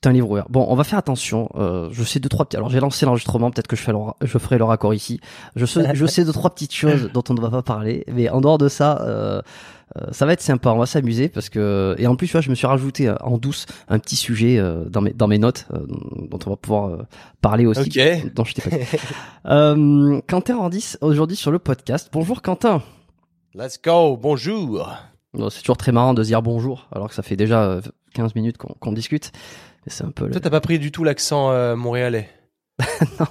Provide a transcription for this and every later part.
T'es un livre ouvert. Bon, on va faire attention. Euh, je sais deux trois petits. Alors j'ai lancé l'enregistrement. Peut-être que je, fais le... je ferai le raccord ici. Je sais, je sais deux trois petites choses dont on ne va pas parler. Mais en dehors de ça, euh, euh, ça va être sympa. On va s'amuser parce que et en plus, tu vois, je me suis rajouté euh, en douce un petit sujet euh, dans mes dans mes notes dont on va pouvoir parler aussi. Ok. Dont je t'ai pas dit. euh, Quentin Randis aujourd'hui sur le podcast. Bonjour Quentin. Let's go, bonjour. Bon, c'est toujours très marrant de se dire bonjour alors que ça fait déjà euh, 15 minutes qu'on qu'on discute. C'est un peu le... Toi, t'as pas pris du tout l'accent euh, montréalais. non,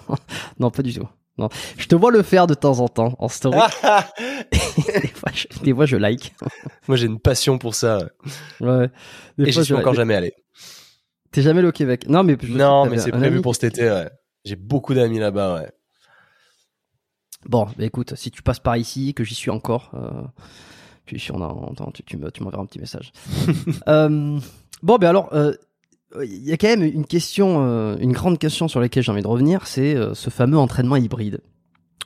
non, pas du tout. Non, je te vois le faire de temps en temps en story. des, fois, je, des fois, je like. Moi, j'ai une passion pour ça. Ouais. Des Et fois, j'y suis je- encore jamais allé. T'es jamais allé au Québec? Non, mais je Non, mais c'est prévu pour cet été, ouais. J'ai beaucoup d'amis là-bas, ouais. Bon, bah, écoute, si tu passes par ici, que j'y suis encore, euh, puis si on a, tu, tu me- tu m'enverras un petit message. euh, bon, ben alors, euh, il y a quand même une question, euh, une grande question sur laquelle j'ai envie de revenir, c'est euh, ce fameux entraînement hybride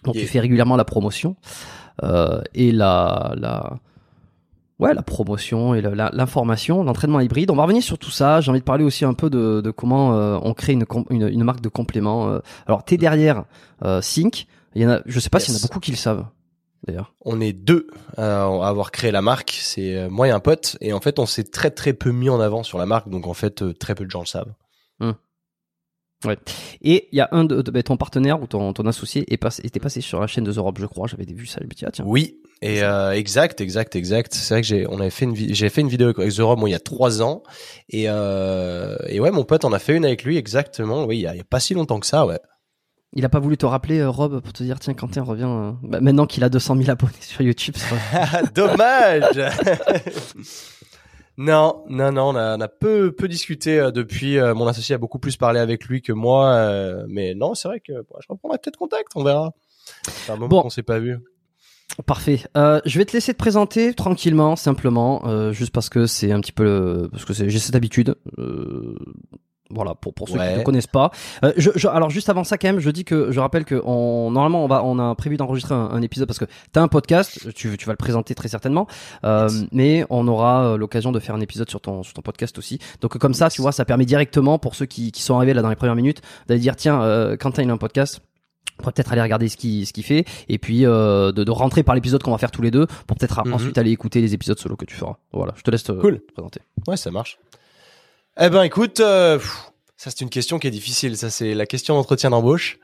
dont Yeah. tu fais régulièrement la promotion euh, et la, la, ouais, la promotion et l'information, l'entraînement hybride. On va revenir sur tout ça. J'ai envie de parler aussi un peu de, de comment euh, on crée une, com- une, une marque de complément. Alors, t'es derrière euh, Sync. Il y en a, je sais pas s'il y en a beaucoup qui le savent. D'ailleurs. On est deux à avoir créé la marque. C'est euh, moi et un pote. Et en fait, on s'est très très peu mis en avant sur la marque. Donc en fait, euh, très peu de gens le savent. Ouais. Et il y a un de, de- bah, ton partenaire ou ton, ton associé est passé, était passé sur la chaîne de The Europe, je crois. J'avais vu ça. Je me dis, ah tiens. Oui, et euh, exact, exact, exact. C'est vrai que j'ai, on avait fait une, j'ai fait une vidéo avec The Rob, il y a trois ans, et euh, et ouais, mon pote en a fait une avec lui exactement. Oui, il y a, il y a pas si longtemps que ça, ouais. Il a pas voulu te rappeler, euh, Rob, pour te dire, tiens, Quentin, reviens. euh, bah, maintenant qu'il a 200 000 abonnés sur YouTube. c'est pas- Dommage. non, non, non, on a, on a peu, peu discuté euh, depuis. euh, mon associé a beaucoup plus parlé avec lui que moi, euh, mais non, c'est vrai que bon, je reprendrai peut-être contact, on verra. C'est un moment Bon. qu'on s'est pas vu. Parfait. Euh, je vais te laisser te présenter tranquillement, simplement, euh, juste parce que c'est un petit peu, le- parce que c'est- j'ai cette habitude. Euh, voilà, pour pour ceux qui ne connaissent pas. Euh, je, je- alors juste avant ça, quand même, je dis que je rappelle que on, normalement on va, on a prévu d'enregistrer un, un épisode parce que t'as un podcast, tu, tu vas le présenter très certainement, euh, Yes. mais on aura euh, l'occasion de faire un épisode sur ton sur ton podcast aussi. Donc comme ça, tu vois, ça permet directement pour ceux qui, qui sont arrivés là dans les premières minutes d'aller dire tiens, euh, Quentin il a un podcast. On pourrait peut-être aller regarder ce qu'il ce qu'il fait et puis euh, de, de rentrer par l'épisode qu'on va faire tous les deux pour peut-être Mhm. ensuite aller écouter les épisodes solo que tu feras. Voilà, je te laisse te, Cool. te présenter. Ouais, ça marche. Eh ben, écoute, euh, ça c'est une question qui est difficile. Ça c'est la question d'entretien d'embauche.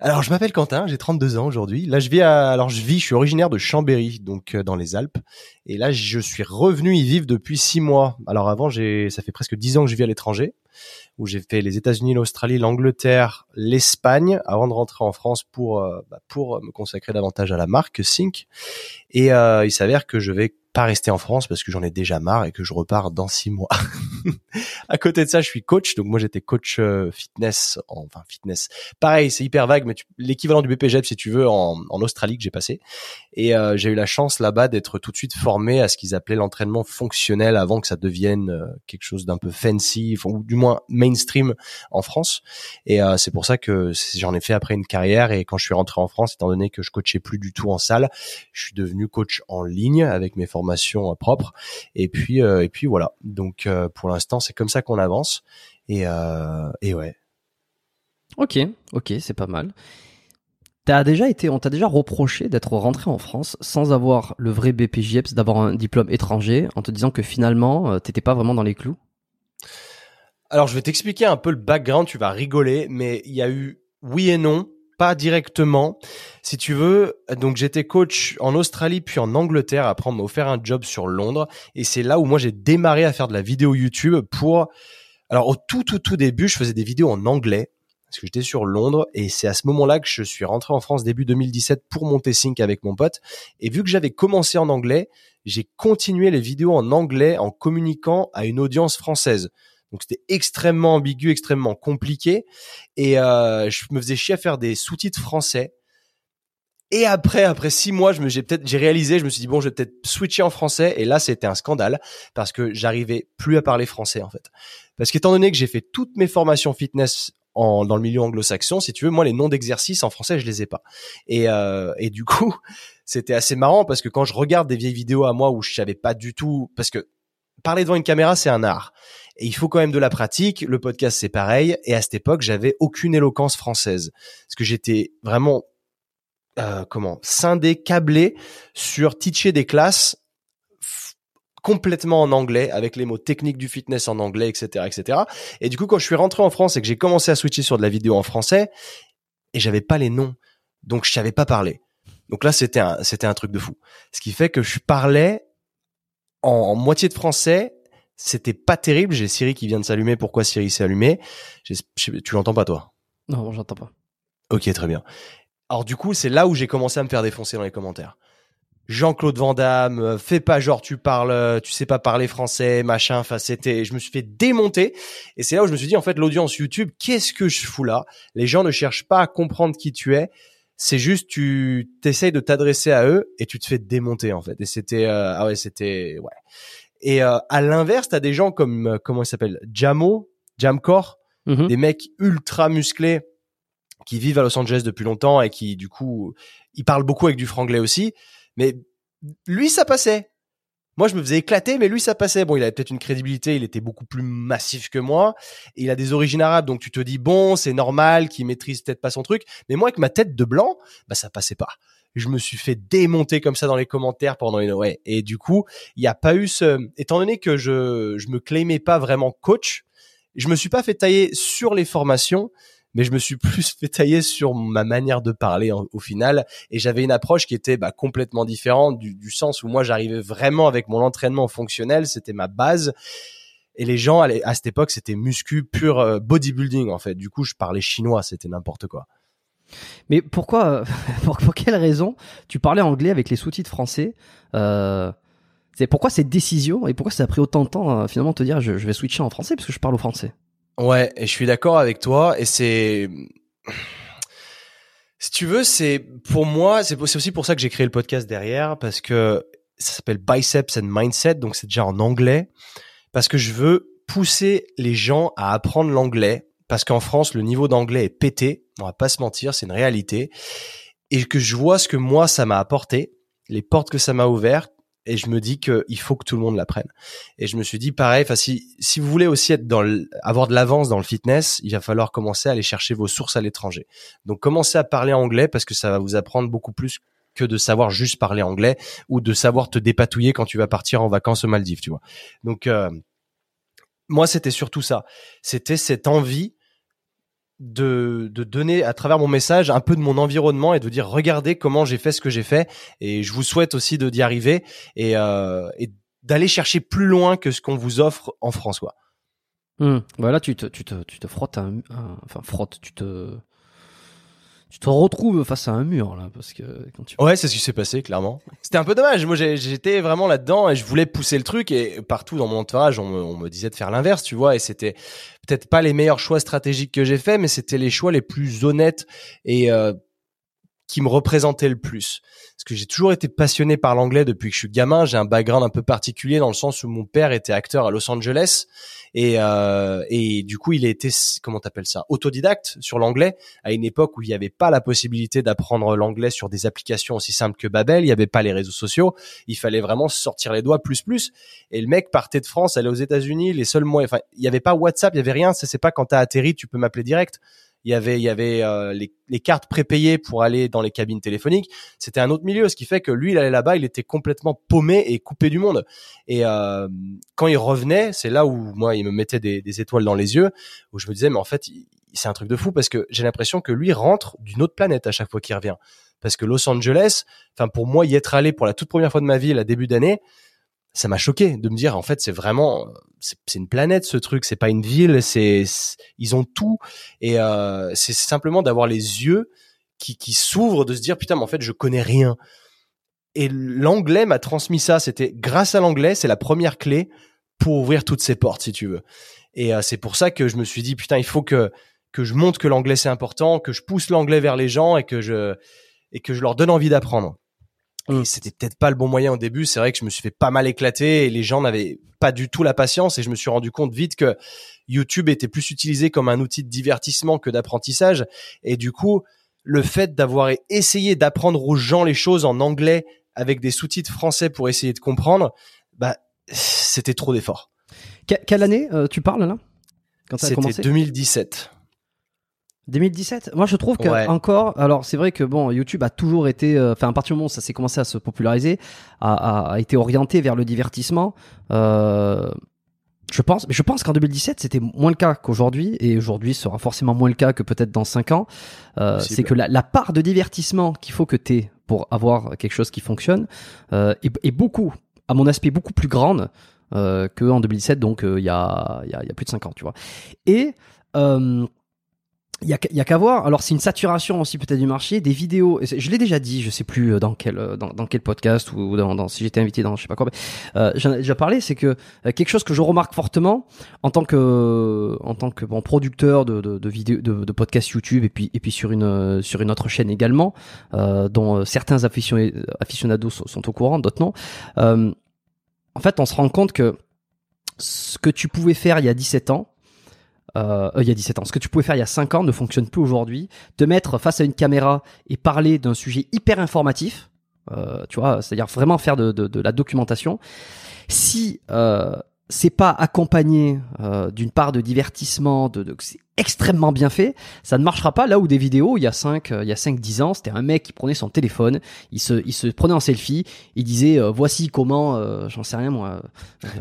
Alors, je m'appelle Quentin, j'ai 32 ans aujourd'hui. Là, je vis à, alors je vis, je suis originaire de Chambéry, donc euh, dans les Alpes. Et là, je suis revenu y vivre depuis six mois. Alors avant, j'ai, ça fait presque dix ans que je vis à l'étranger, où j'ai fait les États-Unis, l'Australie, l'Angleterre, l'Espagne, avant de rentrer en France pour euh, bah, pour me consacrer davantage à la marque Sync. Et euh, il s'avère que je vais pas rester en France parce que j'en ai déjà marre et que je repars dans six mois. à côté de ça, je suis coach. Donc moi, j'étais coach euh, fitness, en- enfin fitness. Pareil, c'est hyper vague, mais l'équivalent du BPGEP, si tu veux, en, en Australie que j'ai passé. Et euh, j'ai eu la chance là-bas d'être tout de suite formé à ce qu'ils appelaient l'entraînement fonctionnel avant que ça devienne euh, quelque chose d'un peu fancy, ou du moins mainstream en France. Et euh, c'est pour ça que j'en ai fait après une carrière. Et quand je suis rentré en France, étant donné que je coachais plus du tout en salle, je suis devenu coach en ligne avec mes formations euh, propres. Et puis, euh, et puis voilà. Donc euh, pour l'instant, c'est comme ça qu'on avance. Et, et ouais. Ok, ok, c'est pas mal. T'as déjà été, on t'a déjà reproché d'être rentré en France sans avoir le vrai BPJEPS, d'avoir un diplôme étranger, en te disant que finalement t'étais pas vraiment dans les clous? Alors je vais t'expliquer un peu le background. Tu vas rigoler, mais il y a eu oui et non. Pas directement. Si tu veux, donc j'étais coach en Australie puis en Angleterre. Après, on m'a offert un job sur Londres. Et c'est là où moi j'ai démarré à faire de la vidéo YouTube pour... Alors au tout tout tout début, je faisais des vidéos en anglais parce que j'étais sur Londres et c'est à ce moment-là que je suis rentré en France début 2017 pour monter Sync avec mon pote. Et vu que j'avais commencé en anglais, j'ai continué les vidéos en anglais en communiquant à une audience française. Donc c'était extrêmement ambigu, extrêmement compliqué. Et euh, je me faisais chier à faire des sous-titres français. Et après, après six mois, je me, j'ai peut-être, j'ai réalisé, je me suis dit bon, je vais peut-être switcher en français. Et là, c'était un scandale parce que j'arrivais plus à parler français en fait. Parce qu'étant donné que j'ai fait toutes mes formations fitness en, dans le milieu anglo-saxon, si tu veux, moi les noms d'exercices en français, je les ai pas. Et, euh, et du coup, c'était assez marrant parce que quand je regarde des vieilles vidéos à moi où je savais pas du tout, parce que parler devant une caméra, c'est un art. Et il faut quand même de la pratique. Le podcast, c'est pareil. Et à cette époque, j'avais aucune éloquence française. Parce que j'étais vraiment, euh, comment, scindé, câblé sur teacher des classes complètement en anglais, avec les mots techniques du fitness en anglais, etc., etc. Et du coup, quand je suis rentré en France et que j'ai commencé à switcher sur de la vidéo en français, et j'avais pas les noms. Donc, je savais pas parler. Donc là, c'était un, c'était un truc de fou. Ce qui fait que je parlais en moitié de français. C'était pas terrible. J'ai Siri qui vient de s'allumer. Pourquoi Siri s'est allumé J'ai- je- Tu l'entends pas, toi? Non, j'entends pas. Ok, très bien. Alors du coup, c'est là où j'ai commencé à me faire défoncer dans les commentaires. Jean-Claude Van Damme, euh, fais pas genre tu parles, euh, tu sais pas parler français, machin. Enfin, c'était, je me suis fait démonter. Et c'est là où je me suis dit, en fait, l'audience YouTube, qu'est-ce que je fous là? Les gens ne cherchent pas à comprendre qui tu es. C'est juste, tu t'essayes de t'adresser à eux et tu te fais démonter en fait. Et c'était, euh, ah ouais, c'était, ouais. Et euh, à l'inverse, t'as des gens comme, euh, comment il s'appelle, Jamo, Jamcore, Mhm. des mecs ultra musclés qui vivent à Los Angeles depuis longtemps et qui du coup ils parlent beaucoup avec du franglais aussi mais lui ça passait. Moi je me faisais éclater mais lui ça passait. Bon il avait peut-être une crédibilité il était beaucoup plus massif que moi. Et il a des origines arabes donc tu te dis bon c'est normal qu'il maîtrise peut-être pas son truc. Mais moi avec ma tête de blanc bah ça passait pas je me suis fait démonter comme ça dans les commentaires pendant une ouais et du coup il n'y a pas eu ce étant donné que je je me claimais pas vraiment coach je me suis pas fait tailler sur les formations, mais je me suis plus fait tailler sur ma manière de parler au final. Et j'avais une approche qui était bah, complètement différente du, du sens où moi j'arrivais vraiment avec mon entraînement fonctionnel, c'était ma base. Et les gens à cette époque c'était muscu pur euh, bodybuilding en fait. Du coup je parlais chinois, c'était n'importe quoi. Mais pourquoi, pour, quelle raison tu parlais anglais avec les sous-titres français euh, C'est pourquoi cette décision et pourquoi ça a pris autant de temps euh, finalement de te dire je, je vais switcher en français parce que je parle au français? Ouais, et je suis d'accord avec toi. Et c'est, si tu veux, c'est pour moi, c'est aussi pour ça que j'ai créé le podcast derrière, parce que ça s'appelle Biceps and Mindset, donc c'est déjà en anglais, parce que je veux pousser les gens à apprendre l'anglais, parce qu'en France, le niveau d'anglais est pété, on va pas se mentir, c'est une réalité, et que je vois ce que moi ça m'a apporté, les portes que ça m'a ouvertes, et je me dis qu'il faut que tout le monde l'apprenne. Et je me suis dit pareil, si vous voulez aussi être dans avoir de l'avance dans le fitness, il va falloir commencer à aller chercher vos sources à l'étranger. Donc commencez à parler anglais parce que ça va vous apprendre beaucoup plus que de savoir juste parler anglais ou de savoir te dépatouiller quand tu vas partir en vacances aux Maldives, tu vois. Donc euh, moi c'était surtout ça, c'était cette envie de, de donner à travers mon message un peu de mon environnement et de dire regardez comment j'ai fait ce que j'ai fait et je vous souhaite aussi d'y arriver et, euh, et d'aller chercher plus loin que ce qu'on vous offre en France quoi. Mmh. Voilà, tu te, tu te, tu te frottes enfin frotte, tu te tu te retrouves face à un mur là parce que quand tu ouais c'est ce qui s'est passé clairement. C'était un peu dommage. Moi j'étais vraiment là dedans et je voulais pousser le truc. Et partout dans mon entourage on me, disait de faire l'inverse tu vois. Et c'était peut-être pas les meilleurs choix stratégiques que j'ai fait mais c'était les choix les plus honnêtes. Et euh, qui me représentait le plus. Parce que j'ai toujours été passionné par l'anglais depuis que je suis gamin. J'ai un background un peu particulier dans le sens où mon père était acteur à Los Angeles et euh, et du coup il a été comment t'appelles ça autodidacte sur l'anglais à une époque où il n'y avait pas la possibilité d'apprendre l'anglais sur des applications aussi simples que Babel. Il n'y avait pas les réseaux sociaux. Il fallait vraiment sortir les doigts plus plus. Et le mec partait de France, allait aux États-Unis. Les seuls moyens, enfin il n'y avait pas WhatsApp, il y avait rien. Ça c'est pas quand t'as atterri tu peux m'appeler direct il y avait il y avait euh, les, les, cartes prépayées pour aller dans les cabines téléphoniques. C'était un autre milieu, ce qui fait que lui, il allait là-bas, il était complètement paumé et coupé du monde. Et euh, quand il revenait, c'est là où moi, il me mettait des, des, étoiles dans les yeux, où je me disais, mais en fait, c'est un truc de fou parce que j'ai l'impression que lui rentre d'une autre planète à chaque fois qu'il revient. Parce que Los Angeles, enfin pour moi, y être allé pour la toute première fois de ma vie, à début d'année, ça m'a choqué de me dire en fait c'est vraiment c'est une planète ce truc c'est pas une ville c'est ils ont tout. Et euh, c'est simplement d'avoir les yeux qui qui s'ouvrent de se dire putain mais en fait je connais rien. Et l'anglais m'a transmis ça. C'était grâce à l'anglais c'est la première clé pour ouvrir toutes ces portes si tu veux. Et euh, c'est pour ça que je me suis dit putain il faut que que je montre que l'anglais c'est important que je pousse l'anglais vers les gens et que je et que je leur donne envie d'apprendre et mm. c'était peut-être pas le bon moyen au début. C'est vrai que je me suis fait pas mal éclater et les gens n'avaient pas du tout la patience et je me suis rendu compte vite que YouTube était plus utilisé comme un outil de divertissement que d'apprentissage. Et du coup, le fait d'avoir essayé d'apprendre aux gens les choses en anglais avec des sous-titres français pour essayer de comprendre, bah, c'était trop d'efforts. quelle année euh, tu parles là? C'était 2017. 2017 Moi, je trouve que encore. Alors, c'est vrai que bon, YouTube a toujours été. Euh, enfin, à partir du moment où ça s'est commencé à se populariser, a, a, été orienté vers le divertissement. Euh, je pense, mais je pense qu'en 2017, c'était moins le cas qu'aujourd'hui, et aujourd'hui sera forcément moins le cas que peut-être dans 5 ans. Euh, c'est que la, la, part de divertissement qu'il faut que tu aies pour avoir quelque chose qui fonctionne euh, est, est, beaucoup, à mon aspect, beaucoup plus grande euh, qu'en 2017, donc euh, il y, a, y, a, y a plus de 5 ans, tu vois. Et euh, il y a, a qu'à voir. Alors c'est une saturation aussi peut-être du marché, des vidéos. Je l'ai déjà dit, je sais plus euh, dans quel euh, dans, quel podcast ou dans, si j'étais invité dans je sais pas quoi. Euh, J'en ai déjà parlé, c'est que euh, quelque chose que je remarque fortement en tant que en tant que bon producteur de de, de vidéos de, podcasts YouTube et puis et puis sur une sur une autre chaîne également, euh, dont certains aficionados sont au courant, d'autres non. en fait, on se rend compte que ce que tu pouvais faire il y a 17 ans euh, il y a 17 ans. Ce que tu pouvais faire il y a 5 ans ne fonctionne plus aujourd'hui. Te mettre face à une caméra et parler d'un sujet hyper informatif, euh, tu vois, c'est-à-dire vraiment faire de, de, de, la documentation. Si euh, c'est pas accompagné euh, d'une part de divertissement, de, de extrêmement bien fait, ça ne marchera pas là où des vidéos il y a 5 euh, il y a 5 10 ans, c'était un mec qui prenait son téléphone, il se il se prenait en selfie, il disait euh, voici comment euh, j'en sais rien moi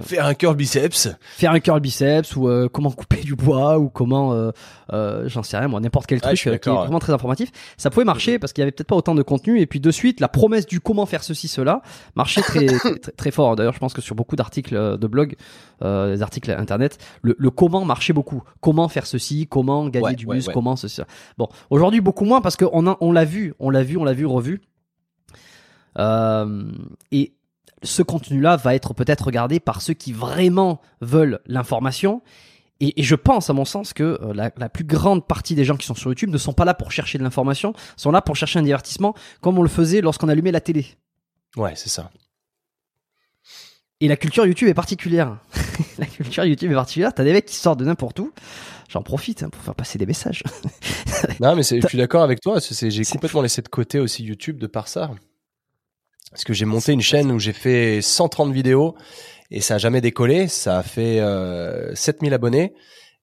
faire un curl biceps, faire un curl biceps ou comment couper du bois ou comment j'en sais rien moi n'importe quel truc qui est vraiment très informatif. Ça pouvait marcher parce qu'il y avait peut-être pas autant de contenu et puis de suite la promesse du comment faire ceci cela marchait très très, très, fort. D'ailleurs, je pense que sur beaucoup d'articles de blog, des articles internet, le, le comment marchait beaucoup. Comment faire ceci comment gagner du bus, comment ceci. Bon, aujourd'hui beaucoup moins parce qu'on on l'a vu, on l'a vu, on l'a vu, revu. Euh, et ce contenu-là va être peut-être regardé par ceux qui vraiment veulent l'information. Et, je pense, à mon sens, que euh, la, la, plus grande partie des gens qui sont sur YouTube ne sont pas là pour chercher de l'information, sont là pour chercher un divertissement, comme on le faisait lorsqu'on allumait la télé. Ouais, c'est ça. Et la culture YouTube est particulière. la culture YouTube est particulière. T'as des mecs qui sortent de n'importe où. J'en profite hein, pour faire passer des messages. non, mais je suis d'accord avec toi. J'ai complètement laissé de côté aussi YouTube de par ça. Parce que j'ai monté une chaîne où j'ai fait 130 vidéos et ça a jamais décollé. Ça a fait euh, 7000 abonnés.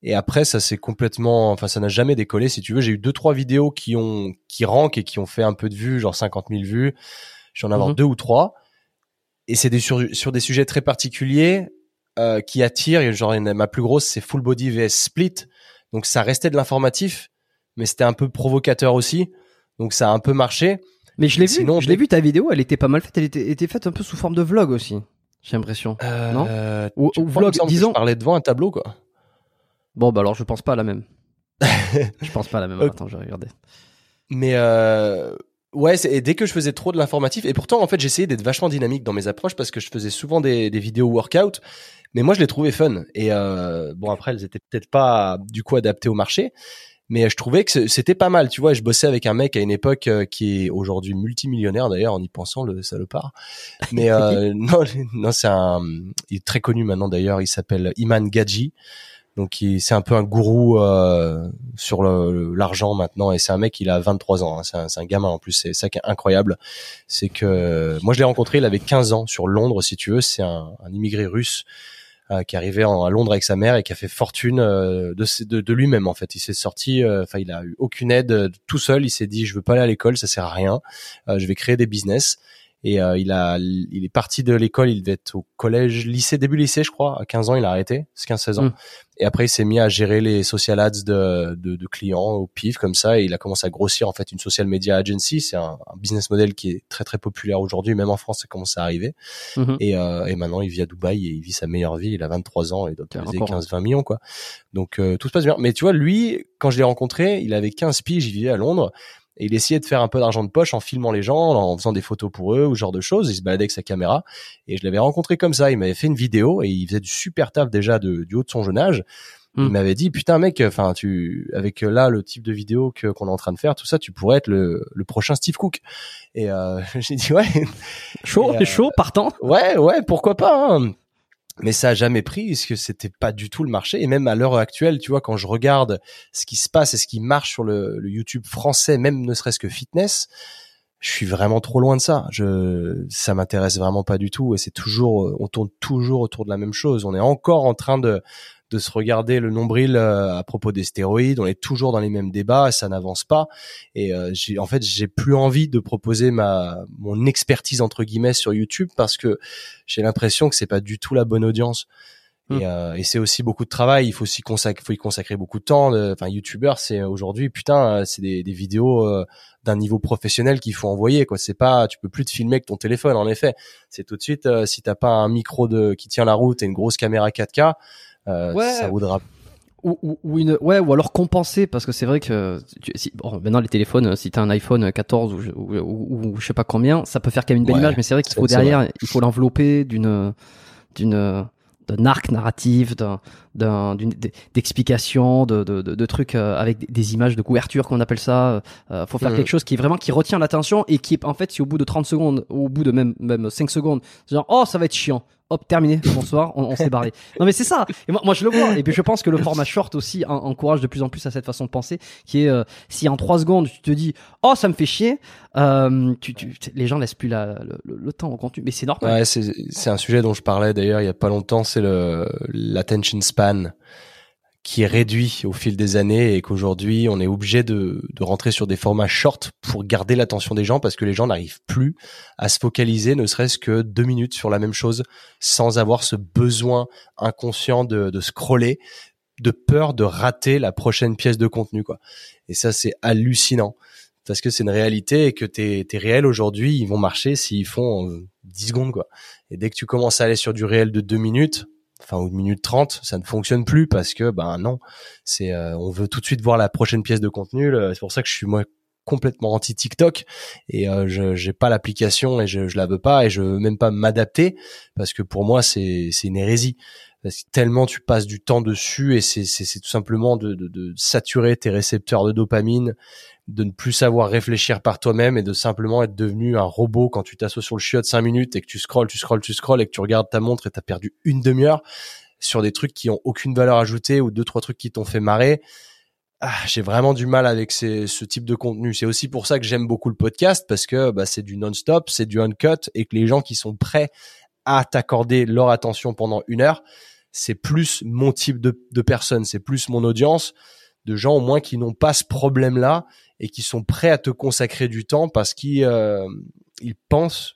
Et après, ça s'est complètement, enfin, ça n'a jamais décollé. Si tu veux, j'ai eu deux, trois vidéos qui ont, qui rankent et qui ont fait un peu de vues, genre 50 000 vues. Je vais en avoir mhm. deux ou trois et c'est sur, sur des sujets très particuliers euh, qui attirent. Genre ma plus grosse c'est Full Body vs Split, donc ça restait de l'informatif, mais c'était un peu provocateur aussi, donc ça a un peu marché. Mais je l'ai vu, je l'ai vu ta vidéo, elle était pas mal faite, elle était, était faite un peu sous forme de vlog aussi. J'ai l'impression. Euh, non? ou, vlog, disons. Je parlais devant un tableau quoi? Bon bah alors je pense pas à la même. je pense pas à la même. Attends, je vais regarder. Mais euh, Ouais, et dès que je faisais trop de l'informatif, et pourtant en fait j'essayais d'être vachement dynamique dans mes approches parce que je faisais souvent des, des vidéos workout, mais moi je les trouvais fun. Et euh, bon après elles étaient peut-être pas du coup adaptées au marché, mais je trouvais que c'était pas mal. Tu vois, je bossais avec un mec à une époque euh, qui est aujourd'hui multimillionnaire d'ailleurs en y pensant le salopard. Mais euh, non, non c'est un, il est très connu maintenant d'ailleurs. Il s'appelle Iman Gadji. Donc c'est un peu un gourou euh, sur l'argent maintenant. Et c'est un mec il a 23 ans, hein. c'est un, un, gamin en plus, c'est ça qui est incroyable, c'est que moi je l'ai rencontré, il avait 15 ans sur Londres si tu veux, c'est un, un, immigré russe euh, qui est arrivé à Londres avec sa mère et qui a fait fortune euh, de, de, de lui-même en fait. Il s'est sorti, euh, enfin il a eu aucune aide tout seul, il s'est dit je veux pas aller à l'école, ça sert à rien, je vais créer des business et euh, il a, il est parti de l'école, il devait être au collège, lycée, début lycée, je crois. À 15 ans, il a arrêté, c'est 15-16 ans. Mm. Et après, il s'est mis à gérer les social ads de, de, de, clients au pif comme ça. Et il a commencé à grossir en fait une social media agency. C'est un, un, business model qui est très très populaire aujourd'hui, même en France, ça commence à arriver. Mm-hmm. Et, euh, et maintenant, il vit à Dubaï et il vit sa meilleure vie. Il a 23 ans et doit peser 15-20 millions quoi. Donc euh, tout se passe bien. Mais tu vois, lui, quand je l'ai rencontré, il avait 15 piges, il vivait à Londres et il essayait de faire un peu d'argent de poche en filmant les gens, en faisant des photos pour eux ou ce genre de choses. Il se baladait avec sa caméra et je l'avais rencontré comme ça. Il m'avait fait une vidéo et il faisait du super taf déjà de, du haut de son jeune âge. Il hmm. m'avait dit putain mec, enfin tu avec là le type de vidéo que qu'on est en train de faire, tout ça, tu pourrais être le, le prochain Steve Cook. Et euh, j'ai dit ouais, chaud, euh, chaud, partant. Ouais ouais, pourquoi pas. Hein mais ça a jamais pris parce que c'était pas du tout le marché. Et même à l'heure actuelle tu vois quand je regarde ce qui se passe et ce qui marche sur le, YouTube français même ne serait-ce que fitness je suis vraiment trop loin de ça. Je ça m'intéresse vraiment pas du tout. Et c'est toujours on tourne toujours autour de la même chose. On est encore en train de de se regarder le nombril euh, à propos des stéroïdes. On est toujours dans les mêmes débats, ça n'avance pas. Et euh, j'ai, en fait, j'ai plus envie de proposer ma mon expertise entre guillemets sur YouTube parce que j'ai l'impression que c'est pas du tout la bonne audience. Et, hmm. euh, et c'est aussi beaucoup de travail. Il faut aussi consacrer, faut y consacrer beaucoup de temps. Enfin, YouTubeur, c'est aujourd'hui, putain, c'est des, des vidéos d'un niveau professionnel qu'il faut envoyer. Quoi, c'est pas, tu peux plus te filmer avec ton téléphone. En effet, c'est tout de suite si t'as pas un micro de qui tient la route et une grosse caméra 4K, euh, ouais. ça ou, ou, une ouais ou alors compenser parce que c'est vrai que si, bon, maintenant les téléphones si t'as un iPhone 14 ou, ou, ou, je sais pas combien ça peut faire quand même une belle image mais c'est vrai qu'il faut derrière il faut l'envelopper d'une d'une d'un arc narratif, d'un, d'explications, de, de, de, de, trucs euh, avec des images de couverture qu'on appelle ça. Euh, faut faire mm. quelque chose qui vraiment qui retient l'attention et qui en fait si au bout de 30 secondes, au bout de même même 5 secondes, genre oh ça va être chiant, hop terminé. Bonsoir. On, on s'est barré. Non mais c'est ça. Et moi, moi je le vois. Et puis je pense que le format short aussi encourage de plus en plus à cette façon de penser qui est euh, si en trois secondes tu te dis oh ça me fait chier euh, tu, tu, les gens laissent plus la, le, le, temps au contenu. Mais c'est normal. Ouais c'est un sujet dont je parlais d'ailleurs il y a pas longtemps. C'est le l'attention span qui est réduit au fil des années et qu'aujourd'hui on est obligé de, de rentrer sur des formats short pour garder l'attention des gens parce que les gens n'arrivent plus à se focaliser ne serait-ce que deux minutes sur la même chose sans avoir ce besoin inconscient de, de scroller de peur de rater la prochaine pièce de contenu quoi. Et ça c'est hallucinant parce que c'est une réalité et que tes, tes réels aujourd'hui ils vont marcher s'ils font 10 secondes quoi. Et dès que tu commences à aller sur du réel de deux minutes enfin ou une minute trente, ça ne fonctionne plus parce que ben non, c'est euh, on veut tout de suite voir la prochaine pièce de contenu. C'est pour ça que je suis moi complètement anti TikTok et euh, je j'ai pas l'application et je je la veux pas et je veux même pas m'adapter parce que pour moi c'est c'est une hérésie parce que tellement tu passes du temps dessus et c'est c'est c'est tout simplement de, de de saturer tes récepteurs de dopamine de ne plus savoir réfléchir par toi-même et de simplement être devenu un robot quand tu t'assois sur le chiot de 5 minutes et que tu scrolles, tu scrolles, tu scrolles et que tu regardes ta montre et t'as perdu une demi-heure sur des trucs qui ont aucune valeur ajoutée ou deux trois trucs qui t'ont fait marrer. Ah, j'ai vraiment du mal avec ces, ce type de contenu. C'est aussi pour ça que j'aime beaucoup le podcast parce que bah, c'est du non-stop, c'est du uncut et que les gens qui sont prêts à t'accorder leur attention pendant une heure, c'est plus mon type de, de personne, c'est plus mon audience de gens au moins qui n'ont pas ce problème-là et qui sont prêts à te consacrer du temps parce qu'ils euh, pensent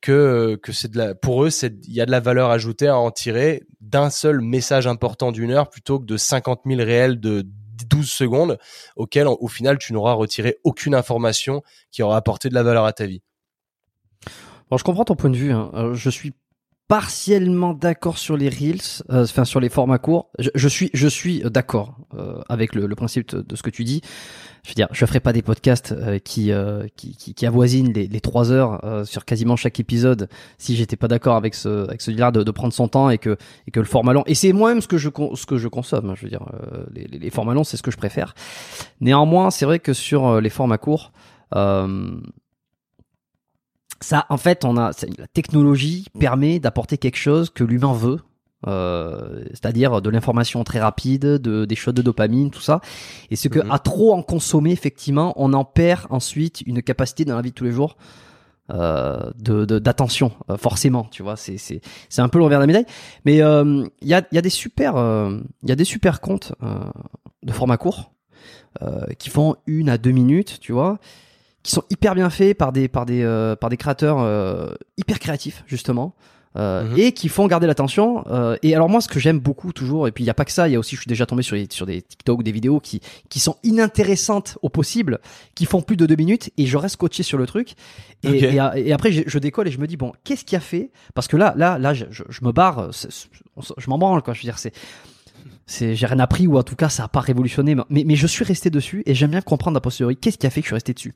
que que c'est pour eux il y a de la valeur ajoutée à en tirer d'un seul message important d'une heure plutôt que de 50 000 réels de 12 secondes auxquels au final tu n'auras retiré aucune information qui aura apporté de la valeur à ta vie. Je comprends ton point de vue. Hein. Euh, je suis partiellement d'accord sur les reels, euh, enfin sur les formats courts. Je, je suis, je suis d'accord euh, avec le, le, principe de, ce que tu dis. Je veux dire, je ferai pas des podcasts euh, qui, qui, qui, qui, avoisinent les, les 3 heures sur quasiment chaque épisode si j'étais pas d'accord avec ce, avec celui-là de, de, prendre son temps et que, et que le format long. Et c'est moi-même ce que je, ce que je consomme. Hein, je veux dire, les, les, formats longs, c'est ce que je préfère. Néanmoins, c'est vrai que sur les formats courts. Euh, ça, en fait, on a la technologie permet d'apporter quelque chose que l'humain veut, euh, c'est-à-dire de l'information très rapide, de, des choses de dopamine, tout ça. Et ce que mhm. à trop en consommer, effectivement, on en perd ensuite une capacité dans la vie de tous les jours euh, de d'attention, euh, forcément. Tu vois, c'est c'est c'est un peu l'envers de la médaille. Mais euh, il y a il y a des super il y a des super comptes de format court qui font une à deux minutes, tu vois qui sont hyper bien faits par des par des euh, par des créateurs euh, hyper créatifs justement euh, mhm. et qui font garder l'attention euh, et alors moi ce que j'aime beaucoup toujours et puis il y a pas que ça il y a aussi je suis déjà tombé sur des, sur des TikTok des vidéos qui qui sont inintéressantes au possible qui font plus de deux minutes et je reste coaché sur le truc et, et, et, après je, je, décolle et je me dis bon qu'est-ce qui a fait? Parce que là là là je, je, me barre je m'en branle quoi je veux dire c'est c'est j'ai rien appris ou en tout cas ça a pas révolutionné mais, mais je suis resté dessus et j'aime bien comprendre a posteriori qu'est-ce qui a fait que je suis resté dessus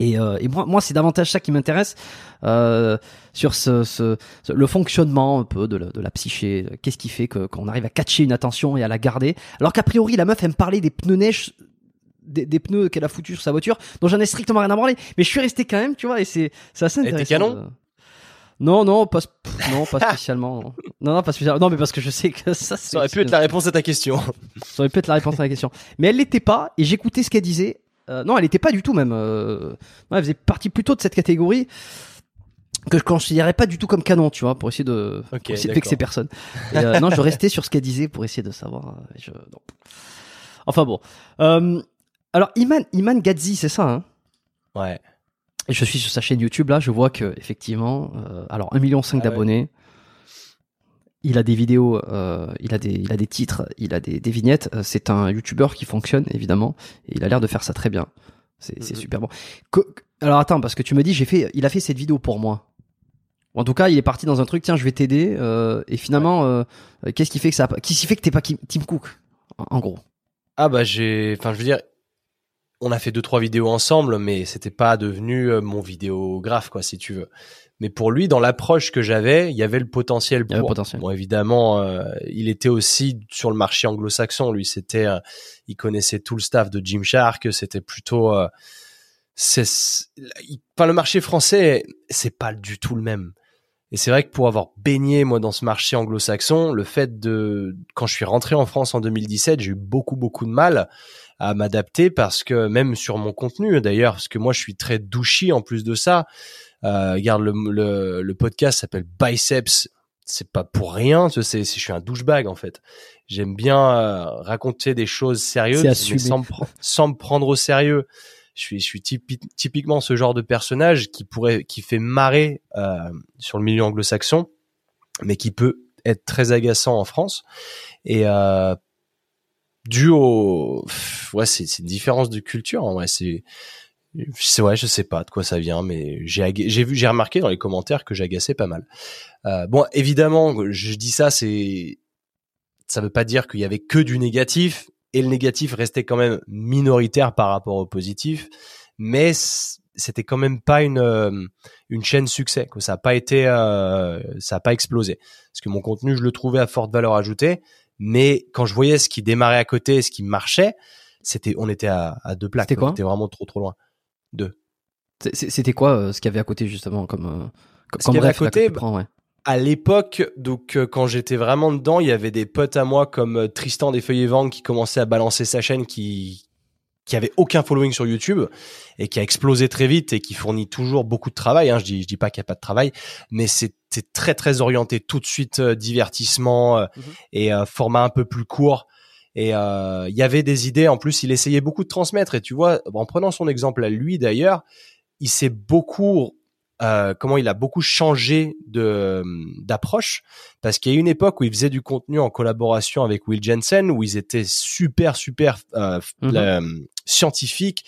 et, euh, et, moi, moi c'est davantage ça qui m'intéresse euh, sur ce, ce, le fonctionnement un peu de la, de la psyché. Qu'est-ce qui fait que qu'on arrive à catcher une attention et à la garder, alors qu'a priori la meuf aime parler des pneus neige, des, des pneus qu'elle a foutus sur sa voiture, dont j'en ai strictement rien à branler. Mais je suis resté quand même, tu vois, et c'est c'est assez intéressant. Et canon non, non, pas, non, pas spécialement. non, non, pas spécialement. Non, mais parce que je sais que ça, ça aurait pu être la réponse à ta question. ça aurait pu être la réponse à la question. Mais elle l'était pas, et j'écoutais ce qu'elle disait, euh, non, elle n'était pas du tout même. Euh, elle faisait partie plutôt de cette catégorie que je considérais pas du tout comme canon, tu vois, pour essayer de, okay, essayer de vexer personne. Euh, non, je restais sur ce qu'elle disait pour essayer de savoir. Je, Enfin bon. alors Iman, Iman Gadzi, c'est ça, hein? Ouais. Je suis sur sa chaîne YouTube là, je vois que effectivement, alors 1,5 million ah d'abonnés il a des vidéos, euh, il a des, il a des titres, il a des, des vignettes. Euh, c'est un YouTuber qui fonctionne évidemment, et il a l'air de faire ça très bien. C'est mm-hmm. super bon. alors attends, parce que tu me dis, j'ai fait, il a fait cette vidéo pour moi. En tout cas, il est parti dans un truc. Tiens, je vais t'aider. Euh, et finalement, euh, qu'est-ce qui fait que ça, qu'est-ce qui fait que t'es pas Tim Cook, en, gros? Ah bah j'ai, enfin je veux dire, on a fait deux trois vidéos ensemble, mais c'était pas devenu euh, mon vidéographe quoi, si tu veux. Mais pour lui, dans l'approche que j'avais, il y avait le potentiel pour. potentiel. Bon, évidemment, euh, il était aussi sur le marché anglo-saxon. Lui, c'était, euh, il connaissait tout le staff de Jim Shark. C'était plutôt, euh, c'est, enfin, le marché français, c'est pas du tout le même. Et c'est vrai que pour avoir baigné moi dans ce marché anglo-saxon, le fait de, quand je suis rentré en France en 2017, j'ai eu beaucoup beaucoup de mal à m'adapter parce que même sur mon contenu d'ailleurs, parce que moi je suis très douchy en plus de ça. Euh, regarde le, le, le podcast s'appelle Biceps. C'est pas pour rien, tu sais, je suis un douchebag en fait. j'aime bien euh, raconter des choses sérieuses, mais sans, me sans me prendre au sérieux. Je suis, je suis typiquement ce genre de personnage qui pourrait, qui fait marrer euh, sur le milieu anglo-saxon, mais qui peut être très agaçant en France. Et euh, dû au, ouais, c'est une différence de culture. En vrai, c'est c'est ouais, je sais pas de quoi ça vient, mais j'ai j'ai vu, j'ai remarqué dans les commentaires que j'agaçais pas mal. Euh, bon, évidemment, je dis ça, c'est ça veut pas dire qu'il y avait que du négatif et le négatif restait quand même minoritaire par rapport au positif, mais c'était quand même pas une euh, une chaîne succès, que ça a pas été euh, ça a pas explosé. Parce que mon contenu, je le trouvais à forte valeur ajoutée, mais quand je voyais ce qui démarrait à côté, ce qui marchait, c'était on était à, à deux plaques, c'était quoi? On était vraiment trop trop loin. Deux. C'était quoi euh, ce qu'il y avait à côté justement comme euh, comme, ce avait à côté ouais. À l'époque, donc euh, quand j'étais vraiment dedans, il y avait des potes à moi comme Tristan des Feuilles Ventes qui commençait à balancer sa chaîne, qui qui avait aucun following sur YouTube et qui a explosé très vite et qui fournit toujours beaucoup de travail. Hein. Je dis je dis pas qu'il y a pas de travail, mais c'est très très orienté tout de suite divertissement mhm. et format un peu plus court. Et euh, il y avait des idées. En plus, il essayait beaucoup de transmettre. Et tu vois, en prenant son exemple à lui d'ailleurs, il s'est beaucoup euh, comment il a beaucoup changé de d'approche parce qu'il y a une époque où il faisait du contenu en collaboration avec Will Jensen où ils étaient super super euh, mhm. euh scientifiques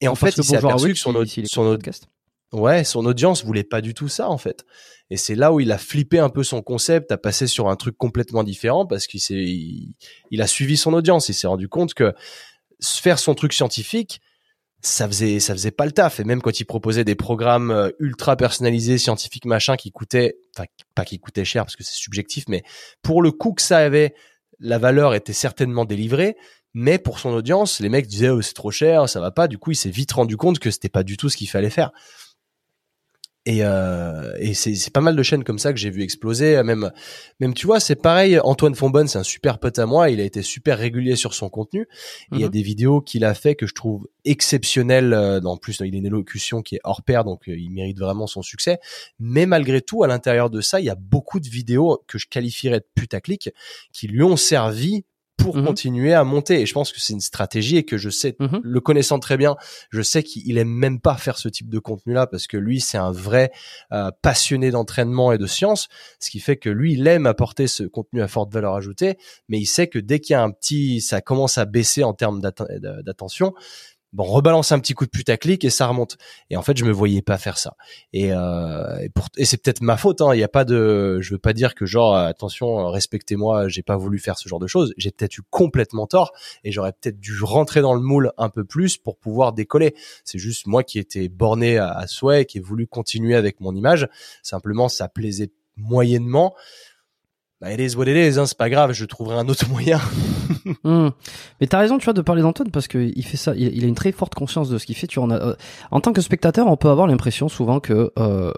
et en fait il s'est aperçu que son, son, ouais son audience voulait pas du tout ça en fait et c'est là où il a flippé un peu son concept, a passé sur un truc complètement différent parce qu'il s'est, il, a suivi son audience. Il s'est rendu compte que faire son truc scientifique, ça faisait, ça faisait pas le taf. Et même quand il proposait des programmes euh, ultra personnalisés, scientifiques, machin, qui coûtaient, enfin, pas qui coûtaient cher parce que c'est subjectif, mais pour le coût que ça avait, la valeur était certainement délivrée. Mais pour son audience, les mecs disaient, oh, c'est trop cher, ça va pas. Du coup, il s'est vite rendu compte que c'était pas du tout ce qu'il fallait faire. Et, euh, et c'est pas mal de chaînes comme ça que j'ai vu exploser. Même, même tu vois, c'est pareil. Antoine Fonbonne, c'est un super pote à moi. Il a été super régulier sur son contenu. Il y a mhm. des vidéos qu'il a fait que je trouve exceptionnelles. Euh, en plus, il a une élocution qui est hors pair, donc euh, il mérite vraiment son succès. Mais malgré tout, à l'intérieur de ça, il y a beaucoup de vidéos que je qualifierais de putaclic qui lui ont servi pour mhm. continuer à monter. Et je pense que c'est une stratégie et que je sais, mhm. le connaissant très bien, je sais qu'il aime même pas faire ce type de contenu-là parce que lui, c'est un vrai euh, passionné d'entraînement et de science, ce qui fait que lui, il aime apporter ce contenu à forte valeur ajoutée, mais il sait que dès qu'il y a un petit, ça commence à baisser en termes d'attention, bon, rebalance un petit coup de putaclic et ça remonte. Et en fait, je me voyais pas faire ça. Et, euh, et, et c'est peut-être ma faute. Hein. Il y a pas de, je veux pas dire que genre attention, respectez-moi, j'ai pas voulu faire ce genre de choses. J'ai peut-être eu complètement tort et j'aurais peut-être dû rentrer dans le moule un peu plus pour pouvoir décoller. C'est juste moi qui étais borné à, à souhait, qui ai voulu continuer avec mon image. Simplement, ça plaisait moyennement bah, it is what it is, hein, c'est pas grave, je trouverai un autre moyen. Hmm. Mais t'as raison, tu vois, de parler d'Antoine parce que il fait ça, il, a une très forte conscience de ce qu'il fait. Tu en, euh, en tant que spectateur, on peut avoir l'impression souvent que euh,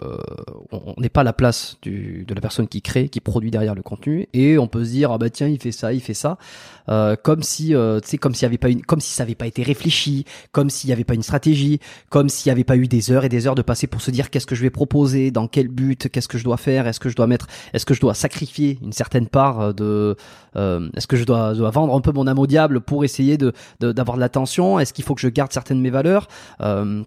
on n'est pas à la place du, de la personne qui crée, qui produit derrière le contenu, et on peut se dire ah bah tiens, il fait ça, il fait ça, euh, comme si, euh, tu comme s'il avait pas une, comme si ça avait pas été réfléchi, comme s'il y avait pas une stratégie, comme s'il y avait pas eu des heures et des heures de passer pour se dire qu'est-ce que je vais proposer, dans quel but, qu'est-ce que je dois faire, est-ce que je dois mettre, est-ce que je dois sacrifier certaine part euh, de euh, est-ce que je dois, dois, vendre un peu mon âme au diable pour essayer de d'avoir de, l'attention? Est-ce qu'il faut que je garde certaines de mes valeurs? Euh,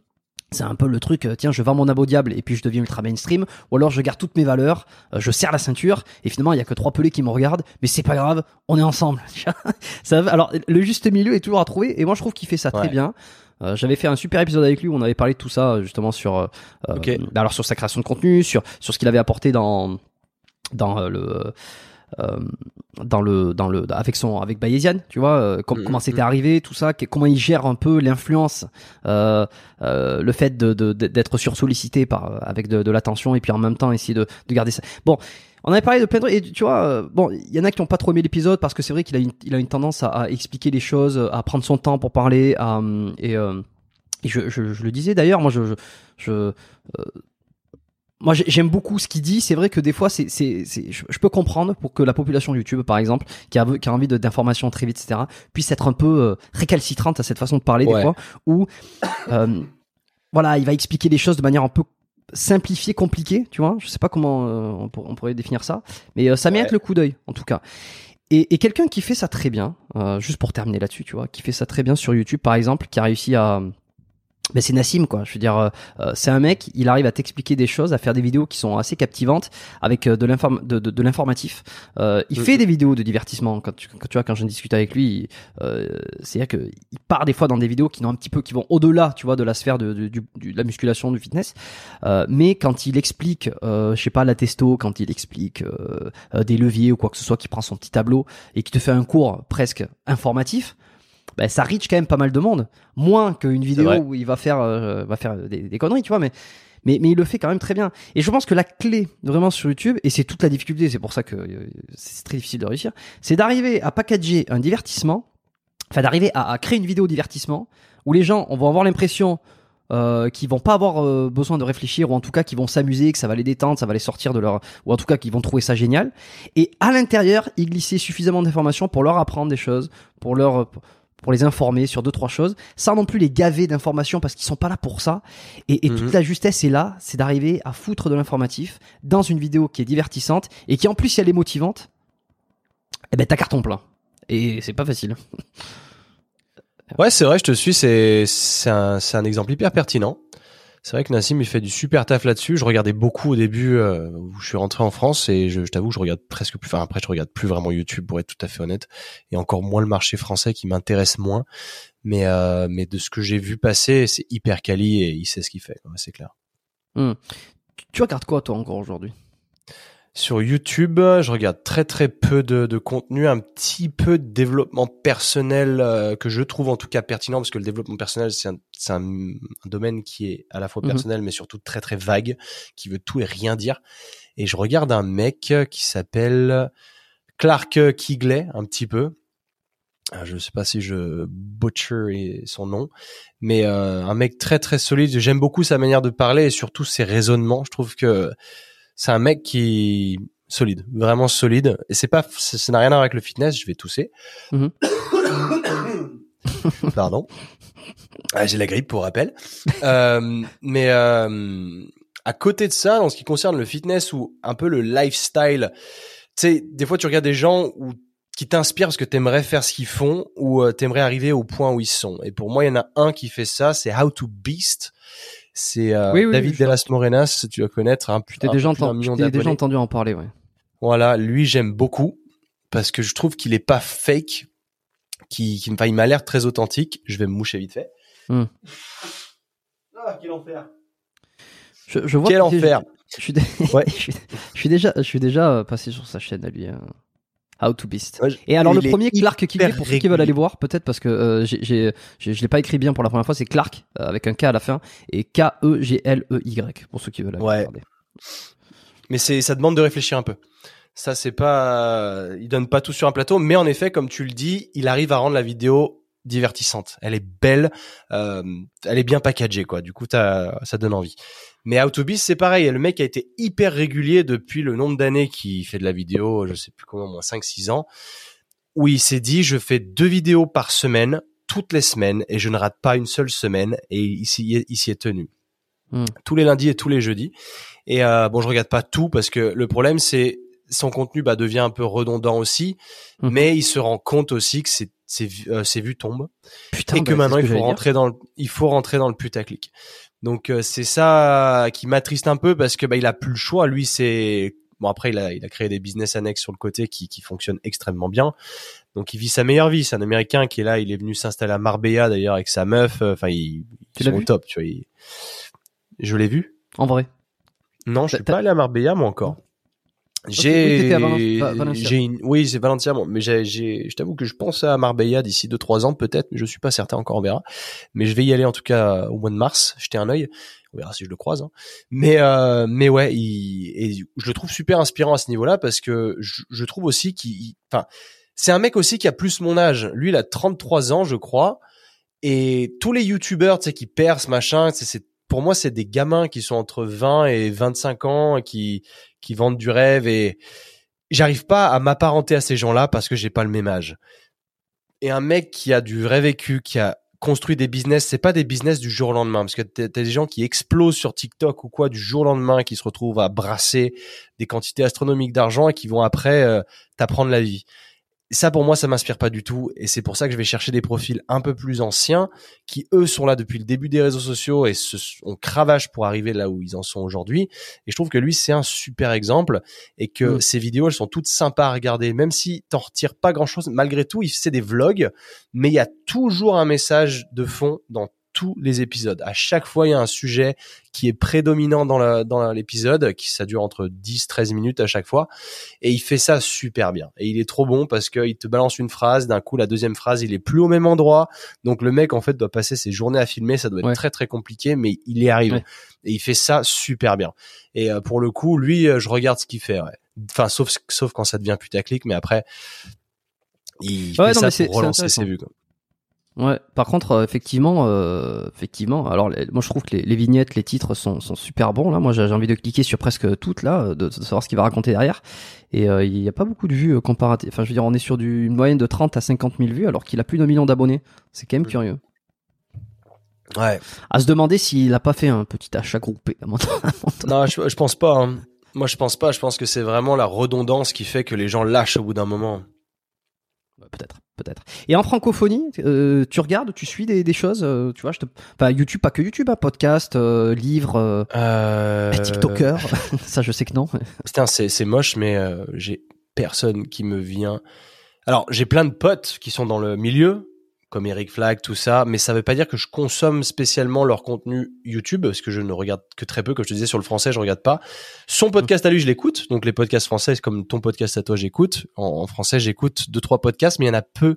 c'est un peu le truc, tiens, je vends mon au diable et puis je deviens ultra mainstream, ou alors je garde toutes mes valeurs, je serre la ceinture et finalement il y a que trois pelés qui me regardent, mais c'est pas grave, on est ensemble. ça, alors le juste milieu est toujours à trouver et moi je trouve qu'il fait ça très bien. J'avais fait un super épisode avec lui où on avait parlé de tout ça justement sur, euh, bah, alors sur sa création de contenu, sur sur ce qu'il avait apporté dans dans le euh, dans le dans le avec son avec Bayesian tu vois euh, mm, comment c'était mm. arrivé tout ça comment il gère un peu l'influence euh, euh, le fait de d'être sursollicité par avec de, de l'attention et puis en même temps essayer de, de garder ça bon on avait parlé de plein de et tu vois euh, bon il y en a qui n'ont pas trop aimé l'épisode parce que c'est vrai qu'il a une il a une tendance à, à, expliquer les choses à prendre son temps pour parler à, et, et je, je, je, le disais d'ailleurs moi je, je, je moi j'aime beaucoup ce qu'il dit. C'est vrai que des fois, c'est, c'est, je peux comprendre pour que la population YouTube, par exemple, qui a, qui a envie d'informations très vite, etc., puisse être un peu euh, récalcitrante à cette façon de parler des fois, où euh, voilà, il va expliquer les choses de manière un peu simplifiée, compliquée, tu vois. Je sais pas comment euh, on, pourrait définir ça, mais ça mérite le coup d'œil, en tout cas. Et, et quelqu'un qui fait ça très bien, euh, juste pour terminer là-dessus, tu vois, qui fait ça très bien sur YouTube, par exemple, qui a réussi à mais c'est Nassim quoi. Je veux dire, euh, euh, c'est un mec, il arrive à t'expliquer des choses, à faire des vidéos qui sont assez captivantes avec euh, de l'inform de, de, de l'informatif. Euh, il fait des vidéos de divertissement. Quand tu, quand tu vois, quand je discute avec lui, c'est à dire que il part des fois dans des vidéos qui n'ont un petit peu, qui vont au-delà, tu vois, de la sphère de, de, de, la musculation, du fitness. mais quand il explique, je sais pas, la testo, quand il explique des leviers ou quoi que ce soit, qui prend son petit tableau et qui te fait un cours presque informatif ben, ça reach quand même pas mal de monde. Moins qu'une vidéo où il va faire, euh, va faire des, des, conneries, tu vois, mais, mais, mais il le fait quand même très bien. Et je pense que la clé vraiment sur YouTube, et c'est toute la difficulté, c'est pour ça que euh, c'est très difficile de réussir, c'est d'arriver à packager un divertissement, enfin d'arriver à, à, créer une vidéo divertissement où les gens vont avoir l'impression euh, qui vont pas avoir euh, besoin de réfléchir ou en tout cas qui vont s'amuser, que ça va les détendre, ça va les sortir de leur ou en tout cas qui vont trouver ça génial. Et à l'intérieur, y glisser suffisamment d'informations pour leur apprendre des choses, pour leur pour les informer sur deux trois choses, sans non plus les gaver d'informations parce qu'ils sont pas là pour ça. Et, et toute mhm. la justesse est là, c'est d'arriver à foutre de l'informatif dans une vidéo qui est divertissante et qui en plus si elle est motivante, eh ben t'as carton plein. Et c'est pas facile. Ouais, c'est vrai, je te suis, c'est c'est un, un exemple hyper pertinent. C'est vrai que Nassim il fait du super taf là-dessus. Je regardais beaucoup au début euh, où je suis rentré en France et je, je t'avoue je regarde presque plus. Enfin après je regarde plus vraiment YouTube pour être tout à fait honnête et encore moins le marché français qui m'intéresse moins. Mais euh, mais de ce que j'ai vu passer c'est hyper quali et il sait ce qu'il fait. C'est clair. Hmm. Tu regardes quoi toi encore aujourd'hui? Sur YouTube, je regarde très très peu de, de contenu, un petit peu de développement personnel euh, que je trouve en tout cas pertinent parce que le développement personnel c'est un, un, un, domaine qui est à la fois mhm. personnel mais surtout très très vague, qui veut tout et rien dire. Et je regarde un mec qui s'appelle Clark Kigley un petit peu. Euh, je ne sais pas si je butcher son nom, mais euh, un mec très très solide. J'aime beaucoup sa manière de parler et surtout ses raisonnements. Je trouve que c'est un mec qui solide, vraiment solide. Et c'est pas, ça n'a rien à voir avec le fitness. Je vais tousser. Mhm. Pardon. Ah, j'ai la grippe pour rappel. euh, mais euh, à côté de ça, en ce qui concerne le fitness ou un peu le lifestyle, tu sais, des fois tu regardes des gens où, qui t'inspirent parce que t'aimerais faire ce qu'ils font ou euh, t'aimerais arriver au point où ils sont. Et pour moi, il y en a un qui fait ça, c'est How to Beast. C'est euh, David las Morenas, tu vas connaître. Un, tu t'es déjà, entendu, déjà entendu en parler, ouais. Voilà, lui j'aime beaucoup parce que je trouve qu'il est pas fake, qui, qui il m'a l'air très authentique. Je vais me moucher vite fait. Hmm. Ah, quel enfer. Je, je vois quel enfer. Je suis, ouais. je, suis, déjà, je suis déjà passé sur sa chaîne à lui. Hein. How to Beast. et alors le premier Clark Kigley pour ceux qui veulent aller voir peut-être parce que euh, j'ai je l'ai pas écrit bien pour la première fois c'est Clark euh, avec un K à la fin et K E G L E Y pour ceux qui veulent aller ouais. regarder. Mais c'est ça demande de réfléchir un peu. Ça c'est pas il donne pas tout sur un plateau mais en effet comme tu le dis, il arrive à rendre la vidéo divertissante. Elle est belle, euh, elle est bien packagée quoi. Du coup ça donne envie. Mais Autobis, c'est pareil. Le mec a été hyper régulier depuis le nombre d'années qu'il fait de la vidéo, je sais plus comment, moins 5-6 ans, où il s'est dit, je fais deux vidéos par semaine, toutes les semaines, et je ne rate pas une seule semaine, et il s'y est, tenu. Hmm. Tous les lundis et tous les jeudis. Et euh, bon, je regarde pas tout parce que le problème, c'est son contenu bah, devient un peu redondant aussi, hmm. mais il se rend compte aussi que ses, ses, euh, vues tombent Putain, et que bah, maintenant il faut rentrer dans le, il faut rentrer dans le putaclic. Donc euh, c'est ça qui m'attriste un peu parce que bah il a plus le choix. Lui c'est bon après il a il a créé des business annexes sur le côté qui qui fonctionnent extrêmement bien. Donc il vit sa meilleure vie. C'est un Américain qui est là. Il est venu s'installer à Marbella d'ailleurs avec sa meuf. Enfin il, tu l'as vu? top. Tu vois. Je l'ai vu. En vrai? Non, je suis pas allé à Marbella moi encore. J'ai, j'ai oui, c'est Valencia, mais j'ai, j'ai, je t'avoue que je pense à Marbella d'ici 2-3 ans peut-être, mais je suis pas certain encore, on verra. Mais je vais y aller en tout cas au mois de mars, jeter un œil. On verra si je le croise. Hein. Mais, euh, mais ouais, il, et je le trouve super inspirant à ce niveau-là parce que je, je trouve aussi qu'il, enfin, c'est un mec aussi qui a plus mon âge. Lui, il a 33 ans, je crois. Et tous les youtubeurs, tu sais, qui percent, machin, c'est pour moi, c'est des gamins qui sont entre 20 et 25 ans et qui, qui vendent du rêve et j'arrive pas à m'apparenter à ces gens-là parce que j'ai pas le même âge. Et un mec qui a du vrai vécu, qui a construit des business, c'est pas des business du jour au lendemain parce que t'as des gens qui explosent sur TikTok ou quoi du jour au lendemain, qui se retrouvent à brasser des quantités astronomiques d'argent et qui vont après euh, t'apprendre la vie. Ça pour moi ça m'inspire pas du tout. Et c'est pour ça que je vais chercher des profils un peu plus anciens qui eux sont là depuis le début des réseaux sociaux et se, on cravache pour arriver là où ils en sont aujourd'hui. Et je trouve que lui c'est un super exemple et que Mm. ses vidéos elles sont toutes sympas à regarder. Même si t'en retires pas grand chose malgré tout il fait des vlogs mais il y a toujours un message de fond dans tous les épisodes. À chaque fois, il y a un sujet qui est prédominant dans la- dans l'épisode, qui ça dure entre 10 13 minutes à chaque fois et il fait ça super bien. Et il est trop bon parce qu'il te balance une phrase, d'un coup la deuxième phrase, il est plus au même endroit. Donc le mec en fait doit passer ses journées à filmer, ça doit être Ouais. très très compliqué mais il y arrive. Ouais. Et il fait ça super bien. Et euh, pour le coup, lui euh, je regarde ce qu'il fait ouais. Enfin sauf sauf quand ça devient putaclic mais après il Ouais, fait non, ça pour relancer ses vues quoi. Ouais. Par contre, euh, effectivement, euh, effectivement. Alors, les- moi, je trouve que les, les vignettes, les titres sont, sont super bons. Là, moi, j'ai envie de cliquer sur presque toutes là, de, de savoir ce qu'il va raconter derrière. Et euh, il n'y a pas beaucoup de vues euh, comparatives. Enfin, je veux dire, on est sur du, une moyenne de 30 à 50 000 vues, alors qu'il a plus d'un million d'abonnés. C'est quand même curieux. Ouais. À se demander s'il a pas fait un petit achat groupé. à donné. Non, je, je pense pas. hein. Moi, je pense pas. Je pense que c'est vraiment la redondance qui fait que les gens lâchent au bout d'un moment. Ouais, Peut-être, peut-être. Et en francophonie, euh, tu regardes, tu suis des, des choses, euh, tu vois, je te... enfin YouTube, pas que YouTube, hein, podcast, euh, livres, euh, Euh... TikToker, ça je sais que non. Putain, c'est c'est moche, mais euh, j'ai personne qui me vient. Alors, j'ai plein de potes qui sont dans le milieu, comme Eric Flag, tout ça, mais ça veut pas dire que je consomme spécialement leur contenu YouTube, parce que je ne regarde que très peu. Comme je te disais, sur le français, je regarde pas. Son podcast à lui, je l'écoute. Donc, les podcasts français, comme ton podcast à toi, j'écoute. En, en français, j'écoute deux, trois podcasts, mais il y en a peu.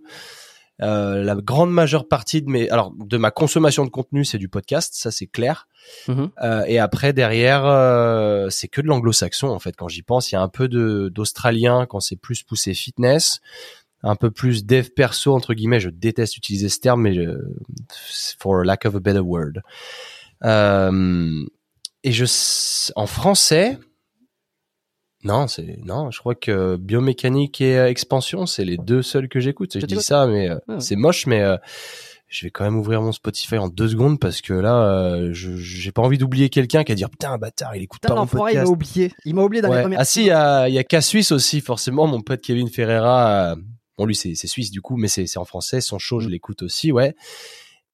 Euh, la grande majeure partie de mes, alors de ma consommation de contenu, c'est du podcast, ça c'est clair. Mhm. Euh, et après derrière, euh, c'est que de l'anglo-saxon en fait. Quand j'y pense, il y a un peu de d'australien quand c'est plus poussé fitness, un peu plus dev perso entre guillemets. Je déteste utiliser ce terme, mais je, for lack of a better word. Euh, et je, en français, non, c'est non. Je crois que biomécanique et euh, expansion, c'est les deux seuls que j'écoute. Je dis ça, mais euh, Ah ouais. c'est moche, mais euh, je vais quand même ouvrir mon Spotify en deux secondes parce que là, euh, j'ai pas envie d'oublier quelqu'un qui va dire putain bâtard, il écoute Putain, pas mon l'enfoiré, il m'a podcast. oublié. Il m'a oublié dans les premières Ah si, il y a, y a Suisse aussi, forcément. Mon pote Kevin Ferreira, euh, bon lui c'est c'est suisse du coup, mais c'est en français. Son show, je l'écoute aussi, ouais.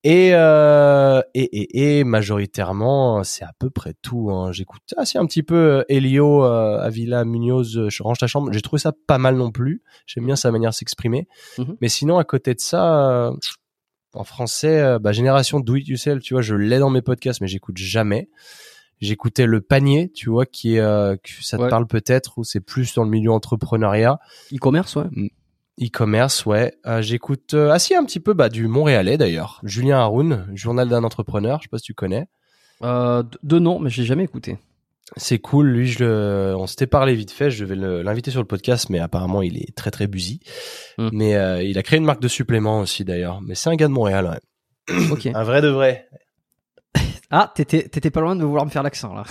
Et, euh, et, et, et majoritairement, c'est à peu près tout. Hein. J'écoute ah, si, un petit peu euh, Elio, euh, Avila, Munoz, euh, je range ta chambre. J'ai trouvé ça pas mal non plus. J'aime bien sa manière de s'exprimer. Mhm. Mais sinon, à côté de ça, euh, en français, euh, bah, génération do it yourself, tu vois, je l'ai dans mes podcasts, mais j'écoute jamais. J'écoutais le panier, tu vois, qui est, euh, que ça te Ouais. parle peut-être, ou c'est plus dans le milieu entrepreneuriat, E-commerce, ouais. E-commerce, ouais. Euh, j'écoute, euh, ah si, un petit peu, bah, du Montréalais d'ailleurs. Julien Haroun, journal d'un entrepreneur, je sais pas si tu connais. Euh, de- nom, mais je l'ai jamais écouté. C'est cool, lui, je le, on s'était parlé vite fait, je vais l'inviter sur le podcast, mais apparemment il est très très busy. Hmm. Mais euh, il a créé une marque de suppléments aussi d'ailleurs. Mais c'est un gars de Montréal, ouais. Ok. Un vrai de vrai. Ah, t'étais pas loin de vouloir me faire l'accent là.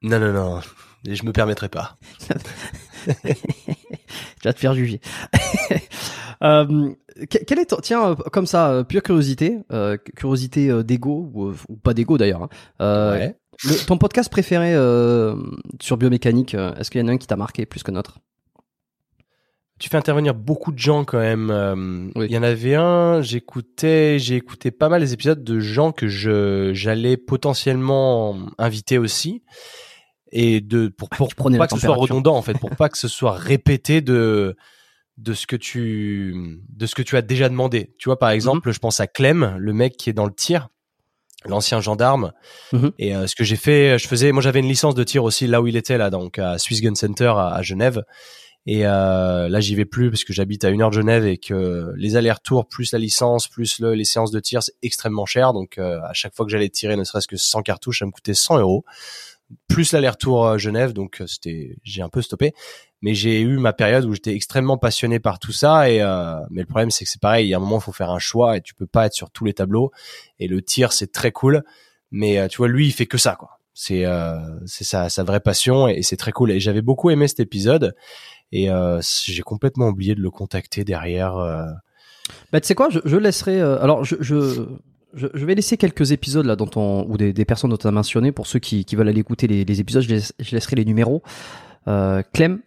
Non, non, non. Je me permettrai pas. Vas te faire juger. Euh, que- quel est ton, tiens, comme ça, euh, pure curiosité, euh, curiosité d'ego ou, ou pas d'ego d'ailleurs. hein. Euh, ouais. le- ton podcast préféré sur biomécanique, est-ce qu'il y en a un qui t'a marqué plus que notre? Tu fais intervenir beaucoup de gens quand même. Oui. Il y en avait un, j'écoutais, j'ai écouté pas mal les épisodes de gens que je j'allais potentiellement inviter aussi. Et de pour, pour, tu prenais pas que ce soit redondant en fait, pour pas que ce soit répété de de ce que tu de ce que tu as déjà demandé. Tu vois par exemple, je pense à Clem, le mec qui est dans le tir, l'ancien gendarme. Mhm. Et euh, ce que j'ai fait, je faisais, moi j'avais une licence de tir aussi là où il était là, donc à Swiss Gun Center à, à Genève. Et euh, là, j'y vais plus parce que j'habite à une heure de Genève et que les allers-retours plus la licence plus le- les séances de tir, c'est extrêmement cher. Donc euh, à chaque fois que j'allais tirer, ne serait-ce que 100 cartouches, ça me coûtait 100 euros plus l'aller-retour Genève. Donc euh, c'était, j'ai un peu stoppé. Mais j'ai eu ma période où j'étais extrêmement passionné par tout ça. Et euh, mais le problème, c'est que c'est pareil. Il y a un moment, il faut faire un choix et tu peux pas être sur tous les tableaux. Et le tir, c'est très cool. Mais euh, tu vois, lui, il fait que ça, quoi. C'est c'est sa, sa vraie passion et, c'est très cool. Et j'avais beaucoup aimé cet épisode. Et j'ai complètement oublié de le contacter derrière. Bah, tu sais quoi, je, je laisserai. alors, je, je, je vais laisser quelques épisodes là dont on, ou des, des personnes dont tu as mentionné pour ceux qui, qui veulent aller écouter les, les épisodes. Je, laisse- je laisserai les numéros. Euh, Clem,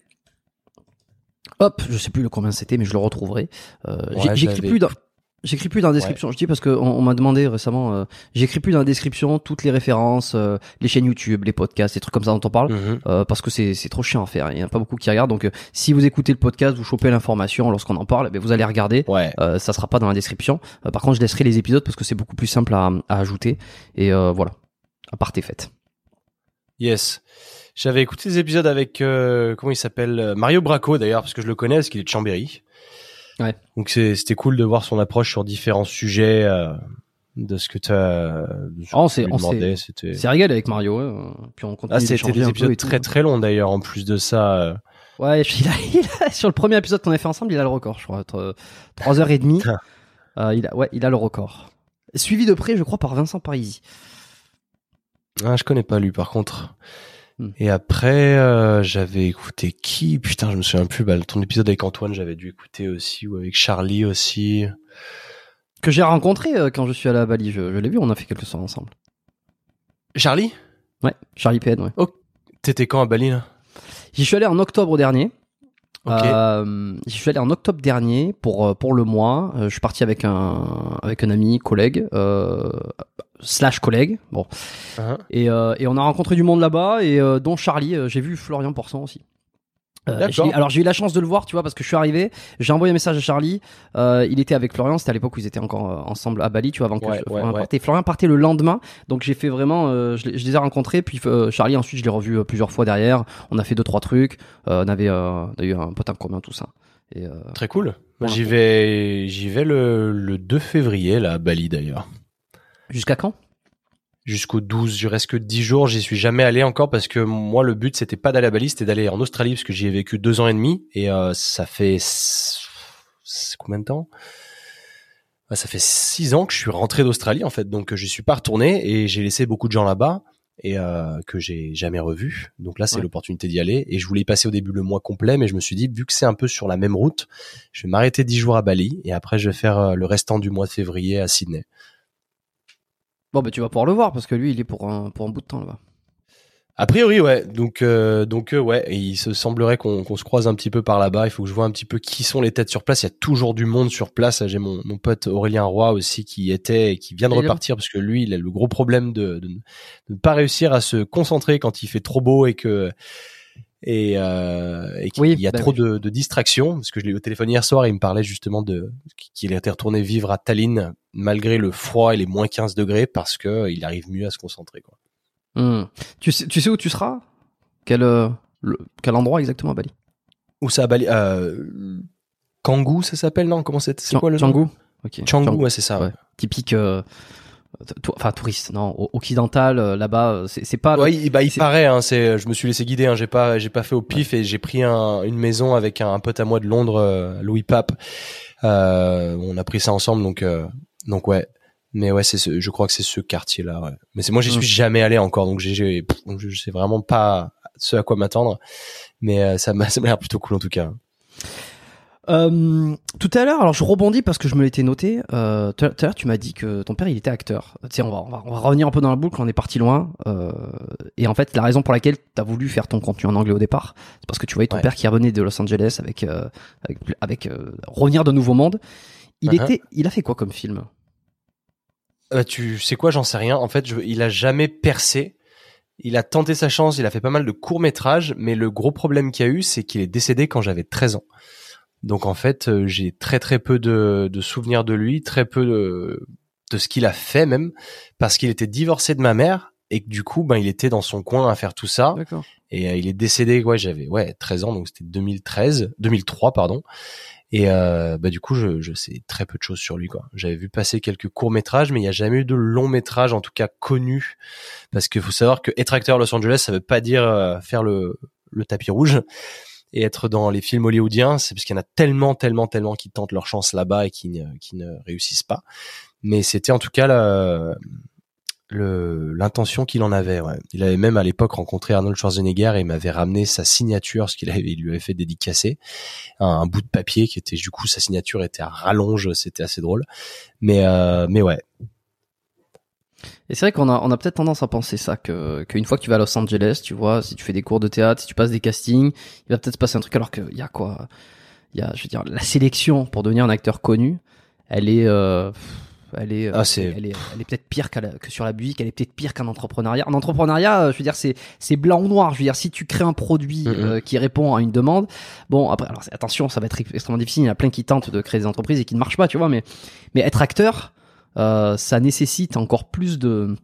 Hop, je sais plus le combien c'était, mais je le retrouverai. Euh, Ouais, j'écris plus dans. J'écris plus dans la description. Je dis parce que on, m'a demandé récemment. euh, j'écris plus dans la description toutes les références, euh, les chaînes YouTube, les podcasts, les trucs comme ça dont on parle. Mhm. Euh, parce que c'est c'est trop chiant à faire. Il y en a pas beaucoup qui regardent. Donc, euh, si vous écoutez le podcast, vous chopez l'information lorsqu'on en parle, eh bien, vous allez regarder. Ouais. Euh, ça sera pas dans la description. Euh, par contre, je laisserai les épisodes parce que c'est beaucoup plus simple à, à ajouter. Et euh, voilà, à part tes fêtes. Yes. J'avais écouté les épisodes avec euh, comment il s'appelle Mario Bracco d'ailleurs parce que je le connais parce qu'il est de Chambéry. Ouais. Donc c'est- c'était cool de voir son approche sur différents sujets euh, de ce que tu as Oh, C'est régalé avec Mario. hein. Puis on continue ah c'était des épisodes tout. très très longs d'ailleurs en plus de ça. euh. Ouais, il a, il a- sur le premier épisode qu'on a fait ensemble, il a le record, je crois, entre 3h30. Putain. Euh, il a, ouais, il a le record. Suivi de près, je crois, par Vincent Parisi. Ah, je connais pas lui par contre. Hmm. Et après, euh, j'avais écouté qui? Putain, je me souviens plus. Bah, ton épisode avec Antoine, j'avais dû écouter aussi, ou avec Charlie aussi. Que j'ai rencontré euh, quand je suis allé à Bali. Je, je l'ai vu, on a fait quelques soirs ensemble. Charlie? Ouais, Charlie PN, ouais. T'étais quand à Bali là? J'y suis allé en octobre dernier. Ok. Euh, j'y suis allé en octobre dernier pour euh, pour le mois. Je suis parti avec un avec un ami, collègue, euh, slash collègue. Bon, et, euh, et on a rencontré du monde là-bas et euh, dont Charlie. euh, j'ai vu Florian Porson aussi. Euh, je alors j'ai eu la chance de le voir, tu vois, parce que je suis arrivé, j'ai envoyé un message à Charlie. euh, il était avec Florian, c'était à l'époque où ils étaient encore ensemble à Bali, tu vois, avant que Ouais, Florian ouais, ouais. parte. Florian partait le lendemain, donc j'ai fait vraiment, euh, je, les, je les ai rencontrés, puis Charlie ensuite je l'ai revu plusieurs fois derrière. On a fait deux trois trucs, on avait, on a eu un pote en commun tout ça. Et, Très cool. J'y vais, j'y vais le, le 2 février, là, à Bali d'ailleurs. Jusqu'à quand? Jusqu'au 12, il reste que 10 jours, j'y suis jamais allé encore parce que moi, le but, c'était pas d'aller à Bali, c'était d'aller en Australie parce que j'y ai vécu deux ans et demi et euh, ça fait combien de temps? Ça fait six ans que je suis rentré d'Australie en fait, donc je suis pas retourné et j'ai laissé beaucoup de gens là-bas et euh, que j'ai jamais revu. Donc là, c'est Ouais. l'opportunité d'y aller et je voulais y passer au début le mois complet, mais je me suis dit vu que c'est un peu sur la même route, je vais m'arrêter 10 jours à Bali et après je vais faire euh, le restant du mois de février à Sydney. Bon bah tu vas pouvoir le voir parce que lui il est pour un pour un bout de temps là-bas. A priori, ouais. Donc, euh, donc, euh, ouais. Et il se semblerait qu'on qu'on se croise un petit peu par là-bas. Il faut que je vois un petit peu qui sont les têtes sur place. Il y a toujours du monde sur place. J'ai mon, mon pote Aurélien Roy aussi qui était et qui vient de repartir parce que lui, il a le gros problème de, de, de ne pas réussir à se concentrer quand il fait trop beau et que et, euh, et qu'il Oui, y a bah trop oui. de, de distractions. Parce que je l'ai eu au téléphone hier soir et il me parlait justement de qu'il était retourné vivre à Tallinn malgré le froid et les moins 15 degrés parce que il arrive mieux à se concentrer. Quoi. Hmm. Tu sais tu sais où tu seras? Quel euh, le- quel endroit exactement à Bali? Où ça à Bali euh, Kangoo, ça s'appelle non? Comment c'est C'est quoi le nom? Canggu Ok. Canggu, ouais, c'est ça. Ouais. Typique, euh, enfin touriste, non, occidental euh, là-bas, euh, c'est pas. Ouais, bah, il paraît. Hein, c'est, je me suis laissé guider. Hein, j'ai pas, j'ai pas fait au pif et j'ai pris un, une maison avec un, un pote à moi de Londres, euh, Louis Pape. Euh, on a pris ça ensemble, donc, euh, donc ouais. Mais ouais, c'est, ce, je crois que c'est ce quartier-là. Ouais. Mais c'est moi, j'y Mm. suis jamais allé encore, donc j'ai, je sais vraiment pas ce à quoi m'attendre. Mais euh, ça m'a, ça m'a l'air plutôt cool en tout cas. Euh, tout à l'heure, alors je rebondis parce que je me l'étais noté. Euh, tout à l'heure, tu m'as dit que ton père il était acteur. Tu sais, on va, on va, on va revenir un peu dans la boucle. On est parti loin. Euh, et en fait, la raison pour laquelle tu as voulu faire ton contenu en anglais au départ, c'est parce que tu voyais ton Ouais. père qui revenait de Los Angeles avec euh, avec, avec, euh, revenir de nouveau monde. Il Uh-huh. était, il a fait quoi comme film? Euh, tu sais quoi, j'en sais rien. En fait, je, il a jamais percé. Il a tenté sa chance, il a fait pas mal de courts métrages, mais le gros problème qu'il y a eu, c'est qu'il est décédé quand j'avais 13 ans. Donc en fait, euh, j'ai très très peu de, de souvenirs de lui, très peu de, de ce qu'il a fait même, parce qu'il était divorcé de ma mère et que du coup, ben il était dans son coin à faire tout ça. Et euh, il est décédé, ouais, j'avais ouais 13 ans, donc c'était 2013, 2003 pardon. Et euh, bah du coup, je, je sais très peu de choses sur lui quoi. J'avais vu passer quelques courts métrages, mais il n'y a jamais eu de long métrage, en tout cas connu, parce qu'il faut savoir que être acteur à Los Angeles, ça veut pas dire euh, faire le, le tapis rouge et être dans les films hollywoodiens, c'est parce qu'il y en a tellement, tellement, tellement qui tentent leur chance là-bas et qui ne, qui ne réussissent pas. Mais c'était en tout cas l'intention qu'il en avait. Ouais. Il avait même à l'époque rencontré Arnold Schwarzenegger et il m'avait ramené sa signature, ce qu'il il lui avait fait dédicacer, un, un bout de papier qui était du coup sa signature était à rallonge, c'était assez drôle. Mais euh, mais ouais, Et c'est vrai qu'on a, on a peut-être tendance à penser ça, que qu'une fois que tu vas à Los Angeles, tu vois, si tu fais des cours de théâtre, si tu passes des castings, il va peut-être se passer un truc alors qu'il y a quoi il y a, je veux dire, la sélection pour devenir un acteur connu, elle est, euh, elle est, Ah, c'est- elle est, elle est peut-être pire la- que sur la musique, elle est peut-être pire qu'un entrepreneuriat. En entrepreneuriat, euh, je veux dire, c'est, c'est blanc ou noir. Je veux dire, si tu crées un produit Mhm. euh, qui répond à une demande, bon, après, alors attention, ça va être extrêmement difficile. Il y en a plein qui tentent de créer des entreprises et qui ne marchent pas, tu vois. Mais, mais être acteur, euh, ça nécessite encore plus de,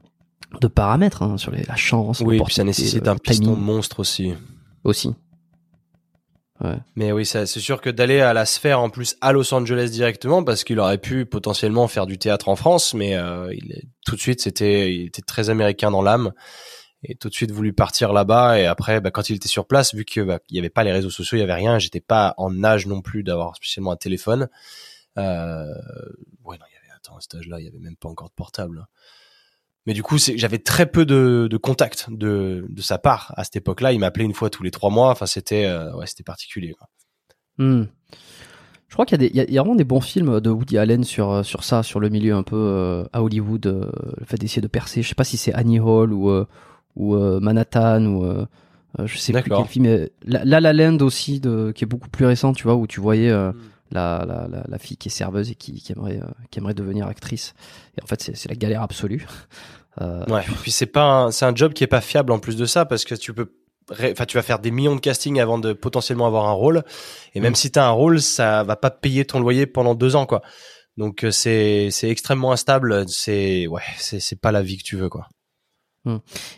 de paramètres hein, sur les, la chance. Oui, puis ça nécessite un piston monstre aussi. aussi. Mais oui, c'est sûr que d'aller à la sphère en plus à Los Angeles directement, parce qu'il aurait pu potentiellement faire du théâtre en France, mais euh, il est, tout de suite, c'était, il était très américain dans l'âme, et tout de suite voulu partir là-bas. Et après, bah, quand il était sur place, vu que bah, il y avait pas les réseaux sociaux, il y avait rien, j'étais pas en âge non plus d'avoir spécialement un téléphone. Euh, ouais, non, il attends, à cet âge-là, il y avait même pas encore de portable. Mais du coup, j'avais très peu de, de contact de, de sa part à cette époque-là. Il m'appelait une fois tous les trois mois. Enfin, c'était, euh, ouais, c'était particulier. Quoi. Hmm. Je crois qu'il y, a y vraiment des bons films de Woody Allen sur, euh, sur ça, sur le milieu un peu euh, à Hollywood, euh, le fait d'essayer de percer. Je sais pas si c'est Annie Hall ou, euh, ou euh, Manhattan ou je sais plus D'accord. quel film. La, La La Land aussi, de, qui est beaucoup plus récent, tu vois, où tu voyais euh, Mm. La, la, la, la fille qui est serveuse et qui, qui aimerait, euh, qui aimerait devenir actrice. Et en fait, c'est c'est la galère absolue. Euh, Ouais. Puis c'est pas, un- c'est un job qui est pas fiable en plus de ça parce que tu peux, enfin, tu vas faire des millions de castings avant de potentiellement avoir un rôle. Et même Mm. si t'as un rôle, ça va pas payer ton loyer pendant deux ans, quoi. Donc euh, c'est, c'est extrêmement instable. C'est, ouais, c'est, c'est pas la vie que tu veux, quoi.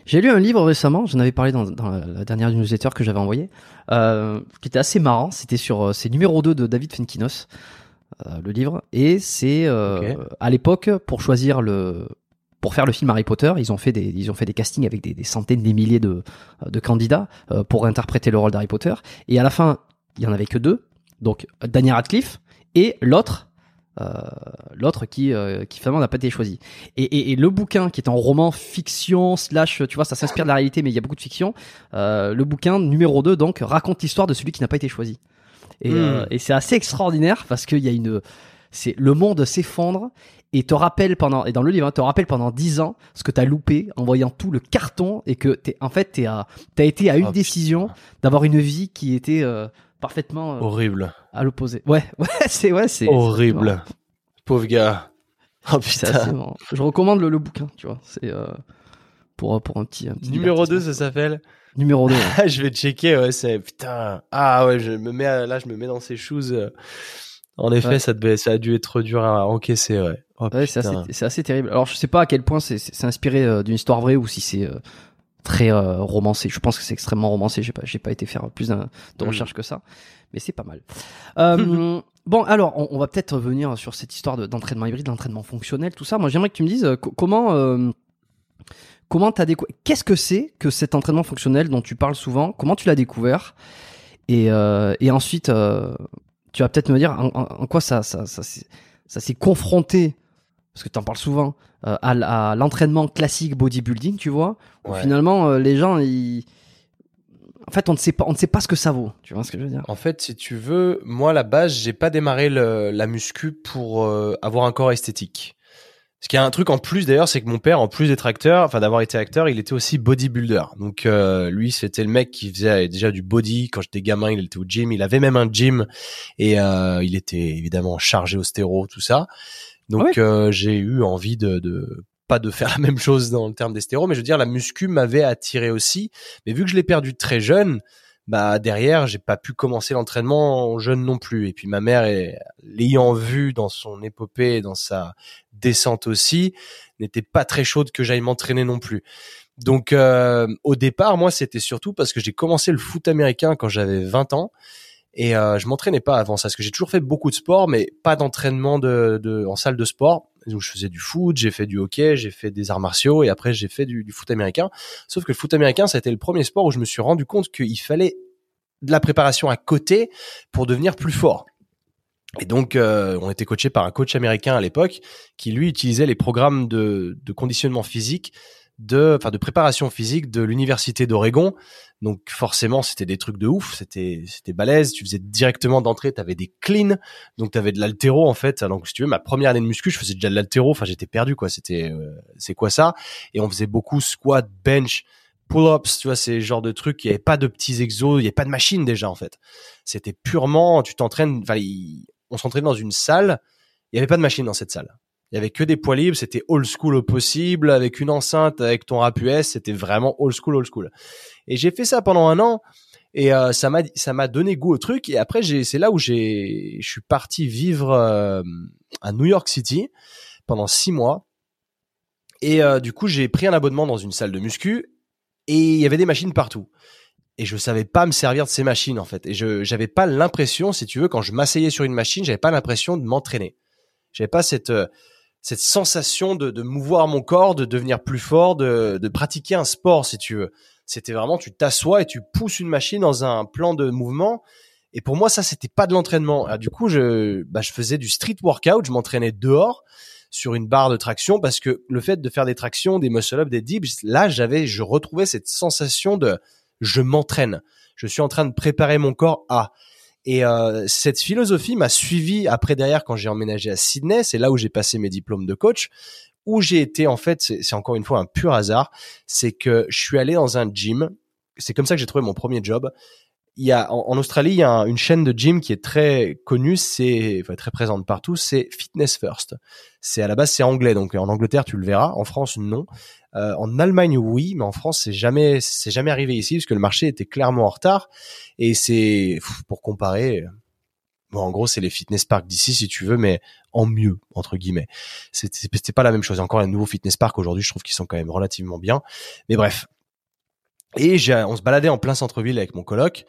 J'ai lu un livre récemment, j'en avais parlé dans, dans la, dernière newsletter que j'avais envoyée, euh, qui était assez marrant. C'était sur euh, c'est numéro 2 de David Fenkinos, euh, le livre, et c'est euh, à l'époque pour choisir le pour faire le film Harry Potter, ils ont fait des ils ont fait des castings avec des, des centaines, des milliers de de candidats pour interpréter le rôle d'Harry Potter, et à la fin il y en avait que deux, donc Daniel Radcliffe et l'autre. Euh, l'autre qui euh, qui finalement n'a pas été choisi. Et, et, et le bouquin qui est en roman fiction slash tu vois ça s'inspire de la réalité mais il y a beaucoup de fiction euh, le bouquin numéro 2 donc raconte l'histoire de celui qui n'a pas été choisi. Et, Hmm. euh, et c'est assez extraordinaire parce qu'il y a une c'est le monde s'effondre et te rappelle pendant et dans le livre hein, te rappelle pendant 10 ans ce que t'as loupé en voyant tout le carton et que t'es en fait t'es à t'as été à une Oh, décision d'avoir une vie qui était euh, parfaitement euh, Horrible. à l'opposé ouais ouais c'est ouais c'est Horrible. Pauvre gars. Oh putain. Je recommande le, le bouquin, tu vois. C'est euh, pour pour un petit, un petit Numéro 2, divertissement. ça s'appelle. Numéro 2. Ah, je vais checker, ouais, c'est putain. Ah ouais, je me mets à- là, je me mets dans ces shoes. euh. En effet, Ouais. ça devait, ça a dû être dur à encaisser, ouais. Oh, Ouais, c'est assez, terrible. Alors je sais pas à quel point c'est inspiré euh, d'une histoire vraie ou si c'est euh, très euh, romancé. Je pense que c'est extrêmement romancé. J'ai pas j'ai pas été faire plus de Mm. recherche que ça, mais c'est pas mal. Euh, bon alors on, on va peut-être revenir sur cette histoire de- d'entraînement hybride, d'entraînement fonctionnel, tout ça. Moi j'aimerais que tu me dises euh, co- comment comment t'as découvert. Qu'est-ce que c'est que cet entraînement fonctionnel dont tu parles souvent? Comment tu l'as découvert? Et, et ensuite, tu vas peut-être me dire en, quoi ça, ça, ça, ça s'est confronté, parce que tu en parles souvent, euh, à, l'entraînement classique bodybuilding, tu vois, où Ouais. finalement euh, les gens, ils... en fait, on ne sait pas, on ne sait pas ce que ça vaut. Tu vois ce que je veux dire En fait, si tu veux, moi à la base, j'ai pas démarré le- la muscu pour euh, avoir un corps esthétique. Ce qui a un truc en plus d'ailleurs, c'est que mon père, en plus d'être acteur, enfin d'avoir été acteur, il était aussi bodybuilder. Donc euh, lui, c'était le mec qui faisait déjà du body. Quand j'étais gamin, il était au gym. Il avait même un gym et euh, il était évidemment chargé au stéro, tout ça. Donc euh, j'ai eu envie de, de pas de faire la même chose dans le terme des stéros, mais je veux dire la muscu m'avait attiré aussi. Mais vu que je l'ai perdu très jeune, bah derrière j'ai pas pu commencer l'entraînement jeune non plus. Et puis ma mère l'ayant vu dans son épopée dans sa descente aussi n'était pas très chaude que j'aille m'entraîner non plus. Donc euh, au départ moi c'était surtout parce que j'ai commencé le foot américain quand j'avais 20 ans et euh, je m'entraînais pas avant ça parce que j'ai toujours fait beaucoup de sport mais pas d'entraînement de, de en salle de sport où je faisais du foot j'ai fait du hockey j'ai fait des arts martiaux et après j'ai fait du, du foot américain Sauf que le foot américain, ça a été le premier sport où je me suis rendu compte qu'il fallait de la préparation à côté pour devenir plus fort. Et donc, euh, on était coaché par un coach américain à l'époque qui lui utilisait les programmes de, de conditionnement physique, de, enfin de préparation physique de l'université d'Oregon. Donc forcément, c'était des trucs de ouf, c'était c'était balèze. Tu faisais directement d'entrée, t'avais des cleans, donc t'avais de l'altéro en fait. Donc si tu veux, ma première année de muscu, je faisais déjà de l'altéro. Enfin, j'étais perdu quoi. C'était euh, c'est quoi ça? Et on faisait beaucoup squat, bench, pull-ups, tu vois, c'est le genre de trucs, il n'y avait pas de petits exos, il n'y avait pas de machine déjà en fait. C'était purement, tu t'entraînes, enfin, on s'entraînait dans une salle, il n'y avait pas de machine dans cette salle. Il y avait que des poids libres, c'était old school au possible, avec une enceinte, avec ton rap US, c'était vraiment old school, old school. Et j'ai fait ça pendant un an, et euh, ça m'a ça m'a donné goût au truc. Et après, j'ai c'est là où j'ai je suis parti vivre euh, à New York City pendant six mois. Et euh, du coup, j'ai pris un abonnement dans une salle de muscu et il y avait des machines partout. Et je savais pas me servir de ces machines en fait. Et je j'avais pas l'impression, si tu veux, quand je m'asseyais sur une machine, j'avais pas l'impression de m'entraîner. J'avais pas cette cette sensation de, de mouvoir mon corps, de devenir plus fort, de, de pratiquer un sport, si tu veux. C'était vraiment, tu t'assois et tu pousses une machine dans un plan de mouvement. Et pour moi, ça, c'était pas de l'entraînement. Du coup, je, bah, je faisais du street workout, je m'entraînais dehors sur une barre de traction parce que le fait de faire des tractions, des muscle-up, des dips, là, j'avais, je retrouvais cette sensation de je m'entraîne. Je suis en train de préparer mon corps à. Et euh, cette philosophie m'a suivi après derrière quand j'ai emménagé à Sydney. C'est là où j'ai passé mes diplômes de coach. Où j'ai été en fait, c'est encore une fois un pur hasard. C'est que je suis allé dans un gym. C'est comme ça que j'ai trouvé mon premier job. Il y a en, Australie, il y a une chaîne de gym qui est très connue, c'est enfin, très présente partout. C'est Fitness First. C'est à la base c'est anglais, donc en Angleterre tu le verras. En France non. Euh, en Allemagne, oui, mais en France, c'est jamais, c'est jamais arrivé ici parce que le marché était clairement en retard. Et c'est pour comparer. Bon, en gros, c'est les fitness parks d'ici, si tu veux, mais en mieux entre guillemets. C'était pas la même chose. Encore les nouveaux fitness parks aujourd'hui, je trouve qu'ils sont quand même relativement bien. Mais bref. Et on se baladait en plein centre-ville avec mon coloc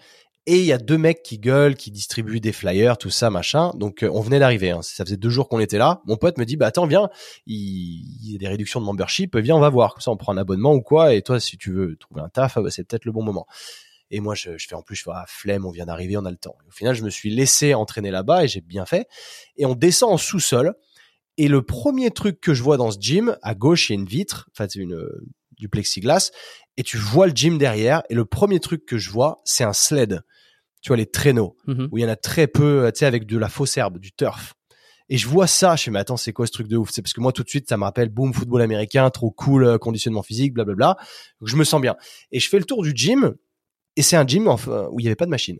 et il y a deux mecs qui gueulent, qui distribuent des flyers, tout ça, machin. Donc euh, on venait d'arriver. Hein. Ça faisait deux jours qu'on était là. Mon pote me dit bah attends viens, il, y a des réductions de membership, viens on va voir. Comme ça on prend un abonnement ou quoi. Et toi si tu veux trouver un taf, ah, bah, c'est peut-être le bon moment. Et moi je, fais en plus je fais ah, flemme, on vient d'arriver, on a le temps. au final je me suis laissé entraîner là-bas et j'ai bien fait. Et on descend en sous-sol. Et le premier truc que je vois dans ce gym, à gauche il y a une vitre, enfin c'est une du plexiglas, et tu vois le gym derrière. Et le premier truc que je vois, c'est un sled tu vois, les traîneaux, mhm. où il y en a très peu, tu sais, avec de la fausse herbe, du turf. Et je vois ça, je fais, mais attends, c'est quoi ce truc de ouf? C'est parce que moi, tout de suite, ça me rappelle, boum, football américain, trop cool, euh, conditionnement physique, blablabla. Donc, je me sens bien. Et je fais le tour du gym, et c'est un gym où il n'y avait pas de machine.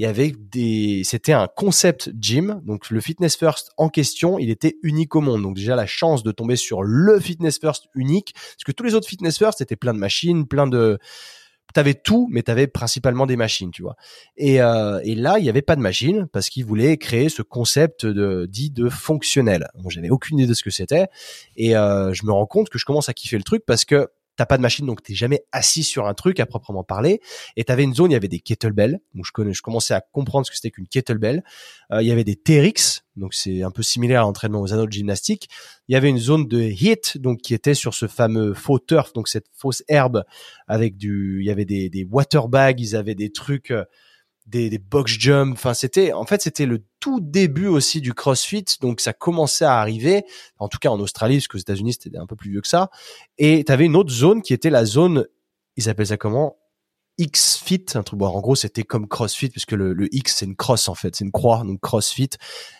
Y avait des, c'était un concept gym. Donc, le fitness first en question, il était unique au monde. Donc, déjà, la chance de tomber sur le fitness first unique. Parce que tous les autres fitness first étaient plein de machines, plein de, t'avais tout, mais t'avais principalement des machines, tu vois. Et, euh, et là, il y avait pas de machine parce qu'ils voulaient créer ce concept de dit de fonctionnel. Bon, j'avais aucune idée de ce que c'était, et euh, je me rends compte que je commence à kiffer le truc parce que t'as pas de machine, donc t'es jamais assis sur un truc à proprement parler. Et t'avais une zone, il y avait des kettlebells. Donc je connais, je commençais à comprendre ce que c'était qu'une kettlebell. Euh, il y avait des TRX, donc c'est un peu similaire à l'entraînement aux anneaux de gymnastique. Il y avait une zone de hit, donc qui était sur ce fameux faux turf, donc cette fausse herbe avec du, il y avait des, des water bags, ils avaient des trucs. Des, des box jump. Enfin, c'était, en fait, c'était le tout début aussi du CrossFit. Donc, ça commençait à arriver. En tout cas, en Australie, parce qu'aux États-Unis, c'était un peu plus vieux que ça. Et tu avais une autre zone qui était la zone, ils appellent ça comment? X-Fit, un truc. Bon, en gros, c'était comme CrossFit puisque le, le X c'est une cross en fait, c'est une croix, donc CrossFit.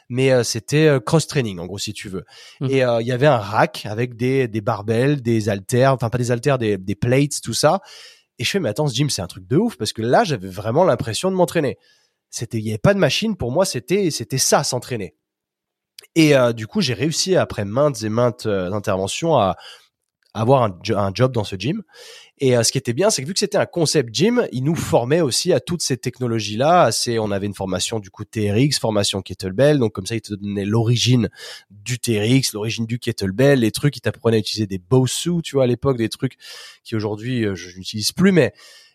Mais euh, c'était euh, cross training en gros si tu veux. Mmh. Et euh, il y avait un rack avec des des barbells, des haltères, enfin pas des haltères, des des plates, tout ça. Et je fais, mais attends, ce gym, c'est un truc de ouf parce que là, j'avais vraiment l'impression de m'entraîner. C'était, il n'y avait pas de machine pour moi, c'était, c'était ça, s'entraîner. Et euh, du coup, j'ai réussi après maintes et maintes euh, interventions à avoir un, un, job dans ce gym. Et euh, ce qui était bien, c'est que vu que c'était un concept gym, il nous formait aussi à toutes ces technologies-là. C'est, on avait une formation du coup TRX, formation kettlebell, donc comme ça, il te donnait l'origine du TRX, l'origine du kettlebell, les trucs, il t'apprenait à utiliser des Bosu, tu vois, à l'époque, des trucs qui aujourd'hui euh, je n'utilise plus, mais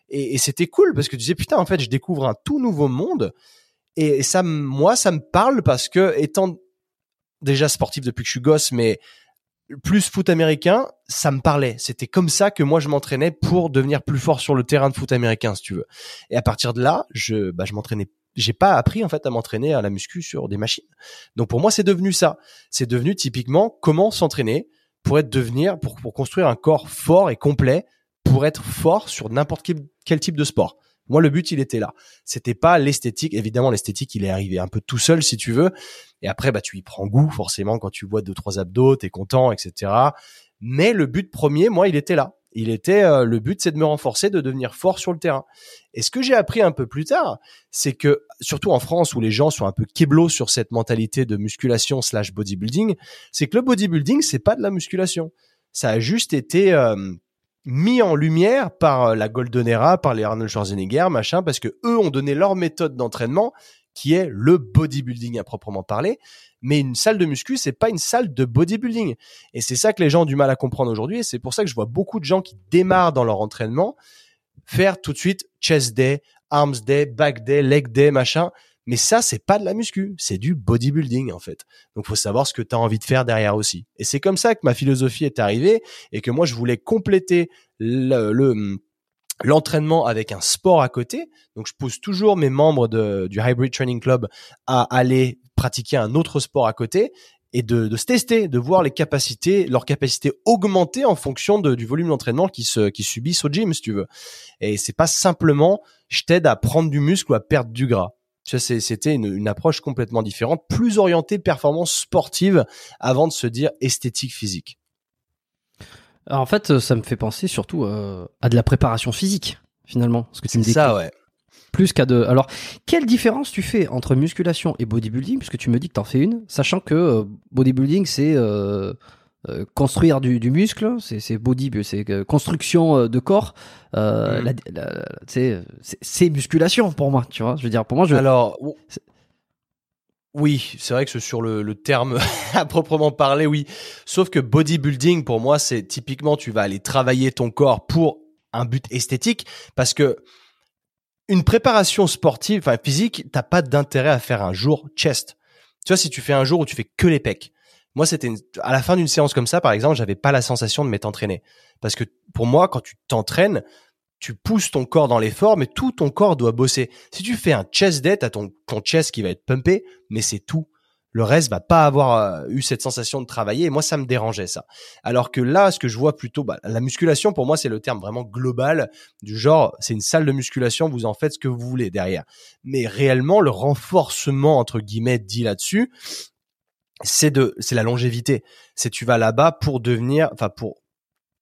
et, et c'était cool parce que tu disais putain, en fait, je découvre un tout nouveau monde. Et, et ça, moi, ça me parle parce que étant déjà sportif depuis que je suis gosse, mais plus foot américain, ça me parlait. C'était comme ça que moi je m'entraînais pour devenir plus fort sur le terrain de foot américain, si tu veux. Et à partir de là, je, bah, je m'entraînais. J'ai pas appris en fait à m'entraîner à la muscu sur des machines. Donc pour moi, c'est devenu ça. C'est devenu typiquement comment s'entraîner pour être devenir, pour, pour construire un corps fort et complet, pour être fort sur n'importe quel, quel type de sport. Moi, le but, il était là. C'était pas l'esthétique. Évidemment, l'esthétique, il est arrivé un peu tout seul, si tu veux. Et après, bah, tu y prends goût, forcément, quand tu vois deux, trois abdos, t'es content, etc. Mais le but premier, moi, il était là. Il était euh, le but, c'est de me renforcer, de devenir fort sur le terrain. Et ce que j'ai appris un peu plus tard, c'est que surtout en France où les gens sont un peu kéblos sur cette mentalité de musculation slash bodybuilding, c'est que le bodybuilding c'est pas de la musculation. Ça a juste été euh, mis en lumière par euh, la Golden Era, par les Arnold Schwarzenegger, machin, parce que eux ont donné leur méthode d'entraînement qui est le bodybuilding à proprement parler. Mais une salle de muscu, c'est pas une salle de bodybuilding. Et c'est ça que les gens ont du mal à comprendre aujourd'hui. Et c'est pour ça que je vois beaucoup de gens qui démarrent dans leur entraînement faire tout de suite chest day, arms day, back day, leg day, machin. Mais ça, c'est pas de la muscu, c'est du bodybuilding en fait. Donc, faut savoir ce que tu as envie de faire derrière aussi. Et c'est comme ça que ma philosophie est arrivée et que moi, je voulais compléter le, le l'entraînement avec un sport à côté. Donc, je pousse toujours mes membres de, du Hybrid Training Club à aller pratiquer un autre sport à côté et de, de se tester, de voir les capacités, leurs capacités augmenter en fonction du volume d'entraînement qui se, qui subissent au gym, si tu veux. Et c'est pas simplement je t'aide à prendre du muscle ou à perdre du gras. C'était une, une, approche complètement différente, plus orientée performance sportive avant de se dire esthétique physique. Alors en fait, ça me fait penser surtout euh, à de la préparation physique, finalement. Ce que tu me dis. ça, ouais. Plus qu'à de. Alors, quelle différence tu fais entre musculation et bodybuilding, puisque tu me dis que t'en fais une, sachant que euh, bodybuilding c'est euh, euh, construire du, du muscle, c'est body, c'est euh, construction de corps. Euh, Mhm. la- la- c'est musculation pour moi, tu vois. Je veux dire, pour moi, je. Alors, ou- oui, c'est vrai que c'est sur le, le terme à proprement parler, oui. Sauf que bodybuilding, pour moi, c'est typiquement, tu vas aller travailler ton corps pour un but esthétique, parce que une préparation sportive, enfin physique, t'as pas d'intérêt à faire un jour chest. Tu vois, si tu fais un jour où tu fais que les pecs. Moi, c'était une- à la fin d'une séance comme ça, par exemple, j'avais pas la sensation de m'être entraîné, parce que pour moi, quand tu t'entraînes, tu pousses ton corps dans l'effort, mais tout ton corps doit bosser. Si tu fais un chest day, t'as ton, ton chest qui va être pumpé, mais c'est tout. Le reste va pas avoir euh, eu cette sensation de travailler. Et moi, ça me dérangeait ça. Alors que là, ce que je vois plutôt, bah, la musculation, pour moi, c'est le terme vraiment global du genre, c'est une salle de musculation, vous en faites ce que vous voulez derrière. Mais réellement, le renforcement entre guillemets dit là-dessus, c'est de, c'est la longévité. C'est tu vas là-bas pour devenir, enfin pour,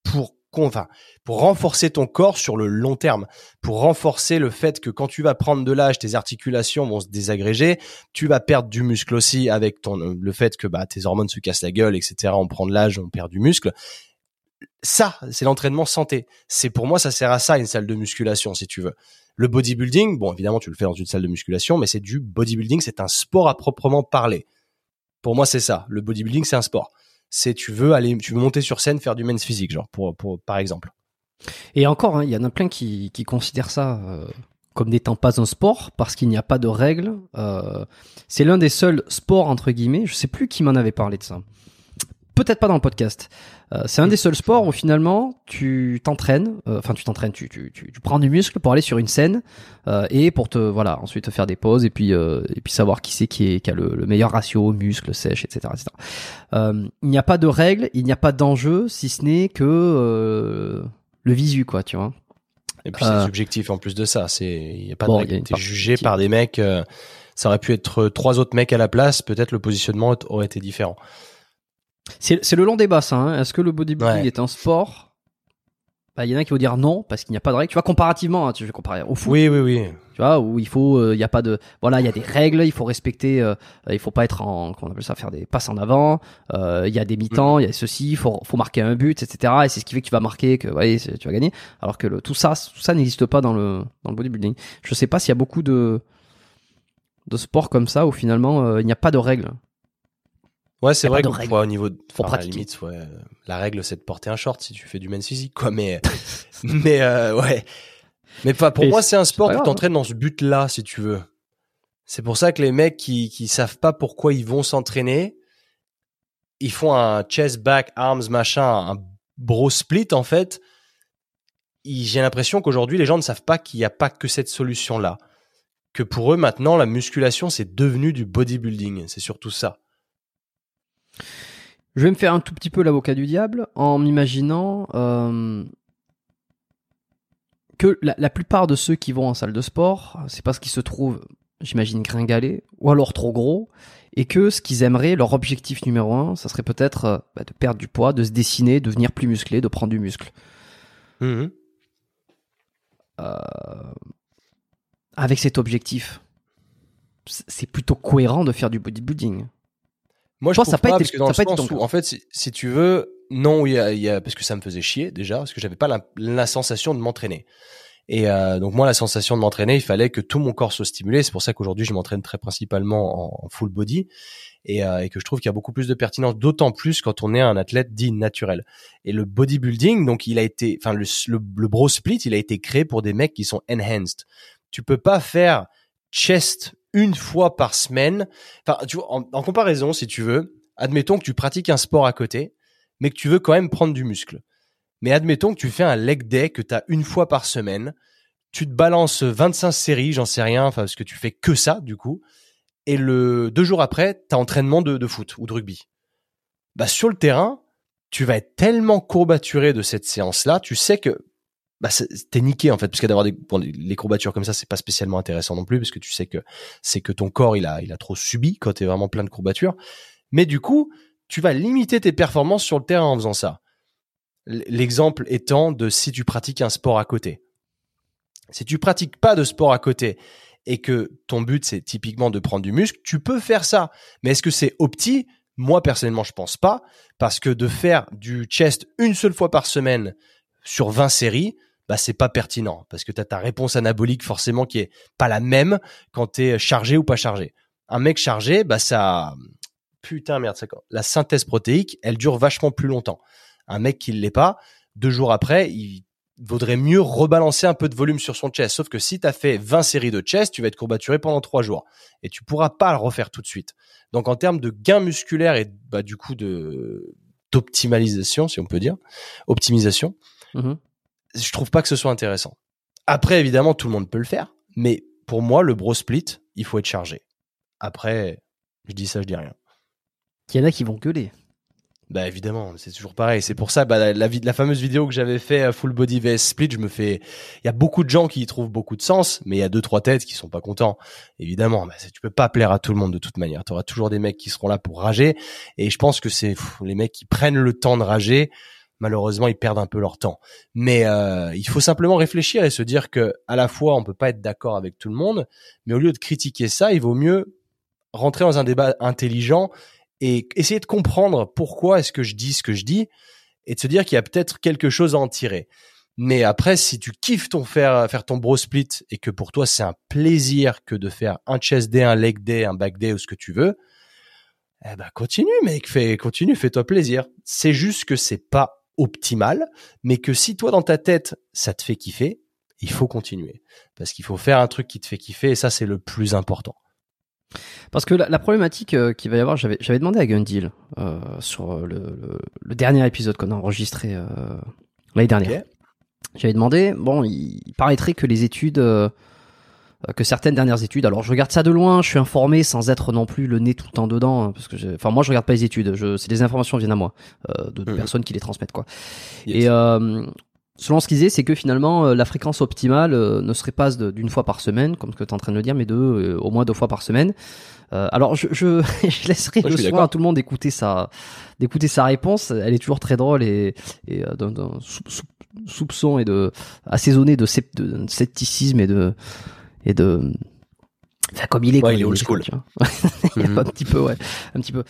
pour enfin, pour renforcer ton corps sur le long terme, pour renforcer le fait que quand tu vas prendre de l'âge, tes articulations vont se désagréger, tu vas perdre du muscle aussi avec ton le fait que bah tes hormones se cassent la gueule, etc. On prend de l'âge, on perd du muscle. Ça, c'est l'entraînement santé. C'est pour moi, ça sert à ça une salle de musculation, si tu veux. Le bodybuilding, bon, évidemment, tu le fais dans une salle de musculation, mais c'est du bodybuilding, c'est un sport à proprement parler. Pour moi, c'est ça. Le bodybuilding, c'est un sport. C'est tu veux aller, tu veux monter sur scène, faire du men's physique, genre pour, par exemple. Et encore, hein, il y en a plein qui, considèrent ça euh, comme n'étant pas un sport parce qu'il n'y a pas de règles. Euh, c'est l'un des seuls sports entre guillemets. Je sais plus qui m'en avait parlé de ça. Peut-être pas dans le podcast. Euh, c'est un des seuls sports où finalement tu t'entraînes, euh, enfin tu t'entraînes, tu, tu, tu, tu prends du muscle pour aller sur une scène euh, et pour te voilà ensuite te faire des pauses et puis euh, et puis savoir qui c'est qui, est, qui a le, le meilleur ratio muscle sèche etc etc. Euh, il n'y a pas de règles, il n'y a pas d'enjeu si ce n'est que euh, le visu quoi tu vois. Et puis c'est subjectif en plus de ça. C'est il y a pas Bon, de une T'es jugé par des mecs. euh, ça aurait pu être trois autres mecs à la place. Peut-être le positionnement aurait été différent. C'est le long débat ça. Hein. Est-ce que le bodybuilding Ouais. est un sport? Bah, Il y en a qui vont dire non parce qu'il n'y a pas de règles. Tu vois comparativement, hein, tu veux comparer au foot, Oui, oui, oui. tu vois où il faut, euh, il y a pas de, voilà, il y a des règles, il faut respecter, euh, il faut pas être en, comment on appelle ça, faire des passes en avant. euh, Il y a des mi-temps, il y a ceci, il faut, faut marquer un but, etc. Et c'est ce qui fait que tu vas marquer, que ouais, tu vas gagner. Alors que le, tout ça, tout ça n'existe pas dans le dans le bodybuilding. Je sais pas s'il y a beaucoup de de sports comme ça où finalement euh, il n'y a pas de règles. Ouais, c'est vrai que ouais, au niveau de, Faut enfin, à la pratiquer. limite, ouais, la règle c'est de porter un short si tu fais du men's physique, quoi. Mais, mais euh, ouais. Mais pour Et moi, c'est un sport où tu grave, t'entraînes dans ce but-là, si tu veux. C'est pour ça que les mecs qui qui savent pas pourquoi ils vont s'entraîner, ils font un chest back arms machin, un bro split en fait. J'ai l'impression qu'aujourd'hui les gens ne savent pas qu'il n'y a pas que cette solution là. Que pour eux maintenant la musculation c'est devenu du bodybuilding. C'est surtout ça. Je vais me faire un tout petit peu l'avocat du diable en m'imaginant euh, que la, la plupart de ceux qui vont en salle de sport, c'est parce qu'ils se trouvent, j'imagine, gringalés ou alors trop gros, et que ce qu'ils aimeraient, leur objectif numéro un, ça serait peut-être euh, bah, de perdre du poids, de se dessiner, de devenir plus musclé, de prendre du muscle. Mhm. avec cet objectif, c'est plutôt cohérent de faire du bodybuilding. Moi, je Toi, trouve ça a pas pas, été- parce que dans ça le pas été sens où, en fait, si, si tu veux, non, il y a, il y a- parce que ça me faisait chier déjà, parce que j'avais pas la, la sensation de m'entraîner. Et euh, donc moi, la sensation de m'entraîner, il fallait que tout mon corps soit stimulé. C'est pour ça qu'aujourd'hui, je m'entraîne très principalement en, en full body et, euh, et que je trouve qu'il y a beaucoup plus de pertinence, d'autant plus quand on est un athlète dit naturel. Et le bodybuilding, donc il a été, enfin le, le, le bro split, il a été créé pour des mecs qui sont enhanced. Tu peux pas faire chest une fois par semaine. Enfin, tu vois, en, comparaison, si tu veux, admettons que tu pratiques un sport à côté, mais que tu veux quand même prendre du muscle. Mais admettons que tu fais un leg day que tu as une fois par semaine, tu te balances 25 séries, j'en sais rien, parce que tu fais que ça du coup, et le deux jours après, tu as entraînement de, de foot ou de rugby. Bah sur le terrain, tu vas être tellement courbaturé de cette séance-là, tu sais que bah t'es niqué en fait, parce que d'avoir des les courbatures comme ça, c'est pas spécialement intéressant non plus, parce que tu sais que c'est que ton corps il a il a trop subi quand t'es vraiment plein de courbatures. Mais du coup, tu vas limiter tes performances sur le terrain en faisant ça. L'exemple étant de si tu pratiques un sport à côté. Si tu pratiques pas de sport à côté et que ton but c'est typiquement de prendre du muscle, tu peux faire ça. Mais est-ce que c'est opti? Moi personnellement, je pense pas parce que de faire du chest une seule fois par semaine sur 20 séries, bah c'est pas pertinent parce que tu as ta réponse anabolique forcément qui est pas la même quand tu es chargé ou pas chargé. Un mec chargé, bah ça putain merde, ça la synthèse protéique, elle dure vachement plus longtemps. Un mec qui l'est pas, deux jours après, il vaudrait mieux rebalancer un peu de volume sur son chest. Sauf que si tu as fait 20 séries de chest, tu vas être courbaturé pendant trois jours et tu pourras pas le refaire tout de suite. Donc en termes de gain musculaire et bah, du coup de d'optimalisation, si on peut dire, optimisation, Mhm. Je trouve pas que ce soit intéressant. Après, évidemment, tout le monde peut le faire, mais pour moi, le bro split, il faut être chargé. Après, je dis ça, je dis rien. Il y en a qui vont gueuler. Bah évidemment, c'est toujours pareil. C'est pour ça, bah, la, la, vid- la fameuse vidéo que j'avais fait euh, full body vs split, je me fais. Il y a beaucoup de gens qui y trouvent beaucoup de sens, mais il y a deux trois têtes qui sont pas contents. Évidemment, bah, tu peux pas plaire à tout le monde de toute manière. Tu auras toujours des mecs qui seront là pour rager, et je pense que c'est les mecs qui prennent le temps de rager. Malheureusement, ils perdent un peu leur temps. Mais euh, il faut simplement réfléchir et se dire que à la fois, on peut pas être d'accord avec tout le monde, mais au lieu de critiquer ça, il vaut mieux rentrer dans un débat intelligent et essayer de comprendre pourquoi est-ce que je dis ce que je dis et de se dire qu'il y a peut-être quelque chose à en tirer. Mais après, si tu kiffes ton faire, faire ton bro split et que pour toi c'est un plaisir que de faire un chest day, un leg day, un back day ou ce que tu veux, eh ben continue mec, fais, continue, fais-toi plaisir. C'est juste que c'est pas optimal, mais que si toi dans ta tête ça te fait kiffer, il faut continuer parce qu'il faut faire un truc qui te fait kiffer et ça c'est le plus important. Parce que la, la problématique euh, qu'il va y avoir, j'avais demandé à Gundil euh, sur le, le, le dernier épisode qu'on a enregistré euh, l'année dernière. J'avais demandé, bon, il, il paraîtrait que les études, euh, que certaines dernières études, alors je regarde ça de loin, je suis informé sans être non plus le nez tout le temps dedans, hein, parce que, enfin moi je regarde pas les études, je, c'est des informations qui viennent à moi, euh, de, de Mhm. personnes qui les transmettent quoi. Yes. Et euh, selon ce qu'ils disaient, c'est que finalement euh, la fréquence optimale euh, ne serait pas de- d'une fois par semaine, comme ce que tu es en train de le dire, mais de euh, au moins deux fois par semaine. Euh, alors je, je, je laisserai Moi, le soin à tout le monde d'écouter sa d'écouter sa réponse. Elle est toujours très drôle et, et euh, d'un, d'un sou- sou- soupçon et de assaisonné de, sep- de scepticisme et de et de enfin, comme il est. Ouais, quoi, il est old school. vois. Mhm. un petit peu, ouais, un petit peu.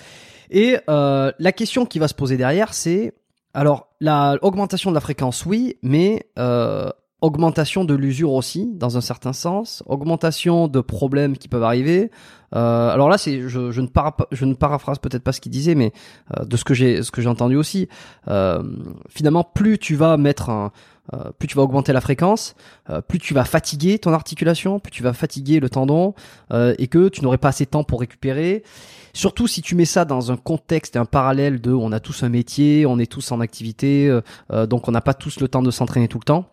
Et euh, la question qui va se poser derrière, c'est alors la augmentation de la fréquence, oui, mais euh, augmentation de l'usure aussi, dans un certain sens, augmentation de problèmes qui peuvent arriver. Euh, alors là, c'est je, je ne para, je ne paraphrase peut-être pas ce qu'il disait, mais euh, de ce que j'ai ce que j'ai entendu aussi. Euh, finalement, plus tu vas mettre un euh, plus tu vas augmenter la fréquence, euh, plus tu vas fatiguer ton articulation, plus tu vas fatiguer le tendon, euh, et que tu n'aurais pas assez de temps pour récupérer. Surtout si tu mets ça dans un contexte et un parallèle de on a tous un métier, on est tous en activité, donc on n'a pas tous le temps de s'entraîner tout le temps.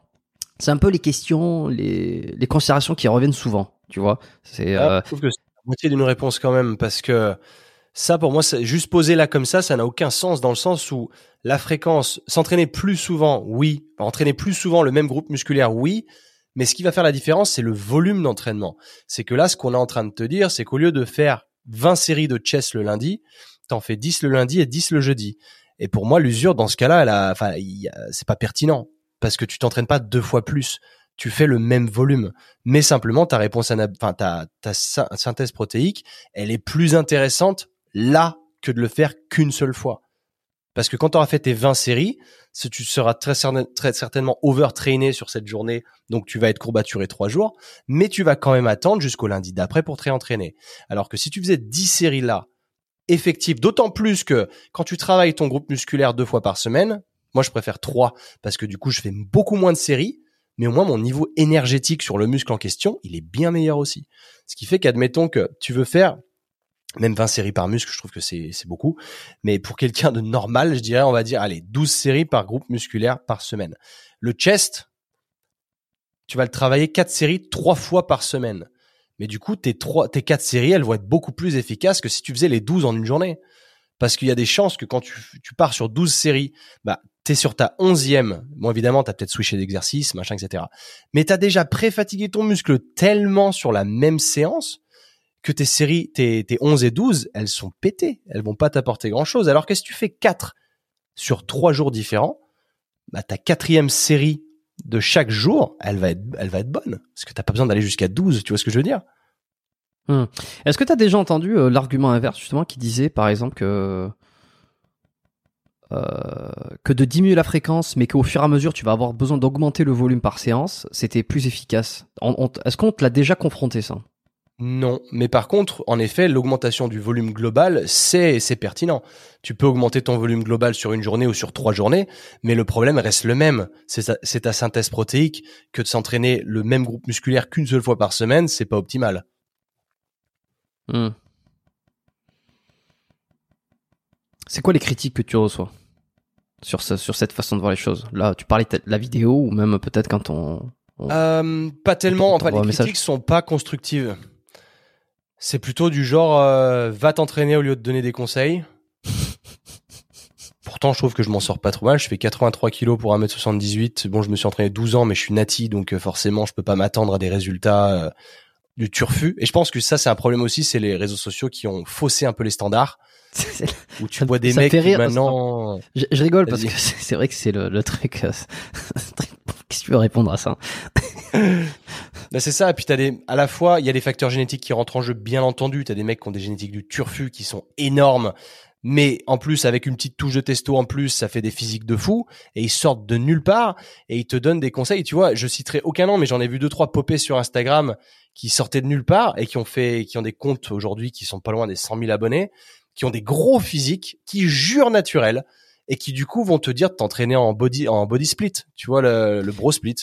C'est un peu les questions, les, les considérations qui reviennent souvent, tu vois. C'est Ah, je trouve que c'est la moitié d'une réponse quand même, parce que ça, pour moi, juste posé là comme ça, ça n'a aucun sens dans le sens où la fréquence, s'entraîner plus souvent, oui, Enfin, entraîner plus souvent le même groupe musculaire, oui, mais ce qui va faire la différence, c'est le volume d'entraînement. C'est que là, ce qu'on est en train de te dire, c'est qu'au lieu de faire 20 séries de chess le lundi, t'en fais 10 le lundi et 10 le jeudi. Et pour moi, l'usure, dans ce cas-là, elle a, enfin, c'est pas pertinent. parce que tu t'entraînes pas deux fois plus. Tu fais le même volume, mais simplement ta réponse, enfin ta, ta synthèse protéique, elle est plus intéressante là que de le faire qu'une seule fois. Parce que quand tu auras fait tes 20 séries, tu seras très, certainement overtrainé sur cette journée, donc tu vas être courbaturé trois jours, mais tu vas quand même attendre jusqu'au lundi d'après pour te réentraîner. Alors que si tu faisais 10 séries là, effectives, d'autant plus que quand tu travailles ton groupe musculaire deux fois par semaine, moi je préfère trois parce que du coup je fais beaucoup moins de séries, mais au moins mon niveau énergétique sur le muscle en question, il est bien meilleur aussi. Ce qui fait qu'admettons que tu veux faire même 20 séries par muscle, je trouve que c'est beaucoup. Mais pour quelqu'un de normal, je dirais, on va dire, allez, 12 séries par groupe musculaire par semaine. Le chest, tu vas le travailler 4 séries 3 fois par semaine. Mais du coup, tes, 3, tes 4 séries, elles vont être beaucoup plus efficaces que si tu faisais les 12 en une journée. Parce qu'il y a des chances que quand tu, pars sur 12 séries, bah, t'es sur ta onzième. Bon, évidemment, t'as peut-être switché d'exercice, machin, etc. Mais t'as déjà pré-fatigué ton muscle tellement sur la même séance que tes séries, tes, tes 11 et 12, elles sont pétées. Elles vont pas t'apporter grand chose. Alors que si tu fais 4 sur 3 jours différents, bah, ta quatrième série de chaque jour, elle va être, elle va être bonne. Parce que t'as pas besoin d'aller jusqu'à 12. Tu vois ce que je veux dire? Hmm. Est-ce que tu as déjà entendu euh, l'argument inverse justement qui disait par exemple que euh, que de diminuer la fréquence, mais qu'au fur et à mesure tu vas avoir besoin d'augmenter le volume par séance, c'était plus efficace? Est-ce qu'on te l'a déjà confronté ça? Non, mais par contre, en effet, l'augmentation du volume global, c'est c'est pertinent. Tu peux augmenter ton volume global sur une journée ou sur trois journées, mais le problème reste le même. C'est ta synthèse protéique que de s'entraîner le même groupe musculaire qu'une seule fois par semaine, c'est pas optimal. Hmm. C'est quoi les critiques que tu reçois sur sur cette façon de voir les choses? Là, tu parlais de la vidéo ou même peut-être quand on, euh, pas tellement. Enfin, les critiques sont pas constructives. C'est plutôt du genre euh, va t'entraîner au lieu de donner des conseils. Pourtant, je trouve que je m'en sors pas trop mal. Je fais 83 kilos pour 1m78. Bon, je me suis entraîné 12 ans, mais je suis nati, donc euh, forcément, je peux pas m'attendre à des résultats euh, du turfu. Et je pense que ça, c'est un problème aussi. C'est les réseaux sociaux qui ont faussé un peu les standards. où tu vois des mecs qui maintenant. Je, rigole parce que c'est vrai que c'est le, le truc. Qu'est-ce que tu veux répondre à ça Ben c'est ça. Et puis t'as des, à la fois, il y a des facteurs génétiques qui rentrent en jeu, bien entendu. T'as des mecs qui ont des génétiques du turfu qui sont énormes. Mais en plus, avec une petite touche de testo en plus, ça fait des physiques de fou. Et ils sortent de nulle part et ils te donnent des conseils. Tu vois, je citerai aucun nom, mais j'en ai vu deux, trois popper sur Instagram qui sortaient de nulle part et qui ont fait, qui ont des comptes aujourd'hui qui sont pas loin des 100 000 abonnés, qui ont des gros physiques, qui jurent naturel et qui du coup vont te dire de t'entraîner en body en body split, tu vois le, le bro split.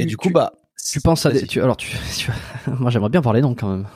et du coup bah tu penses à des, tu, alors tu, moi j'aimerais bien parler donc quand même.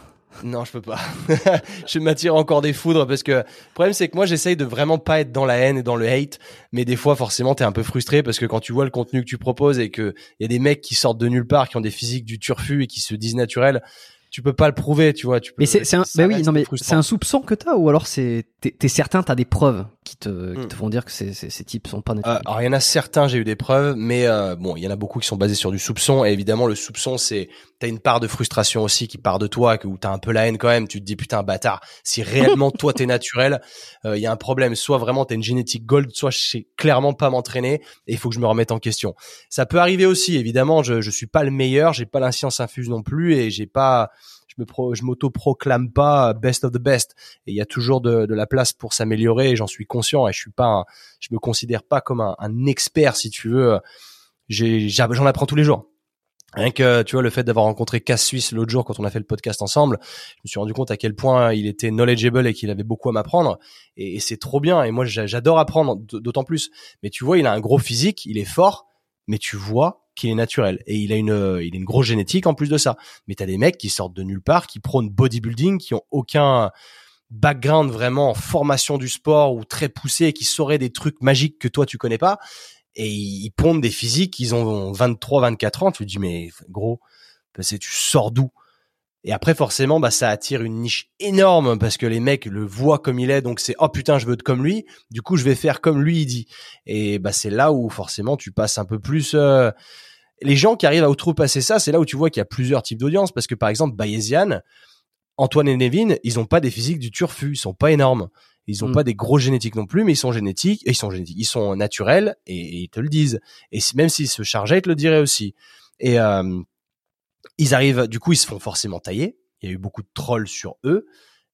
Non, je peux pas. je m'attire encore des foudres parce que le problème c'est que moi j'essaye de vraiment pas être dans la haine et dans le hate, mais des fois forcément t'es un peu frustré parce que quand tu vois le contenu que tu proposes et que y a des mecs qui sortent de nulle part, qui ont des physiques du turfu et qui se disent naturels, tu peux pas le prouver, tu vois. Tu peux, mais c'est un, bah oui, non mais c'est un soupçon que t'as ou alors c'est t'es certain t'as des preuves? Qui te qui te hmm. font dire que ces, ces, ces types sont pas naturels. Euh, alors il y en a certains, j'ai eu des preuves, mais euh, bon, il y en a beaucoup qui sont basés sur du soupçon et évidemment le soupçon c'est t'as une part de frustration aussi qui part de toi, que où t'as un peu la haine quand même. Tu te dis putain bâtard, si réellement toi t'es naturel, euh, il y a un problème. Soit vraiment t'as une génétique gold, soit je sais clairement pas m'entraîner et il faut que je me remette en question. Ça peut arriver aussi, évidemment. Je je suis pas le meilleur, j'ai pas la science infuse non plus et j'ai pas je me je m'auto-proclame pas best of the best. Et il y a toujours de, la place pour s'améliorer. J'en suis conscient et je suis pas, je me considère pas comme un, un expert si tu veux. J'en apprends tous les jours. Rien que tu vois le fait d'avoir rencontré Cass Suisse l'autre jour quand on a fait le podcast ensemble, je me suis rendu compte à quel point il était knowledgeable et qu'il avait beaucoup à m'apprendre. Et c'est trop bien. Et moi j'adore apprendre d'autant plus. Mais tu vois, il a un gros physique, il est fort, mais tu vois qu'il est naturel. Et il a une il a une grosse génétique en plus de ça. Mais t'as des mecs qui sortent de nulle part, qui prônent bodybuilding, qui ont aucun background vraiment en formation du sport ou très poussé, qui sauraient des trucs magiques que toi tu connais pas. Et ils pondent des physiques, ils ont 23, 24 ans, tu te dis mais gros, tu sors d'où? Et après forcément bah ça attire une niche énorme parce que les mecs le voient comme il est. Donc c'est oh putain je veux être comme lui. Du coup je vais faire comme lui il dit. Et bah c'est là où forcément tu passes un peu plus euh, les gens qui arrivent à outrepasser ça, c'est là où tu vois qu'il y a plusieurs types d'audience parce que par exemple Bayesian, Antoine et Nevin, ils ont pas des physiques du turfu, ils sont pas énormes. Ils ont Mm. pas des gros génétiques non plus, mais ils sont génétiques, et ils sont génétiques, ils sont naturels et, et ils te le disent. Et si- même s'ils se chargeaient, ils te le diraient aussi. Et euh, ils arrivent, du coup, ils se font forcément tailler. Il y a eu beaucoup de trolls sur eux,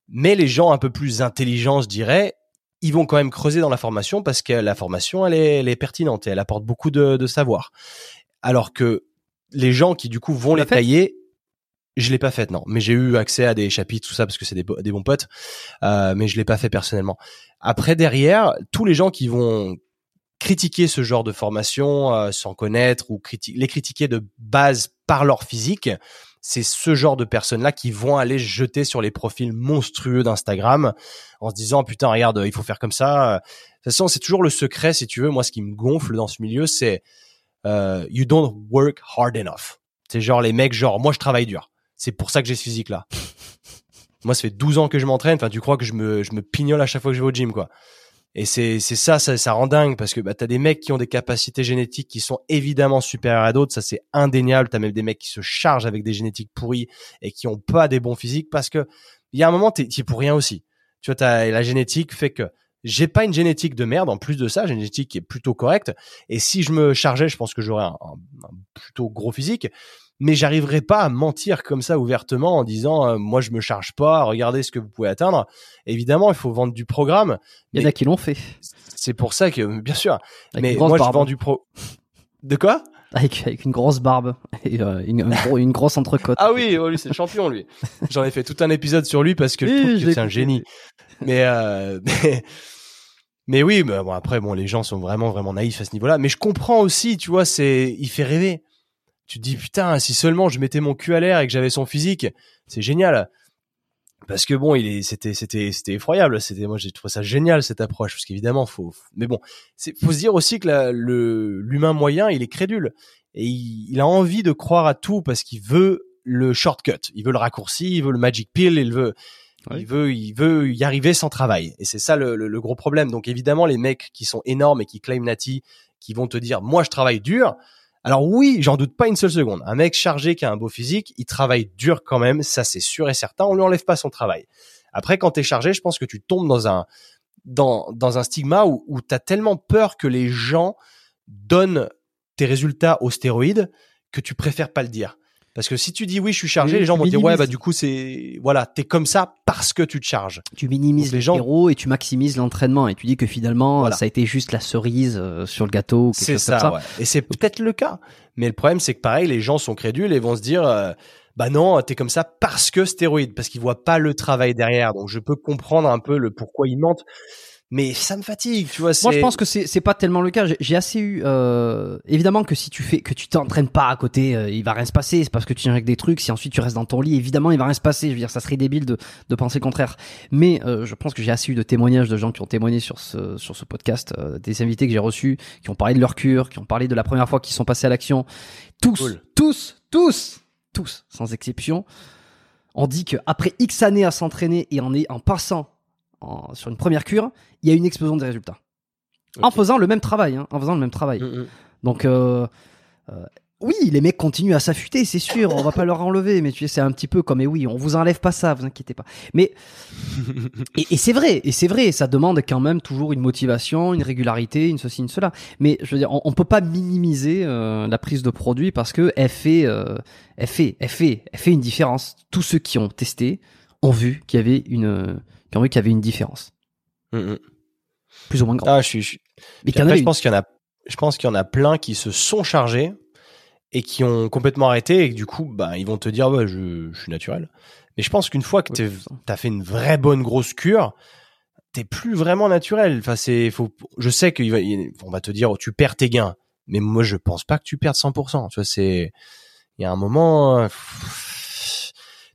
mais les gens un peu plus intelligents, je dirais, ils vont quand même creuser dans la formation parce que la formation, elle est, elle est pertinente et elle apporte beaucoup de, de savoir. Alors que les gens qui du coup vont les tailler, je l'ai pas faite non, mais j'ai eu accès à des chapitres tout ça parce que c'est des, bo- des bons potes, euh, mais je l'ai pas fait personnellement. Après derrière, tous les gens qui vont critiquer ce genre de formation euh, sans connaître ou criti- les critiquer de base par leur physique, c'est ce genre de personnes-là qui vont aller jeter sur les profils monstrueux d'Instagram en se disant putain regarde il faut faire comme ça. De toute façon c'est toujours le secret si tu veux. Moi ce qui me gonfle dans ce milieu c'est euh, you don't work hard enough. C'est genre les mecs genre moi je travaille dur. C'est pour ça que j'ai ce physique là. moi ça fait 12 ans que je m'entraîne. Enfin tu crois que je me je me pignole à chaque fois que je vais au gym quoi. Et c'est c'est ça, ça ça rend dingue parce que bah t'as des mecs qui ont des capacités génétiques qui sont évidemment supérieures à d'autres, ça c'est indéniable. T'as même des mecs qui se chargent avec des génétiques pourries et qui ont pas des bons physiques parce que il y a un moment t'es pour rien aussi. Tu vois, t'as la génétique fait que j'ai pas une génétique de merde. En plus de ça, j'ai une génétique qui est plutôt correcte. Et si je me chargeais, je pense que j'aurais un, un- un plutôt gros physique. Mais j'arriverais pas à mentir comme ça ouvertement en disant euh, moi je me charge pas, regardez ce que vous pouvez atteindre. Évidemment, il faut vendre du programme. Il y en a qui l'ont fait. C'est pour ça que bien sûr. Avec mais moi je vends du pro. De quoi? Avec, avec une grosse barbe et euh, une, un gros- une grosse entrecôte. Ah oui, oh, lui c'est le champion lui. J'en ai fait tout un épisode sur lui parce que je trouve que c'est un génie. Mais euh, mais, mais oui, mais bon après bon les gens sont vraiment vraiment naïfs à ce niveau-là. Mais je comprends aussi, tu vois, c'est il fait rêver. Tu te dis putain si seulement je mettais mon cul à l'air et que j'avais son physique, c'est génial. Parce que bon, il est, c'était, c'était, c'était effroyable. C'était, moi, j'ai trouvé ça génial cette approche, parce qu'évidemment, faut, faut- mais bon, c'est, faut se dire aussi que la- le, l'humain moyen, il est crédule et il, il a envie de croire à tout parce qu'il veut le shortcut, il veut le raccourci, il veut le magic pill, il veut, il veut, il veut y arriver sans travail. Et c'est ça le, le- le gros problème. Donc évidemment, les mecs qui sont énormes et qui claim Nati, qui vont te dire, moi, je travaille dur. Alors oui, j'en doute pas une seule seconde. Un mec chargé qui a un beau physique, il travaille dur quand même, ça c'est sûr et certain. On lui enlève pas son travail. Après, quand t'es chargé, je pense que tu tombes dans un dans un stigma où, où t'as tellement peur que les gens donnent tes résultats aux stéroïdes que tu préfères pas le dire. Parce que si tu dis oui, je suis chargé, Oui, les gens vont dire ouais, bah du coup c'est voilà, t'es comme ça parce que tu te charges. Tu minimises les les gens- héros et tu maximises l'entraînement et tu dis que finalement Voilà. ça a été juste la cerise euh, sur le gâteau. C'est ça. ouais. Et c'est peut-être le cas. Mais le problème, c'est que pareil, les gens sont crédules et vont se dire, euh, bah non, t'es comme ça parce que stéroïde, parce qu'ils voient pas le travail derrière. Donc je peux comprendre un peu le pourquoi ils mentent. Mais ça me fatigue, tu vois. Moi, je pense que c'est c'est pas tellement le cas. J'ai- assez eu euh, évidemment que si tu fais que tu t'entraînes pas à côté, euh, il va rien se passer. C'est parce que tu avec des trucs. Si ensuite tu restes dans ton lit, évidemment, il va rien se passer. Je veux dire, ça serait débile de de penser le contraire. Mais euh, je pense que j'ai assez eu de témoignages de gens qui ont témoigné sur ce sur ce podcast, euh, des invités que j'ai reçus, qui ont parlé de leur cure, qui ont parlé de la première fois qu'ils sont passés à l'action. Tous, Cool. tous, tous, tous, sans exception, on dit que après X années à s'entraîner et en, est- en passant en- sur une première cure, il y a une explosion des résultats. En faisant le même travail, hein, en faisant le même travail. Mm, mm. Donc, euh, euh, oui, les mecs continuent à s'affûter, c'est sûr, on va pas leur enlever, mais tu sais, c'est un petit peu comme, et oui, on vous enlève pas ça, vous inquiétez pas. Mais, et, et c'est vrai, et c'est vrai, ça demande quand même toujours une motivation, une régularité, une ceci, une cela. Mais je veux dire, on, on peut pas minimiser euh, la prise de produit parce que elle fait, euh, elle fait, elle fait, elle fait une différence. Tous ceux qui ont testé ont vu qu'il y avait une, ont vu qu'il y avait une différence, Mm, mm. plus ou moins grande. Ah, je suis. je- mais Puis qu'il y en après, avait je une. pense qu'il y en a. Je pense qu'il y en a plein qui se sont chargés et qui ont complètement arrêté et que du coup, bah, ils vont te dire, ouais, je, je suis naturel. Mais je pense qu'une fois que ça. t'as fait une vraie bonne grosse cure, t'es plus vraiment naturel. Enfin, c'est, faut, je sais qu'on va, il- on va te dire, oh, tu perds tes gains. Mais moi, je pense pas que tu perdes 100%. Tu vois, c'est, il y a un moment, euh,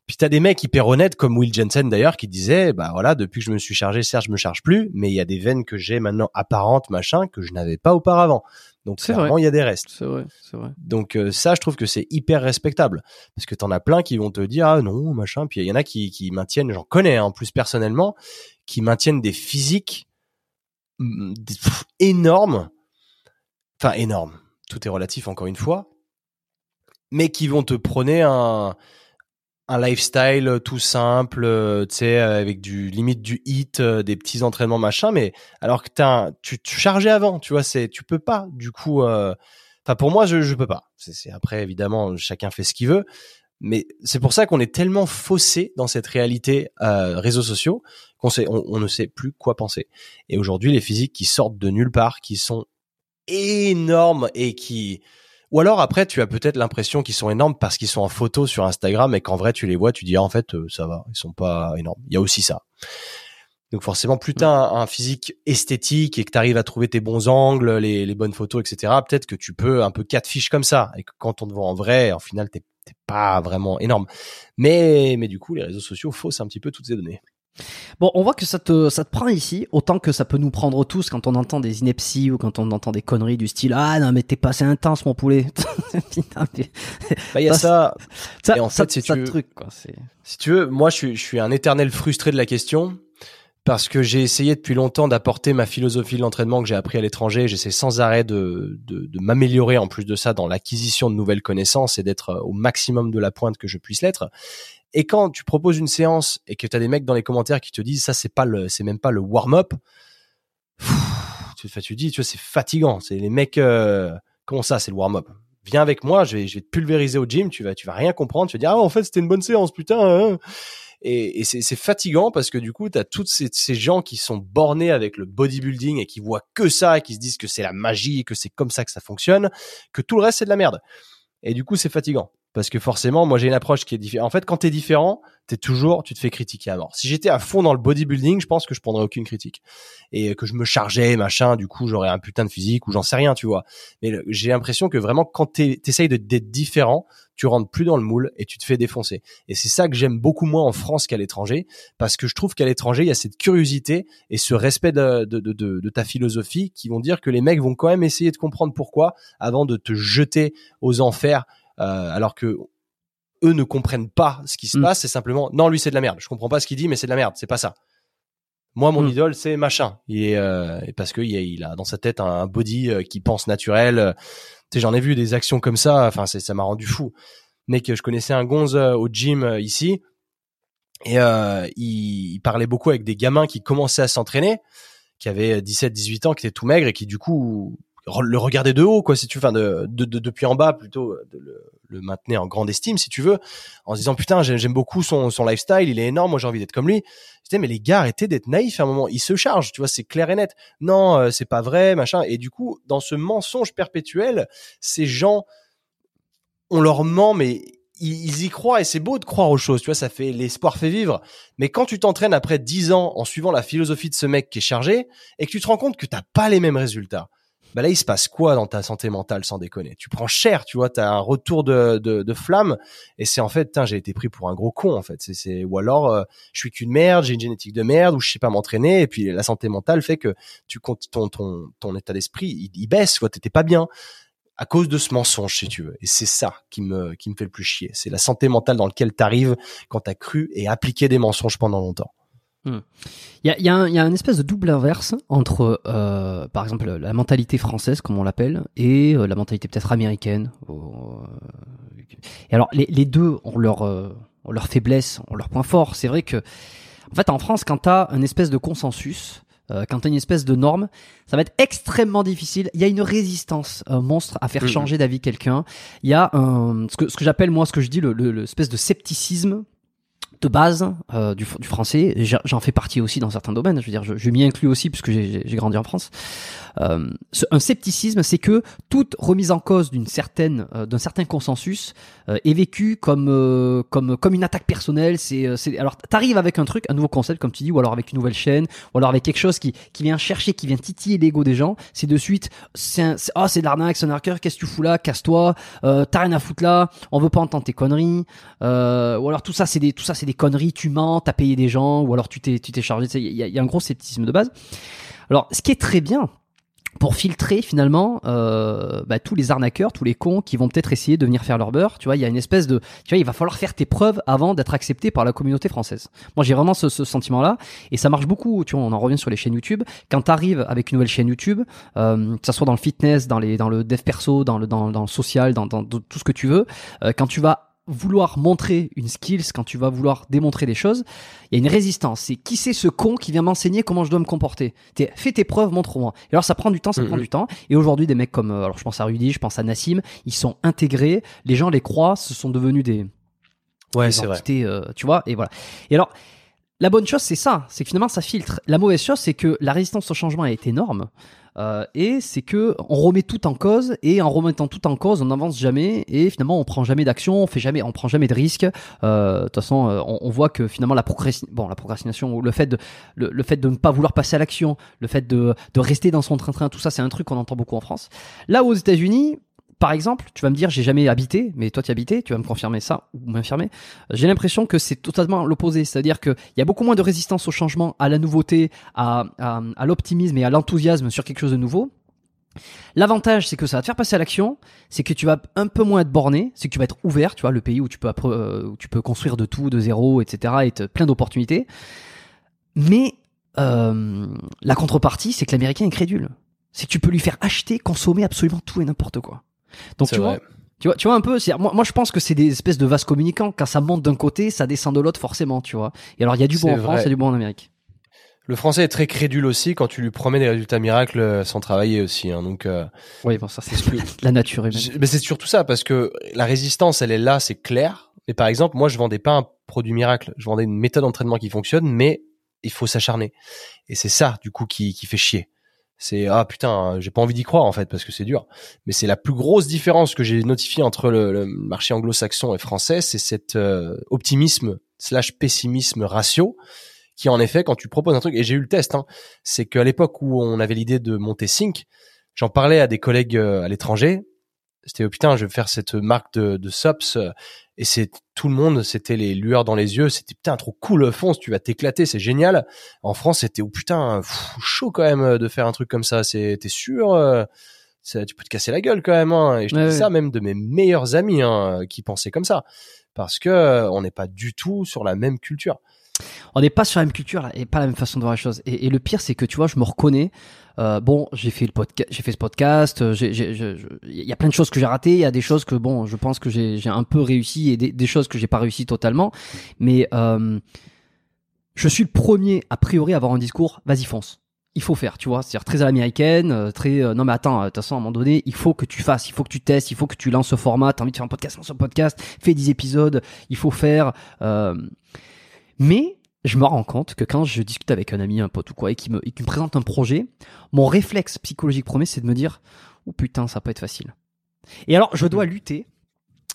puis t'as des mecs hyper honnêtes comme Will Jensen d'ailleurs qui disait, bah voilà, depuis que je me suis chargé, certes, je me charge plus, mais il y a des veines que j'ai maintenant apparentes, machin, que je n'avais pas auparavant. Donc C'est clairement, il y a des restes. C'est vrai, c'est vrai. Donc euh, ça, je trouve que c'est hyper respectable parce que t'en as plein qui vont te dire ah non machin. Puis il y en a qui, qui maintiennent, j'en connais hein, en plus personnellement, qui maintiennent des physiques mm, pff, énormes, enfin énormes. Tout est relatif encore une fois, mais qui vont te prôner un un lifestyle tout simple, euh, tu sais, avec du limite du hit, euh, des petits entraînements machin, mais alors que t'as, tu, tu chargeais avant, tu vois, c'est, tu peux pas. Du coup, euh, enfin pour moi, je, je peux pas. C'est, après évidemment, chacun fait ce qu'il veut, mais c'est pour ça qu'on est tellement faussé dans cette réalité réseaux sociaux qu'on sait, on, on, ne sait plus quoi penser. Et aujourd'hui, les physiques qui sortent de nulle part, qui sont énormes et qui ou alors après, tu as peut-être l'impression qu'ils sont énormes parce qu'ils sont en photo sur Instagram et qu'en vrai tu les vois, tu dis ah, en fait euh, ça va, ils sont pas énormes. Il y a aussi ça. Donc forcément, plus t'as un, un, physique esthétique et que tu arrives à trouver tes bons angles, les, les bonnes photos, etc. Peut-être que tu peux un peu quatre fiches comme ça et que quand on te voit en vrai, en final t'es pas vraiment énorme. Mais mais du coup, les réseaux sociaux faussent un petit peu toutes ces données. Bon, on voit que ça te, ça te prend ici, autant que ça peut nous prendre tous quand on entend des inepties ou quand on entend des conneries du style Ah non, mais t'es pas assez intense, mon poulet. bah, y a ça. ça et en fait, si tu veux, truc, quoi, si tu veux, moi, je suis, je suis un éternel frustré de la question parce que j'ai essayé depuis longtemps d'apporter ma philosophie de l'entraînement que j'ai appris à l'étranger. J'essaie sans arrêt de, de, de m'améliorer en plus de ça dans l'acquisition de nouvelles connaissances et d'être au maximum de la pointe que je puisse l'être. Et quand tu proposes une séance et que tu as des mecs dans les commentaires qui te disent ça c'est pas le c'est même pas le warm-up, tu, tu dis tu vois c'est fatigant, c'est les mecs euh, comment ça c'est le warm-up? Viens avec moi, je vais je vais te pulvériser au gym, tu vas tu vas rien comprendre, tu vas dire ah en fait c'était une bonne séance putain. Hein. Et, et c'est fatigant parce que du coup, tu as toutes ces, ces, gens qui sont bornés avec le bodybuilding et qui voient que ça et qui se disent que c'est la magie, que c'est comme ça que ça fonctionne, que tout le reste c'est de la merde. Et du coup, c'est fatigant. Parce que forcément, moi j'ai une approche qui est différente. En fait, quand t'es différent, t'es toujours, tu te fais critiquer à mort. Si j'étais à fond dans le bodybuilding, je pense que je prendrais aucune critique et que je me chargeais, machin. Du coup, j'aurais un putain de physique ou j'en sais rien, tu vois. Mais j'ai l'impression que vraiment, quand t'essayes d'être différent, tu rentres plus dans le moule et tu te fais défoncer. Et c'est ça que j'aime beaucoup moins en France qu'à l'étranger, parce que je trouve qu'à l'étranger, il y a cette curiosité et ce respect de, de, de, de, ta philosophie qui vont dire que les mecs vont quand même essayer de comprendre pourquoi avant de te jeter aux enfers alors que eux ne comprennent pas ce qui se mm. passe, c'est simplement non lui c'est de la merde. Je comprends pas ce qu'il dit, mais c'est de la merde. C'est pas ça. Moi, mon mm. idole, c'est machin. Et, euh, parce que il a, dans sa tête un, body euh, qui pense naturel. Tu sais, j'en ai vu des actions comme ça. Enfin, c'est, ça m'a rendu fou. Mec, je connaissais un gonze au gym ici, et il, il, parlait beaucoup avec des gamins qui commençaient à s'entraîner, qui avaient 17-18 ans, qui étaient tout maigres et qui du coup le regarder de haut, quoi, si tu veux, enfin, de, de, depuis en bas, plutôt, de le, le, maintenir en grande estime, si tu veux, en se disant, putain, j'aime beaucoup son, son lifestyle, il est énorme, moi j'ai envie d'être comme lui. Je mais les gars, arrêtez d'être naïfs à un moment, ils se chargent, tu vois, c'est clair et net. Non, euh, c'est pas vrai, machin. Et du coup, dans ce mensonge perpétuel, ces gens, on leur ment, mais ils, y croient et c'est beau de croire aux choses, tu vois, ça fait l'espoir fait vivre. Mais quand tu t'entraînes après dix ans en suivant la philosophie de ce mec qui est chargé et que tu te rends compte que t'as pas les mêmes résultats, bah là il se passe quoi dans ta santé mentale sans déconner? Tu prends cher, tu vois, t'as un retour de, de, de flamme et c'est en fait, j'ai été pris pour un gros con en fait. C'est ou alors euh, je suis qu'une merde, j'ai une génétique de merde ou je sais pas m'entraîner et puis la santé mentale fait que tu comptes ton ton ton état d'esprit il, baisse, quoi, t'étais pas bien à cause de ce mensonge si tu veux. Et c'est ça qui me qui me fait le plus chier. C'est la santé mentale dans laquelle t'arrives quand t'as cru et appliqué des mensonges pendant longtemps. Hmm. Il y a, un, y a une espèce de double inverse entre, euh, par exemple, la mentalité française, comme on l'appelle, et euh, la mentalité peut-être américaine. Euh, et alors, les, les deux ont leur, ont leur faiblesse, ont leur point fort. C'est vrai que, en fait, en France, quand tu as une espèce de consensus, quand tu as une espèce de norme, ça va être extrêmement difficile. Il y a une résistance monstre à faire changer d'avis quelqu'un. Il y a un, ce que, ce que j'appelle moi, ce que je dis, le, le, le espèce de scepticisme de base euh, du, du, français. J'en fais partie aussi dans certains domaines. Je veux dire, je, je m'y inclus aussi puisque j'ai grandi en France. Euh, un scepticisme, c'est que toute remise en cause d'une certaine, euh, d'un certain consensus euh, est vécue comme euh, comme comme une attaque personnelle. C'est, c'est alors t'arrives avec un truc, un nouveau concept comme tu dis, ou alors avec une nouvelle chaîne, ou alors avec quelque chose qui qui vient chercher, qui vient titiller l'ego des gens. C'est de suite, c'est oh c'est de l'arnaque, c'est un arnaqueur. Qu'est-ce que tu fous là Casse-toi. T'as rien à foutre là. On veut pas entendre tes conneries. ou alors tout ça, c'est des tout ça, c'est des conneries, tu mens, t'as payé des gens, ou alors tu t'es, tu t'es chargé. Il y, a, un gros scepticisme de base. Alors, ce qui est très bien, pour filtrer finalement euh, bah, tous les arnaqueurs, tous les cons qui vont peut-être essayer de venir faire leur beurre. Tu vois, il y a une espèce de, tu vois, il va falloir faire tes preuves avant d'être accepté par la communauté française. Moi, j'ai vraiment ce, sentiment-là et ça marche beaucoup. Tu vois, on en revient sur les chaînes YouTube. Quand tu arrives avec une nouvelle chaîne YouTube, euh, que ça soit dans le fitness, dans les, dans le dev perso, dans le, dans, dans le social, dans, dans, tout ce que tu veux, euh, quand tu vas vouloir montrer une skills, quand tu vas vouloir démontrer des choses, il y a une résistance. C'est qui c'est ce con qui vient m'enseigner comment je dois me comporter? T'es- Fais tes preuves, montre-moi. Et alors ça prend du temps, ça Mhm. prend du temps. Et aujourd'hui, des mecs comme, euh, alors je pense à Rudy, je pense à Nassim, ils sont intégrés. Les gens les croient, ce sont devenus des, Ouais, des c'est vrai. entités, euh, tu vois. Et voilà. Et alors, la bonne chose, c'est ça, c'est que finalement, ça filtre. La mauvaise chose, c'est que la résistance au changement est énorme. Euh, et c'est que on remet tout en cause et en remettant tout en cause, on n'avance jamais et finalement on prend jamais d'action, on fait jamais, on prend jamais de risque. Euh, De toute façon, euh, on, on voit que finalement la procrastination, bon la procrastination le fait de le, le fait de ne pas vouloir passer à l'action, le fait de, de rester dans son train-train, tout ça, c'est un truc qu'on entend beaucoup en France. Là aux États-Unis, par exemple, tu vas me dire j'ai jamais habité, mais toi tu habitais, tu vas me confirmer ça ou m'infirmer. J'ai l'impression que c'est totalement l'opposé, c'est-à-dire qu'il y a beaucoup moins de résistance au changement, à la nouveauté, à, à, à l'optimisme et à l'enthousiasme sur quelque chose de nouveau. L'avantage, c'est que ça va te faire passer à l'action, c'est que tu vas un peu moins être borné, c'est que tu vas être ouvert, tu vois, le pays où tu peux, euh, où tu peux construire de tout, de zéro, etc., et plein d'opportunités. Mais euh, la contrepartie, c'est que l'Américain est crédule. C'est que tu peux lui faire acheter, consommer absolument tout et n'importe quoi. Donc tu vrai. vois, tu vois, tu vois un peu. Moi, moi, je pense que c'est des espèces de vases communicants. Quand ça monte d'un côté, ça descend de l'autre forcément, tu vois. Et alors, il y a du bon en France, vrai. il y a du bon en Amérique. Le français est très crédule aussi quand tu lui promets des résultats miracles euh, sans travailler aussi. Hein, donc, euh, Oui, bon, ça c'est la nature humaine. mais c'est surtout ça parce que la résistance, elle est là, c'est clair. Mais par exemple, moi, je vendais pas un produit miracle. Je vendais une méthode d'entraînement qui fonctionne, mais il faut s'acharner. Et c'est ça, du coup, qui, qui fait chier. C'est ah putain, j'ai pas envie d'y croire en fait parce que c'est dur. Mais c'est la plus grosse différence que j'ai notifiée entre le, marché anglo-saxon et français, c'est cet euh, optimisme slash pessimisme ratio qui en effet quand tu proposes un truc et j'ai eu le test, hein, c'est qu'à l'époque où on avait l'idée de monter Sync, j'en parlais à des collègues euh, à l'étranger. C'était oh putain, je vais faire cette marque de, euh, et c'est tout le monde, c'était les lueurs dans les yeux, c'était putain trop cool fonce, tu vas t'éclater, c'est génial. En France, c'était oh putain pff, chaud quand même euh, de faire un truc comme ça, c'est t'es sûr euh, ça- tu peux te casser la gueule quand même hein. et je te Ouais, dis ouais. ça même de mes meilleurs amis hein, qui pensaient comme ça parce que euh, on n'est pas du tout sur la même culture. On n'est pas sur la même culture et pas la même façon de voir les choses. Et, le pire, c'est que tu vois, je me reconnais. Euh, bon, j'ai fait le podcast, j'ai fait ce podcast. euh, Il y a plein de choses que j'ai ratées. Il y a des choses que bon, je pense que j'ai un peu réussi et des, des choses que j'ai pas réussi totalement. Mais euh, je suis le premier a priori à avoir un discours. Vas-y, fonce. Il faut faire, tu vois, c'est-à-dire très à l'américaine, euh, très euh, non mais attends, de toute façon à un moment donné, il faut que tu fasses, il faut que tu testes, il faut que tu lances ce format, t'as envie de faire un podcast, lance un podcast, fais 10 épisodes, il faut faire euh, mais je me rends compte que quand je discute avec un ami, un pote ou quoi, et qui me, me présente un projet, mon réflexe psychologique premier, c'est de me dire, oh putain, ça peut être facile. Et alors, je dois lutter.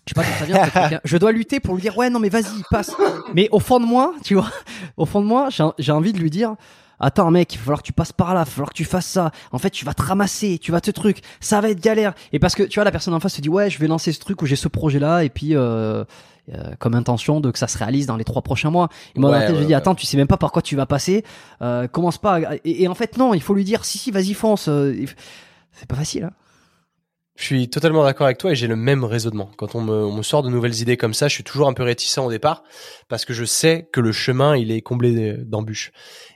Je sais pas d'où ça vient, truc, hein. Je dois lutter pour lui dire, ouais, non, mais vas-y, passe. Mais au fond de moi, tu vois, au fond de moi, j'ai envie de lui dire, attends, mec, il va falloir que tu passes par là, il va falloir que tu fasses ça. En fait, tu vas te ramasser, tu vas te truc, ça va être galère. Et parce que, tu vois, la personne en face se dit, ouais, je vais lancer ce truc où j'ai ce projet-là, et puis, euh, euh, comme intention de que ça se réalise dans les trois prochains mois. Et moi, dans la tête, je ouais, dis, ouais. attends, tu sais même pas par quoi tu vas passer, euh, commence pas. à- Et, et en fait, non, il faut lui dire, si, si, vas-y, fonce. euh, C'est pas facile, hein. Je suis totalement d'accord avec toi et j'ai le même raisonnement. Quand on me, on me sort de nouvelles idées comme ça, je suis toujours un peu réticent au départ parce que je sais que le chemin il est comblé d'embûches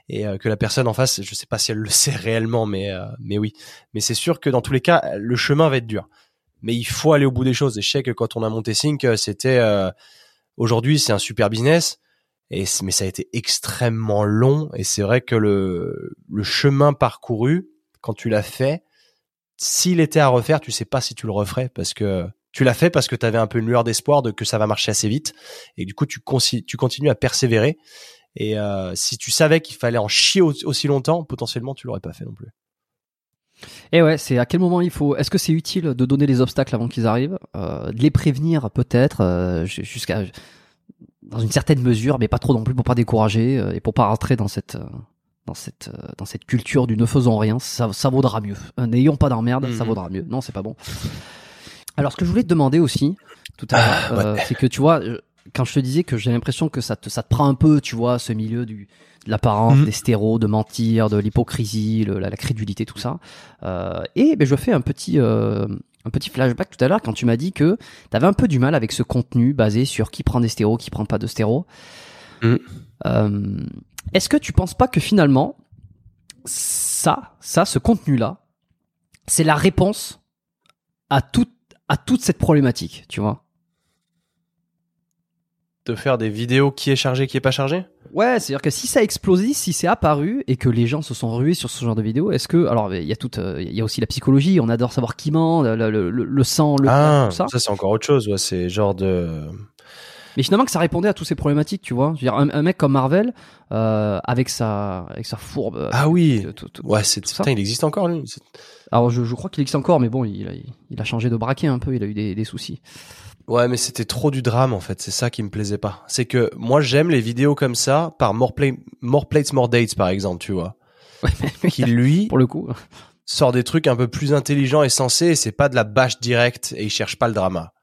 et que la personne en face, je sais pas si elle le sait réellement, mais euh, mais oui. Mais c'est sûr que dans tous les cas, le chemin va être dur. Mais il faut aller au bout des choses. Et je sais que quand on a monté Sync, euh, c'était euh, aujourd'hui c'est un super business. Et mais ça a été extrêmement long et c'est vrai que le le chemin parcouru quand tu l'as fait s'il était à refaire, tu sais pas si tu le referais parce que tu l'as fait parce que tu avais un peu une lueur d'espoir de que ça va marcher assez vite et du coup tu, tu continues à persévérer et euh, si tu savais qu'il fallait en chier au- aussi longtemps, potentiellement tu l'aurais pas fait non plus. Et ouais, c'est à quel moment il faut. Est-ce que c'est utile de donner les obstacles avant qu'ils arrivent, euh, de les prévenir peut-être euh, ju- jusqu'à dans une certaine mesure, mais pas trop non plus pour pas décourager euh, et pour pas rentrer dans cette dans cette dans cette culture du ne faisons rien. Ça, ça vaudra mieux. N'ayons pas d'emmerde, ça Mhm. vaudra mieux. Non, c'est pas bon. Alors, ce que je voulais te demander aussi tout à Ah, l'heure, euh, c'est que tu vois, quand je te disais que j'ai l'impression que ça te ça te prend un peu, tu vois, ce milieu du l'apparence, Mhm. des stéros, de mentir, de l'hypocrisie, la, la crédulité, tout ça. Euh, et ben, je fais un petit, euh, un petit flashback tout à l'heure quand tu m'as dit que tu avais un peu du mal avec ce contenu basé sur qui prend des stéros, qui prend pas de stéros. Mhm. Euh, Est-ce que tu penses pas que finalement, ça, ça, ce contenu-là, c'est la réponse à toute, à toute cette problématique, tu vois? De faire des vidéos qui est chargé, qui est pas chargé? Ouais, c'est-à-dire que si ça a explosé, si c'est apparu et que les gens se sont rués sur ce genre de vidéo, est-ce que alors il y a tout, euh, il y a aussi la psychologie, on adore savoir qui ment, le, le, le, le sang, le Ah, tout ça. ça c'est encore autre chose. Ouais, c'est genre de. Mais finalement que ça répondait à toutes ces problématiques, tu vois. Je veux dire, un, un mec comme Marvel euh, avec sa avec sa fourbe. euh, Ah oui. tout- tout- Ouais, c'est. Putain, il existe encore lui. Alors je, je crois qu'il existe encore, mais bon, il a, il a changé de braquet un peu, il a eu des, des soucis. Ouais, mais c'était trop du drame en fait. C'est ça qui me plaisait pas. C'est que moi j'aime les vidéos comme ça par More, Play... More Plates, More Dates par exemple, tu vois. Qui lui Pour le coup. sort des trucs un peu plus intelligents et sensés. et C'est pas de la bâche directe et il cherche pas le drama.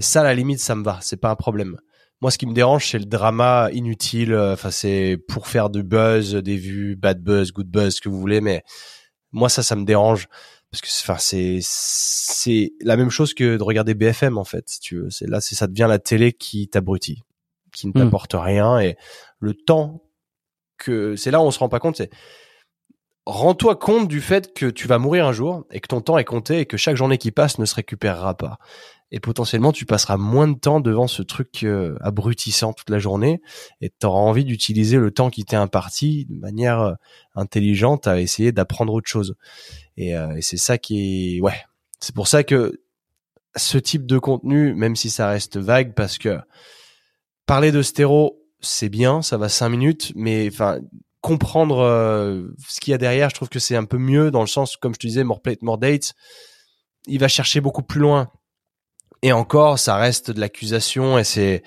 Et ça, à la limite, ça me va. C'est pas un problème. Moi, ce qui me dérange, c'est le drama inutile. Enfin, c'est pour faire du buzz, des vues, bad buzz, good buzz, ce que vous voulez. Mais moi, ça, ça me dérange parce que, enfin, c'est c'est la même chose que de regarder BFM en fait. Si tu veux, c'est là, c'est ça devient la télé qui t'abrutit, qui ne Hmm. t'apporte rien et le temps que c'est là où on se rend pas compte. C'est rends-toi compte du fait que tu vas mourir un jour et que ton temps est compté et que chaque journée qui passe ne se récupérera pas. Et potentiellement, tu passeras moins de temps devant ce truc euh, abrutissant toute la journée et tu auras envie d'utiliser le temps qui t'est imparti de manière euh, intelligente à essayer d'apprendre autre chose. Et, euh, et c'est ça qui est... Ouais, c'est pour ça que ce type de contenu, même si ça reste vague, parce que parler de stéro, c'est bien, ça va cinq minutes, mais enfin comprendre euh, ce qu'il y a derrière, je trouve que c'est un peu mieux dans le sens, comme je te disais, more plate, more dates. Il va chercher beaucoup plus loin. Et encore, ça reste de l'accusation et c'est.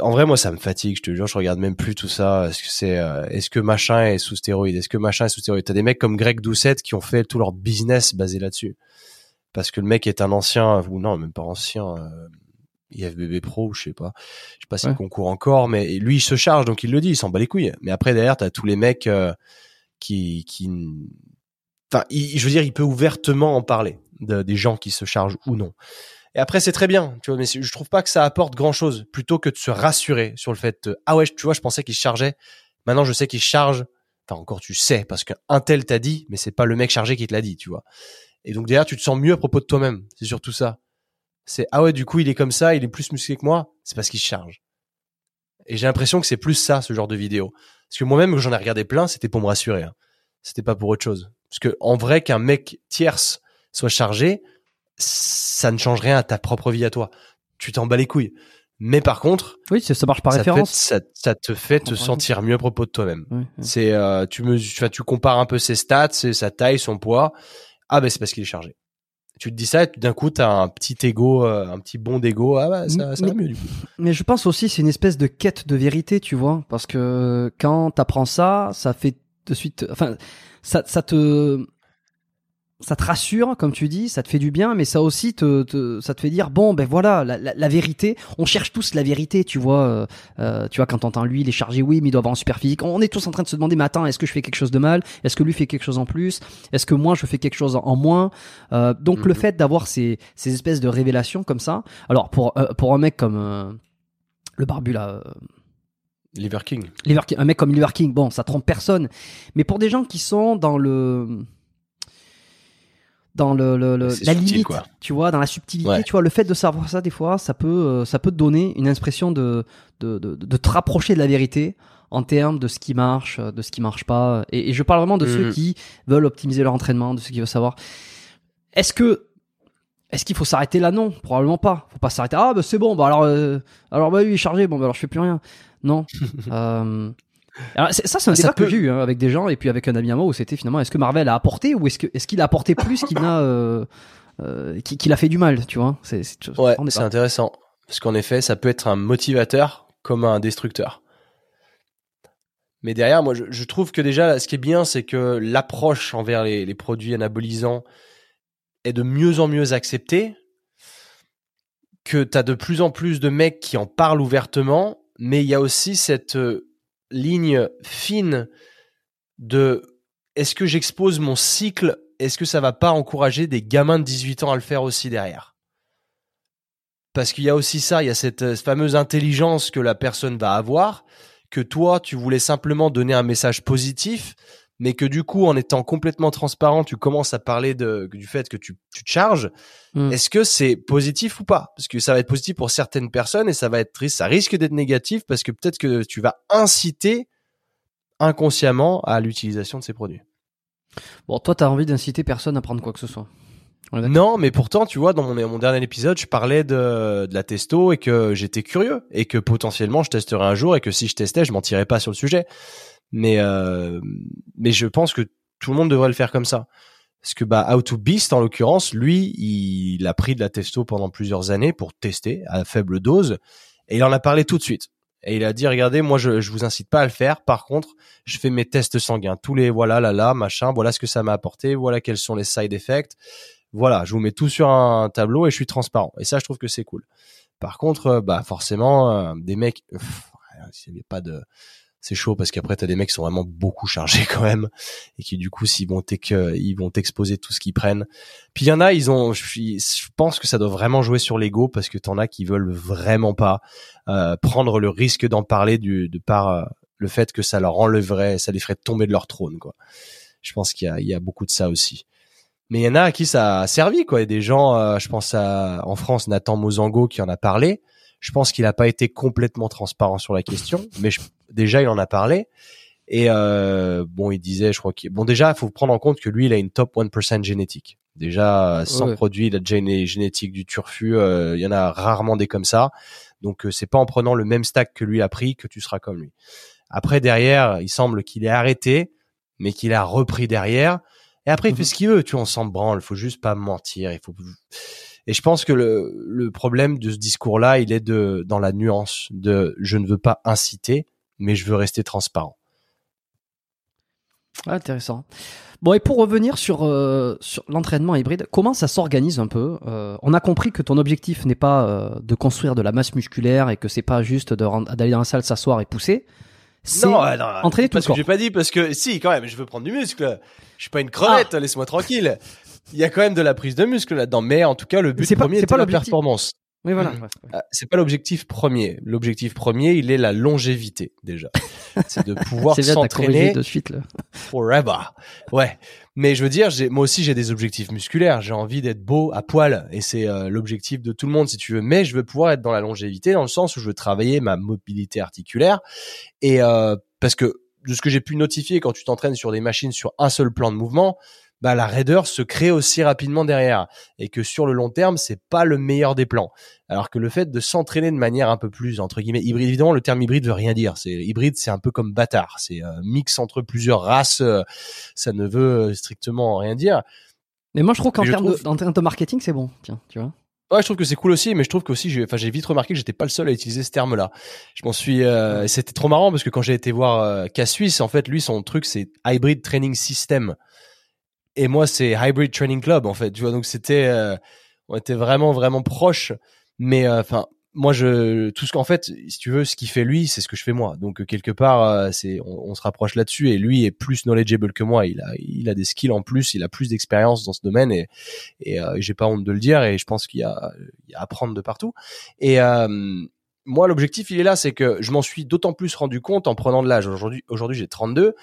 En vrai, moi, ça me fatigue. Je te jure, je regarde même plus tout ça. Est-ce que c'est, euh, est-ce que machin est sous stéroïde Est-ce que machin est sous stéroïde? T'as des mecs comme Greg Doucette qui ont fait tout leur business basé là-dessus, parce que le mec est un ancien ou non, même pas ancien. Euh, IFBB Pro, je sais pas, je sais pas s'il Ouais. concourt encore, mais lui il se charge donc il le dit, il s'en bat les couilles. Mais après derrière t'as tous les mecs euh, qui, qui, enfin, il- je veux dire, il peut ouvertement en parler de- des gens qui se chargent ou non. Et après c'est très bien, tu vois, mais je trouve pas que ça apporte grand chose, plutôt que de se rassurer sur le fait, euh, ah ouais, tu vois, je pensais qu'il chargeait, maintenant je sais qu'il charge. Enfin encore tu sais parce qu'un tel t'a dit, mais c'est pas le mec chargé qui te l'a dit, tu vois. Et donc derrière tu te sens mieux à propos de toi-même, c'est surtout ça c'est ah ouais du coup il est comme ça, il est plus musclé que moi, c'est parce qu'il charge. Et j'ai l'impression que c'est plus ça ce genre de vidéo. Parce que moi-même j'en ai regardé plein, c'était pour me rassurer. hein. C'était pas pour autre chose. Parce que en vrai qu'un mec tierce soit chargé, ça ne change rien à ta propre vie à toi. Tu t'en bats les couilles. Mais par contre, Oui, ça marche par ça, fait- référence. ça, ça te fait te sentir mieux à propos de toi-même. C'est euh, tu me tu, tu compares un peu ses stats, sa taille, son poids. Ah ben c'est parce qu'il est chargé. Tu te dis ça et tout d'un coup t'as un petit ego, euh, un petit bond d'ego. Ah bah ça, ça va mieux du coup. Mais je pense aussi c'est une espèce de quête de vérité, tu vois, parce que quand t'apprends ça, ça fait de suite, enfin, ça, ça te, ça te rassure, comme tu dis, ça te fait du bien, mais ça aussi te, te- ça te fait dire bon ben voilà la, la, la vérité. On cherche tous la vérité, tu vois. euh, euh, tu vois quand t'entends lui, il est chargé, oui, mais il doit avoir un super physique. On est tous en train de se demander, mais attends, est-ce que je fais quelque chose de mal? Est-ce que lui fait quelque chose en plus? Est-ce que moi je fais quelque chose en, moins? Euh, Donc le Mhm. fait d'avoir ces, ces espèces de révélations comme ça. Alors pour euh, pour un mec comme euh, le barbu là. euh, Liver King. Liver King- un mec comme Liver King, bon, ça trompe personne. Mais pour des gens qui sont dans le dans le, le- le- C'est la subtil, limite, quoi. tu vois, dans la subtilité, Ouais. tu vois, le fait de savoir ça des fois, ça peut euh, ça peut te donner une impression de de, de de te rapprocher de la vérité en termes de ce qui marche, de ce qui marche pas. Et, et je parle vraiment de ceux Mhm. qui veulent optimiser leur entraînement, de ceux qui veulent savoir. Est-ce que est-ce qu'il faut s'arrêter là? Non, probablement pas. Faut pas s'arrêter. Ah bah c'est bon. Bah alors euh, alors bah oui, il est chargé. Bon bah alors je fais plus rien. Non. euh, alors, ça c'est un Ça débat que peut- j'ai eu hein, avec des gens et puis avec un ami à moi où c'était finalement est-ce que Marvel a apporté ou est-ce qu'il a apporté plus qu'il n'a euh, euh, qu'il a fait du mal, tu vois? C'est Ouais, est intéressant. Parce qu'en effet ça peut être un motivateur comme un destructeur. Mais derrière, moi, je, je trouve que déjà, là, ce qui est bien, c'est que l'approche envers les, les produits anabolisants est de mieux en mieux acceptée, que tu as de plus en plus de mecs qui en parlent ouvertement, mais il y a aussi cette euh, ligne fine de est-ce que j'expose mon cycle, est-ce que ça va pas encourager des gamins de 18 ans à le faire aussi derrière? Parce qu'il y a aussi ça, il y a cette euh, fameuse intelligence que la personne va avoir, que toi, tu voulais simplement donner un message positif, mais que du coup, en étant complètement transparent, tu commences à parler de, du fait que tu, tu te charges, Mm. est-ce que c'est positif ou pas? Parce que ça va être positif pour certaines personnes et ça va être triste, ça risque d'être négatif parce que peut-être que tu vas inciter inconsciemment à l'utilisation de ces produits. Bon, toi, t'as envie d'inciter personne à prendre quoi que ce soit. Non, mais pourtant, tu vois, dans mon, dernier épisode, je parlais de, de la testo et que j'étais curieux et que potentiellement je testerais un jour et que si je testais, je mentirais pas sur le sujet. Mais euh, mais je pense que tout le monde devrait le faire comme ça. Parce que bah How to Beast en l'occurrence, lui, il a pris de la testo pendant plusieurs années pour tester à faible dose et il en a parlé tout de suite. Et il a dit regardez, moi je je vous incite pas à le faire. Par contre, je fais mes tests sanguins, tous les voilà là là machin, voilà ce que ça m'a apporté, voilà quels sont les side effects. Voilà, je vous mets tout sur un tableau et je suis transparent. Et ça, je trouve que c'est cool. Par contre, euh, bah forcément, euh, des mecs, pff, il y a pas de, c'est chaud parce qu'après t'as des mecs qui sont vraiment beaucoup chargés quand même et qui du coup s'ils vont t'ex- ils vont t'exposer tout ce qu'ils prennent. Puis il y en a, ils ont, je, pense que ça doit vraiment jouer sur l'ego parce que t'en as qui veulent vraiment pas euh, prendre le risque d'en parler du, de par euh, le fait que ça leur enlèverait, ça les ferait tomber de leur trône quoi. Je pense qu'il y a, il y a beaucoup de ça aussi. Mais il y en a à qui ça a servi, quoi. A des gens, euh, je pense à, en France, Nathan Mozango qui en a parlé. Je pense qu'il n'a pas été complètement transparent sur la question, mais je- déjà il en a parlé. Et euh, bon, il disait, je crois qu'il, bon déjà, il faut prendre en compte que lui, il a une top 1% génétique. Déjà, sans Ouais. produit, il a déjà une génétique du turfu. euh, il y en a rarement des comme ça. Donc, euh, c'est pas en prenant le même stack que lui a pris que tu seras comme lui. Après, derrière, il semble qu'il ait arrêté, mais qu'il a repris derrière. Et après, il fait Mhm. ce qu'il veut. Tu vois, on s'en branle. Faut juste pas mentir. Il faut. Et je pense que le, le problème de ce discours-là, il est de dans la nuance de je ne veux pas inciter, mais je veux rester transparent. Ah, intéressant. Bon, et pour revenir sur, euh, sur l'entraînement hybride, comment ça s'organise un peu Euh, On a compris que ton objectif n'est pas euh, de construire de la masse musculaire et que c'est pas juste d'aller dans la salle, s'asseoir et pousser. C'est Non, euh, non, entraîner tout parce le que corps. j'ai pas dit parce que si quand même, je veux prendre du muscle. Je suis pas une crevette, Ah. laisse-moi tranquille. Il y a quand même de la prise de muscle là-dedans, mais en tout cas, le but C'est pas- premier c'est pas la performance. Oui, voilà. Ouais. Ah, c'est pas l'objectif premier. L'objectif premier, il est la longévité déjà. c'est de pouvoir s'entraîner de suite. Là. forever. Ouais. Mais je veux dire, j'ai, moi aussi, j'ai des objectifs musculaires. J'ai envie d'être beau à poil. Et c'est euh, l'objectif de tout le monde, si tu veux. Mais je veux pouvoir être dans la longévité, dans le sens où je veux travailler ma mobilité articulaire. Et euh, parce que de ce que j'ai pu notifier quand tu t'entraînes sur des machines sur un seul plan de mouvement, bah, la raideur se crée aussi rapidement derrière. Et que sur le long terme, c'est pas le meilleur des plans. Alors que le fait de s'entraîner de manière un peu plus, entre guillemets, hybride, évidemment, le terme hybride veut rien dire. C'est, hybride, c'est un peu comme bâtard. C'est un mix entre plusieurs races. euh, ça ne veut strictement rien dire. Mais moi, je trouve qu'en termes, de, trouve- en termes de marketing, c'est bon. Tiens, tu vois. Ouais, je trouve que c'est cool aussi, mais je trouve j'ai, enfin, j'ai vite remarqué que j'étais pas le seul à utiliser ce terme-là. Je m'en suis, euh, c'était trop marrant parce que quand j'ai été voir euh, Cas Suisse, en fait, lui, son truc, c'est Hybrid Training System. Et moi, c'est Hybrid Training Club, en fait. Tu vois, donc c'était, euh, on était vraiment, vraiment proches. Mais, euh, enfin, moi, je, tout ce qu'en fait, si tu veux, ce qu'il fait lui, c'est ce que je fais moi. Donc, quelque part, euh, c'est, on, on se rapproche là-dessus. Et lui est plus knowledgeable que moi. Il a, il a des skills en plus. Il a plus d'expérience dans ce domaine. Et, et j'ai pas honte de le dire. Et je pense qu'il y a, il y a à apprendre de partout. Et moi, l'objectif, il est là, c'est que je m'en suis d'autant plus rendu compte en prenant de l'âge. Aujourd'hui, aujourd'hui, j'ai 32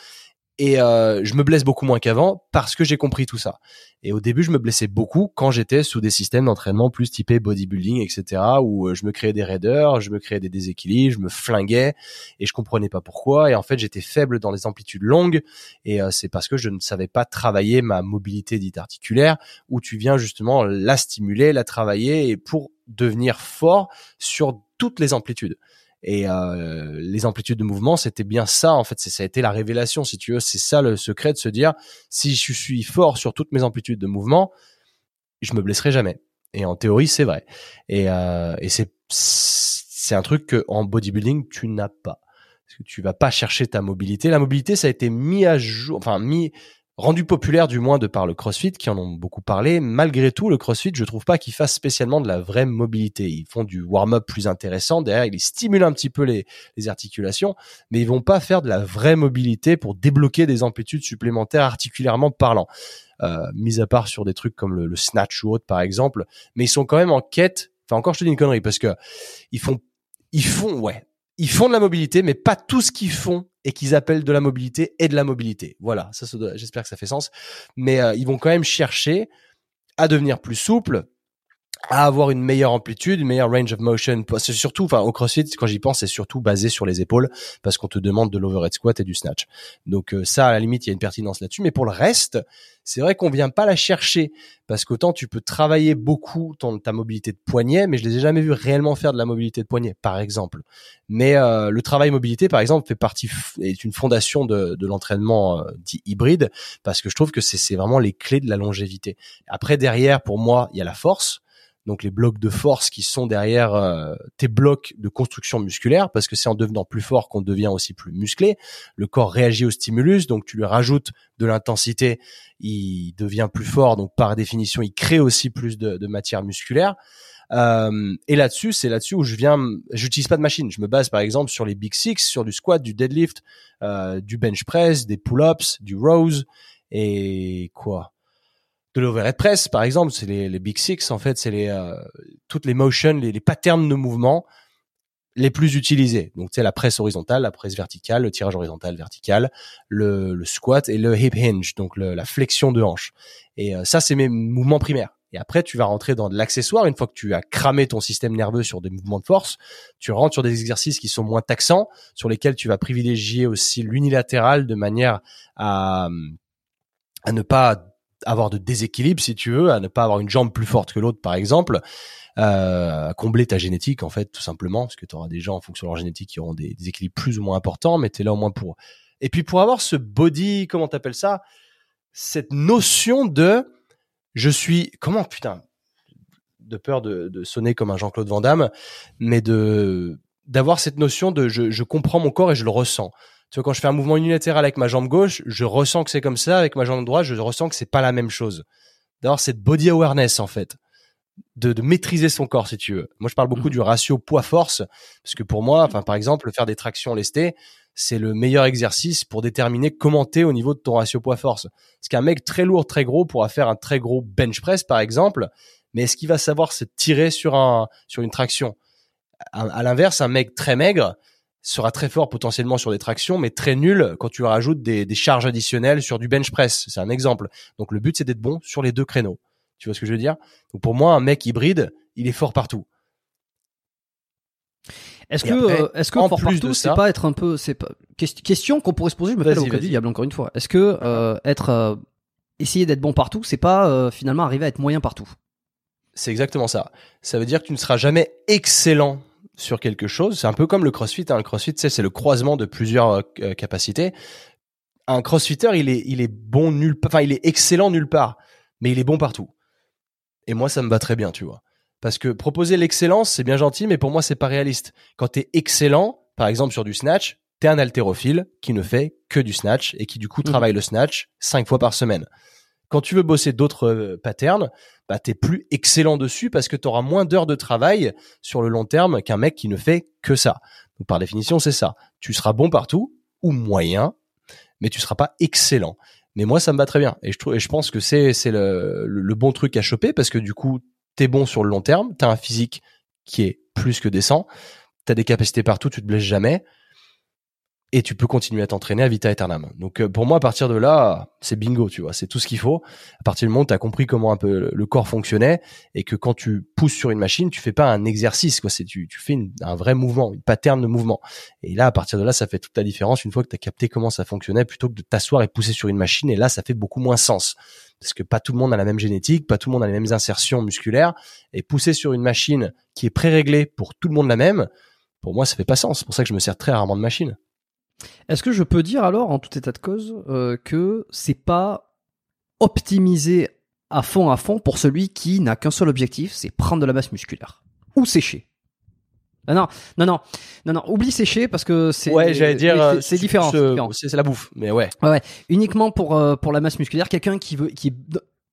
et euh, je me blesse beaucoup moins qu'avant parce que j'ai compris tout ça. Et au début, je me blessais beaucoup quand j'étais sous des systèmes d'entraînement plus typés bodybuilding, etc., où euh, je me créais des raideurs, je me créais des déséquilibres, je me flinguais et je comprenais pas pourquoi. Et en fait, j'étais faible dans les amplitudes longues et euh, c'est parce que je ne savais pas travailler ma mobilité dite articulaire, où tu viens justement la stimuler, la travailler et pour devenir fort sur toutes les amplitudes. Et euh, les amplitudes de mouvement, c'était bien ça en fait. Ça a été la révélation, si tu veux. C'est ça le secret de se dire si je suis fort sur toutes mes amplitudes de mouvement, je me blesserai jamais. Et en théorie, c'est vrai. Et, euh, et c'est c'est un truc que en bodybuilding tu n'as pas. Parce que tu vas pas chercher ta mobilité. La mobilité, ça a été mis à jour, enfin mis rendu populaire du moins de par le CrossFit qui en ont beaucoup parlé. Malgré tout, le CrossFit, je trouve pas qu'ils fassent spécialement de la vraie mobilité. Ils font du warm-up plus intéressant. Derrière, ils stimulent un petit peu les, les articulations, mais ils vont pas faire de la vraie mobilité pour débloquer des amplitudes supplémentaires articulairement parlant. Euh, mis à part sur des trucs comme le, le snatch ou autre par exemple, mais ils sont quand même en quête. Enfin encore, je te dis une connerie parce que ils font, ils font, ouais, ils font de la mobilité, mais pas tout ce qu'ils font et qu'ils appellent de la mobilité et de la mobilité. Voilà, ça, j'espère que ça fait sens. Mais euh, ils vont quand même chercher à devenir plus souple, à avoir une meilleure amplitude, une meilleure range of motion. C'est surtout, enfin, au CrossFit, quand j'y pense, c'est surtout basé sur les épaules parce qu'on te demande de l'overhead squat et du snatch. Donc euh, ça, à la limite, il y a une pertinence là-dessus. Mais pour le reste, c'est vrai qu'on vient pas la chercher parce qu'autant tu peux travailler beaucoup ton, ta mobilité de poignet, mais je les ai jamais vus réellement faire de la mobilité de poignet, par exemple. Mais euh, le travail mobilité, par exemple, fait partie est une fondation de, de l'entraînement euh, dit hybride parce que je trouve que c'est vraiment les clés de la longévité. Après, derrière, pour moi, il y a la force donc les blocs de force qui sont derrière euh, tes blocs de construction musculaire, parce que c'est en devenant plus fort qu'on devient aussi plus musclé. Le corps réagit au stimulus, donc tu lui rajoutes de l'intensité, il devient plus fort, donc par définition, il crée aussi plus de, de matière musculaire. Euh, et là-dessus, c'est là-dessus où je viens, j'utilise pas de machine. Je me base par exemple sur les big six, sur du squat, du deadlift, euh, du bench press, des pull-ups, du rows et quoi? De l'overhead press, par exemple, c'est les, les, big six. En fait, c'est les euh, toutes les motions, les, les, patterns de mouvement les plus utilisés. Donc, c'est la presse horizontale, la presse verticale, le tirage horizontal, vertical, le, le squat et le hip hinge, donc la flexion de hanche. Et euh, ça, c'est mes mouvements primaires. Et après, tu vas rentrer dans de l'accessoire. Une fois que tu as cramé ton système nerveux sur des mouvements de force, tu rentres sur des exercices qui sont moins taxants, sur lesquels tu vas privilégier aussi l'unilatéral de manière à, à ne pas avoir de déséquilibre si tu veux, à ne pas avoir une jambe plus forte que l'autre par exemple, euh, à combler ta génétique en fait tout simplement, parce que tu auras des gens en fonction de leur génétique qui auront des, équilibres plus ou moins importants, mais tu es là au moins pour. Et puis pour avoir ce body, comment t'appelles ça, cette notion de je suis comment putain de peur de, sonner comme un Jean-Claude Van Damme, mais de d'avoir cette notion de je comprends mon corps et je le ressens. Tu vois, quand je fais un mouvement unilatéral avec ma jambe gauche, je ressens que c'est comme ça. Avec ma jambe droite, je ressens que c'est pas la même chose. D'avoir cette body awareness, en fait. De, de, maîtriser son corps, si tu veux. Moi, je parle beaucoup mmh. du ratio poids-force. Parce que pour moi, enfin, par exemple, faire des tractions lestées, c'est le meilleur exercice pour déterminer comment t'es au niveau de ton ratio poids-force. Parce qu'un mec très lourd, très gros pourra faire un très gros bench press, par exemple. Mais est-ce qu'il va savoir se tirer sur un, sur une traction? À l'inverse, un mec très maigre, sera très fort potentiellement sur des tractions, mais très nul quand tu rajoutes des, des charges additionnelles sur du bench press. C'est un exemple. Donc le but c'est d'être bon sur les deux créneaux. Tu vois ce que je veux dire? Donc pour moi, un mec hybride, il est fort partout. Est-ce que, euh, est-ce que fort partout, c'est pas être un peu, c'est pas question qu'on pourrait se poser. Je me fais l'occasion du diable encore une fois. Est-ce que euh, être euh, essayer d'être bon partout, c'est pas finalement arriver à être moyen partout? C'est exactement ça. Ça veut dire que tu ne seras jamais excellent sur quelque chose. C'est un peu comme le CrossFit. Hein. Le CrossFit, c'est le croisement de plusieurs euh, euh, capacités. Un CrossFitter, il est, il est bon nulle part. Enfin, il est excellent nulle part, mais il est bon partout. Et moi, ça me va très bien, tu vois. Parce que proposer l'excellence, c'est bien gentil, mais pour moi, c'est pas réaliste. Quand t'es excellent, par exemple sur du snatch, t'es un haltérophile qui ne fait que du snatch et qui du coup mmh. travaille le snatch cinq fois par semaine. Quand tu veux bosser d'autres euh, patterns, bah t'es plus excellent dessus parce que tu auras moins d'heures de travail sur le long terme qu'un mec qui ne fait que ça. Par définition, c'est ça. Tu seras bon partout ou moyen, mais tu seras pas excellent. Mais moi, ça me va très bien et je pense que c'est le, bon truc à choper parce que du coup, t'es bon sur le long terme, t'as un physique qui est plus que décent, t'as des capacités partout, tu te blesses jamais et tu peux continuer à t'entraîner à vita aeternam. Donc euh, pour moi à partir de là, c'est bingo, tu vois, c'est tout ce qu'il faut. À partir du moment où tu as compris comment un peu le corps fonctionnait et que quand tu pousses sur une machine, tu fais pas un exercice quoi, c'est tu, tu fais un vrai mouvement, une pattern de mouvement. Et là à partir de là, ça fait toute la différence une fois que tu as capté comment ça fonctionnait plutôt que de t'asseoir et pousser sur une machine et là ça fait beaucoup moins sens parce que pas tout le monde a la même génétique, pas tout le monde a les mêmes insertions musculaires et pousser sur une machine qui est pré-réglée pour tout le monde la même, pour moi ça fait pas sens. C'est pour ça que je me sers très rarement de machine. Est-ce que je peux dire alors, en tout état de cause, euh, que c'est pas optimisé à fond à fond pour celui qui n'a qu'un seul objectif, c'est prendre de la masse musculaire ou sécher? Ah non, non, non, non, non, oublie sécher parce que c'est. Ouais, j'allais dire. C'est différent. C'est la bouffe, mais ouais. Ouais, uniquement pour euh, pour la masse musculaire, quelqu'un qui veut qui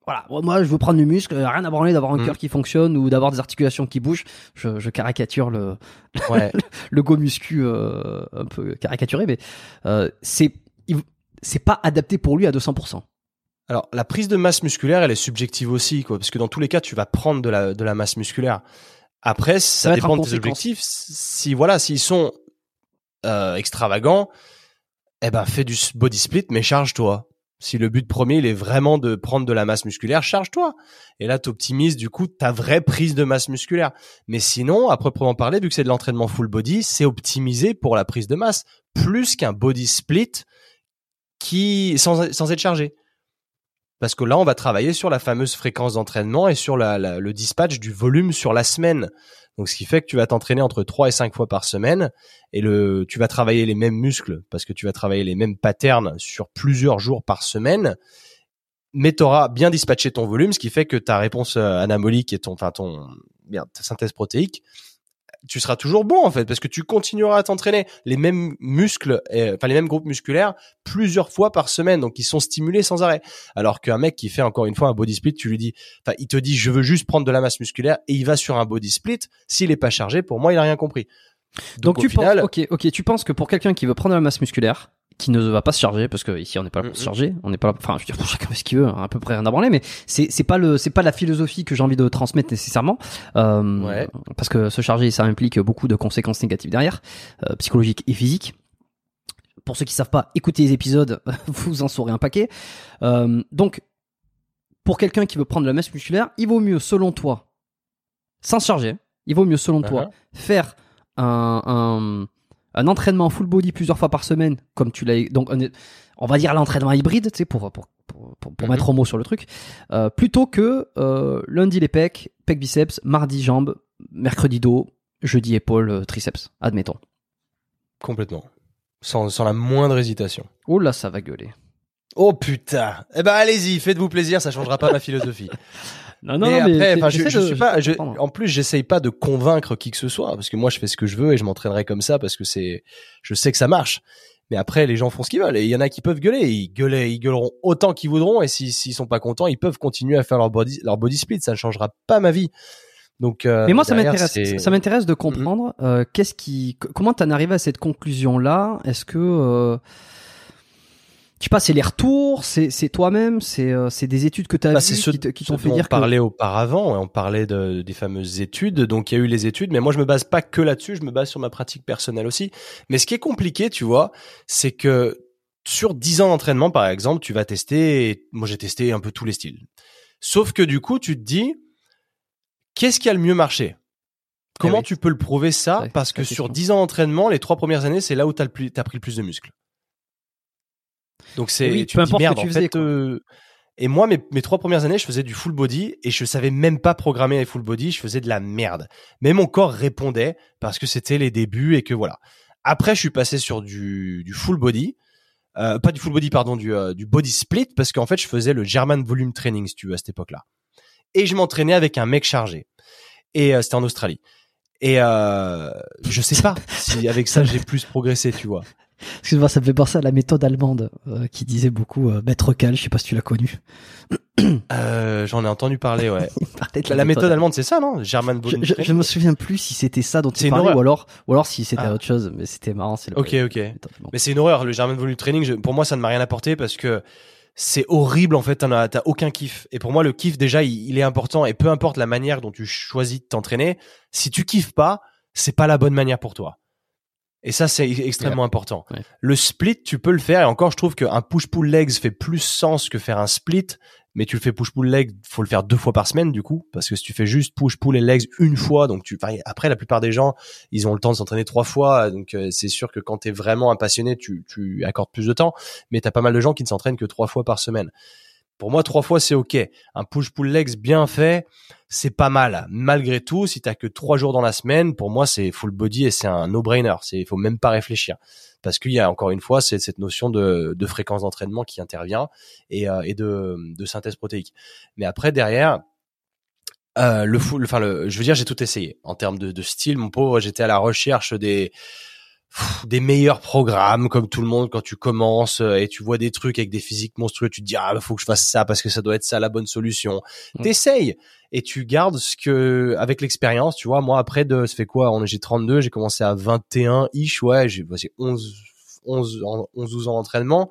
voilà, moi je veux prendre du muscle, rien à branler d'avoir un mm. cœur qui fonctionne ou d'avoir des articulations qui bougent. Je, je caricature le le, go muscu euh, un peu caricaturé, mais euh, c'est c'est pas adapté pour lui à 200%. Alors la prise de masse musculaire, elle est subjective aussi, quoi, parce que dans tous les cas, tu vas prendre de la de la masse musculaire. Après, ça, dépend de tes objectifs. Si voilà, s'ils sont euh, extravagants, eh ben fais du body split, mais charge-toi. Si le but premier, il est vraiment de prendre de la masse musculaire, charge-toi. Et là, tu optimises du coup ta vraie prise de masse musculaire. Mais sinon, à proprement parler, vu que c'est de l'entraînement full body, c'est optimisé pour la prise de masse, plus qu'un body split qui sans, être chargé. Parce que là, on va travailler sur la fameuse fréquence d'entraînement et sur le dispatch du volume sur la semaine. Donc, ce qui fait que tu vas t'entraîner entre 3 et 5 fois par semaine et le, tu vas travailler les mêmes muscles parce que tu vas travailler les mêmes patterns sur plusieurs jours par semaine. Mais tu auras bien dispatché ton volume, ce qui fait que ta réponse euh, anabolique et ton, enfin, ton, ta synthèse protéique tu seras toujours bon en fait parce que tu continueras à t'entraîner les mêmes muscles, enfin les mêmes groupes musculaires plusieurs fois par semaine, donc ils sont stimulés sans arrêt. Alors qu'un mec qui fait encore une fois un body split, tu lui dis, enfin il te dit je veux juste prendre de la masse musculaire et il va sur un body split, s'il est pas chargé, pour moi il a rien compris. Donc, tu penses, ok, ok, tu penses que pour quelqu'un qui veut prendre de la masse musculaire, qui ne va pas se charger parce que ici on n'est pas là pour se charger, on n'est pas là, enfin je veux dire pour chacun fait ce qu'il veut, hein, à peu près rien à branler, mais c'est c'est pas le c'est pas la philosophie que j'ai envie de transmettre nécessairement, euh, ouais. parce que se charger ça implique beaucoup de conséquences négatives derrière, euh, psychologiques et physiques. Pour ceux qui savent pas, écoutez les épisodes, vous en saurez un paquet. Euh, donc pour quelqu'un qui veut prendre la masse musculaire, il vaut mieux selon toi, sans se charger, il vaut mieux selon toi uh-huh. faire un, un un entraînement full body plusieurs fois par semaine, comme tu l'as, donc on, va dire l'entraînement hybride, tu sais, pour pour pour, pour, mhm. mettre un mot sur le truc, euh, plutôt que euh, lundi les pecs, pecs biceps, mardi jambes, mercredi dos, jeudi épaules, euh, triceps, admettons. Complètement, sans sans la moindre hésitation. Oh là, ça va gueuler. Oh putain. Eh ben allez-y, faites-vous plaisir, ça changera pas ma philosophie. Non, non, mais, après, je, je, suis pas. en plus, j'essaye pas de convaincre qui que ce soit parce que moi, je fais ce que je veux et je m'entraînerai comme ça parce que c'est, je sais que ça marche. Mais après, les gens font ce qu'ils veulent et il y en a qui peuvent gueuler. Ils gueuleront autant qu'ils voudront et s'ils sont pas contents, ils peuvent continuer à faire leur body, leur body split. Ça ne changera pas ma vie. Donc, euh, mais moi, ça m'intéresse. Ça m'intéresse de comprendre mhm. euh, qu'est-ce qui, comment t'en arrives à cette conclusion là. Est-ce que euh, je sais pas, c'est les retours, c'est c'est toi-même, c'est euh, c'est des études que tu as bah, vues qui t'ont fait dire on parlait auparavant, on parlait de, des fameuses études, donc il y a eu les études, mais moi je me base pas que là-dessus, je me base sur ma pratique personnelle aussi. Mais ce qui est compliqué, tu vois, c'est que sur 10 ans d'entraînement par exemple, tu vas tester moi j'ai testé un peu tous les styles. Sauf que du coup, tu te dis qu'est-ce qui a le mieux marché? Comment eh tu peux le prouver ça? Parce que sur 10 ans d'entraînement, les trois premières années, c'est là où tu as, as pris le plus de muscles. Donc c'est oui, tu peu importe tu faisais, euh, et moi mes, mes trois premières années, je faisais du full body et je savais même pas programmer les full body, je faisais de la merde. Mais mon corps répondait parce que c'était les débuts et que voilà. Après, je suis passé sur du, du full body. Euh, pas du full body, pardon, du, euh, du body split, parce qu'en fait, je faisais le German Volume Training, si tu veux, à cette époque-là. Et je m'entraînais avec un mec chargé. Et c'était en Australie. Et euh, je sais pas si avec ça j'ai plus progressé, tu vois. Excuse-moi, ça me fait penser à la méthode allemande euh, qui disait beaucoup euh, Maître Cal, je sais pas si tu l'as connu. Euh, J'en ai entendu parler, ouais. la, méthode, allemande, c'est ça, non? German je, je, je, me souviens plus si c'était ça dont tu parlais ou alors, ou alors si c'était ah. autre chose, mais c'était marrant. C'est ok, ok. Mais c'est une horreur, le German Volume Training. pour moi, ça ne m'a rien apporté parce que c'est horrible en fait, t'as aucun kiff. Et pour moi, le kiff déjà, il, il, est important. Et peu importe la manière dont tu choisis de t'entraîner, si tu kiffes pas, c'est pas la bonne manière pour toi. Et ça, c'est extrêmement important. Le split, tu peux le faire. Et encore, je trouve qu'un push-pull legs fait plus sens que faire un split. Mais tu le fais push-pull legs, faut le faire deux fois par semaine, du coup. Parce que si tu fais juste push-pull et legs une fois, donc tu, après, la plupart des gens, ils ont le temps de s'entraîner trois fois. Donc, euh, c'est sûr que quand t'es vraiment un passionné, tu, tu accordes plus de temps. Mais t'as pas mal de gens qui ne s'entraînent que trois fois par semaine. Pour moi, trois fois, c'est OK. Un push-pull legs bien fait, c'est pas mal. Malgré tout, si t'as que trois jours dans la semaine, pour moi, c'est full body et c'est un no-brainer. C'est, faut même pas réfléchir. Parce qu'il y a encore une fois, c'est cette notion de, de fréquence d'entraînement qui intervient et, euh, et de, de synthèse protéique. Mais après, derrière, euh, le full, enfin, le, je veux dire, j'ai tout essayé. En termes de, de style, mon pauvre, j'étais à la recherche des, des meilleurs programmes comme tout le monde quand tu commences euh, et tu vois des trucs avec des physiques monstrueux tu te dis ah faut que je fasse ça parce que ça doit être ça la bonne solution. Mmh. t'essayes et tu gardes ce que avec l'expérience tu vois. Moi après de ça fait quoi? On j'ai 32 j'ai commencé à 21 ish ouais j'ai passé 11 11 11 12 ans d'entraînement.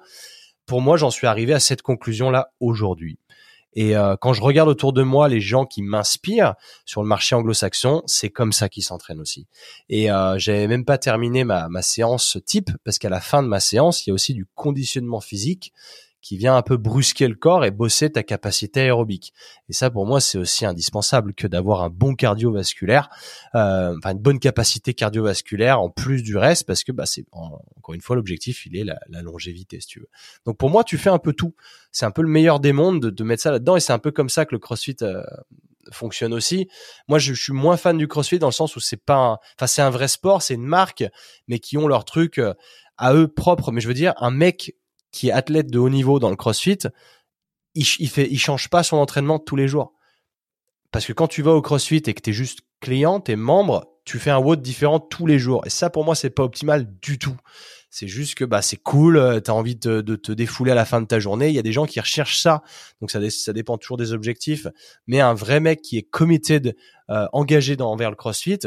Pour moi j'en suis arrivé à cette conclusion là aujourd'hui Et euh, quand je regarde autour de moi les gens qui m'inspirent sur le marché anglo-saxon, c'est comme ça qu'ils s'entraînent aussi. Et euh, j'avais même pas terminé ma, ma séance type parce qu'à la fin de ma séance, il y a aussi du conditionnement physique qui vient un peu brusquer le corps et bosser ta capacité aérobique. Et ça, pour moi, c'est aussi indispensable que d'avoir un bon cardiovasculaire, euh, enfin une bonne capacité cardiovasculaire en plus du reste, parce que bah, c'est encore une fois l'objectif, il est la, longévité, si tu veux. Donc pour moi, tu fais un peu tout. C'est un peu le meilleur des mondes de, mettre ça là-dedans, et c'est un peu comme ça que le CrossFit euh, fonctionne aussi. Moi, je, suis moins fan du CrossFit dans le sens où c'est pas, enfin c'est un vrai sport, c'est une marque, mais qui ont leur truc euh, à eux propres. Mais je veux dire, un mec qui est athlète de haut niveau dans le CrossFit, il, change pas son entraînement tous les jours. Parce que quand tu vas au CrossFit et que tu es juste client, tu es membre, tu fais un WOD différent tous les jours. Et ça, pour moi, c'est pas optimal du tout. C'est juste que bah c'est cool, euh, tu as envie de, te défouler à la fin de ta journée. Il y a des gens qui recherchent ça, donc ça, ça dépend toujours des objectifs. Mais un vrai mec qui est committed, euh, engagé dans, envers le CrossFit,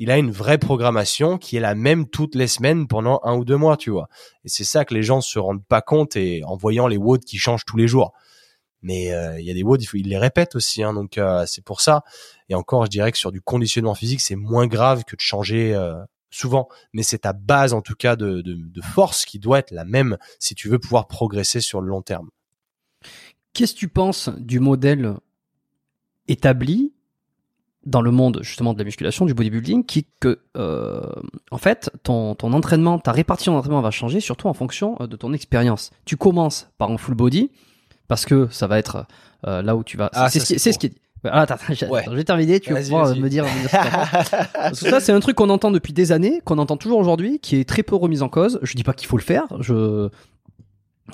il a une vraie programmation qui est la même toutes les semaines pendant un ou deux mois, tu vois. Et c'est ça que les gens se rendent pas compte et en voyant les WOD qui changent tous les jours. Mais euh, il y a des WOD, il, les répète aussi, hein, donc euh, c'est pour ça. Et encore, je dirais que sur du conditionnement physique, c'est moins grave que de changer euh, souvent, mais c'est ta base en tout cas de force qui doit être la même si tu veux pouvoir progresser sur le long terme. Qu'est-ce que tu penses du modèle établi dans le monde justement de la musculation, du bodybuilding, qui que euh, en fait ton, ton entraînement, ta répartition d'entraînement va changer surtout en fonction euh, de ton expérience. Tu commences par un full body parce que ça va être euh, là où tu vas. Ah, c'est ce, ce qui est dit. Ah, attends, attends, je vais terminer, tu vas pouvoir me dire. ça, c'est un truc qu'on entend depuis des années, qu'on entend toujours aujourd'hui, qui est très peu remis en cause. Je dis pas qu'il faut le faire. Je,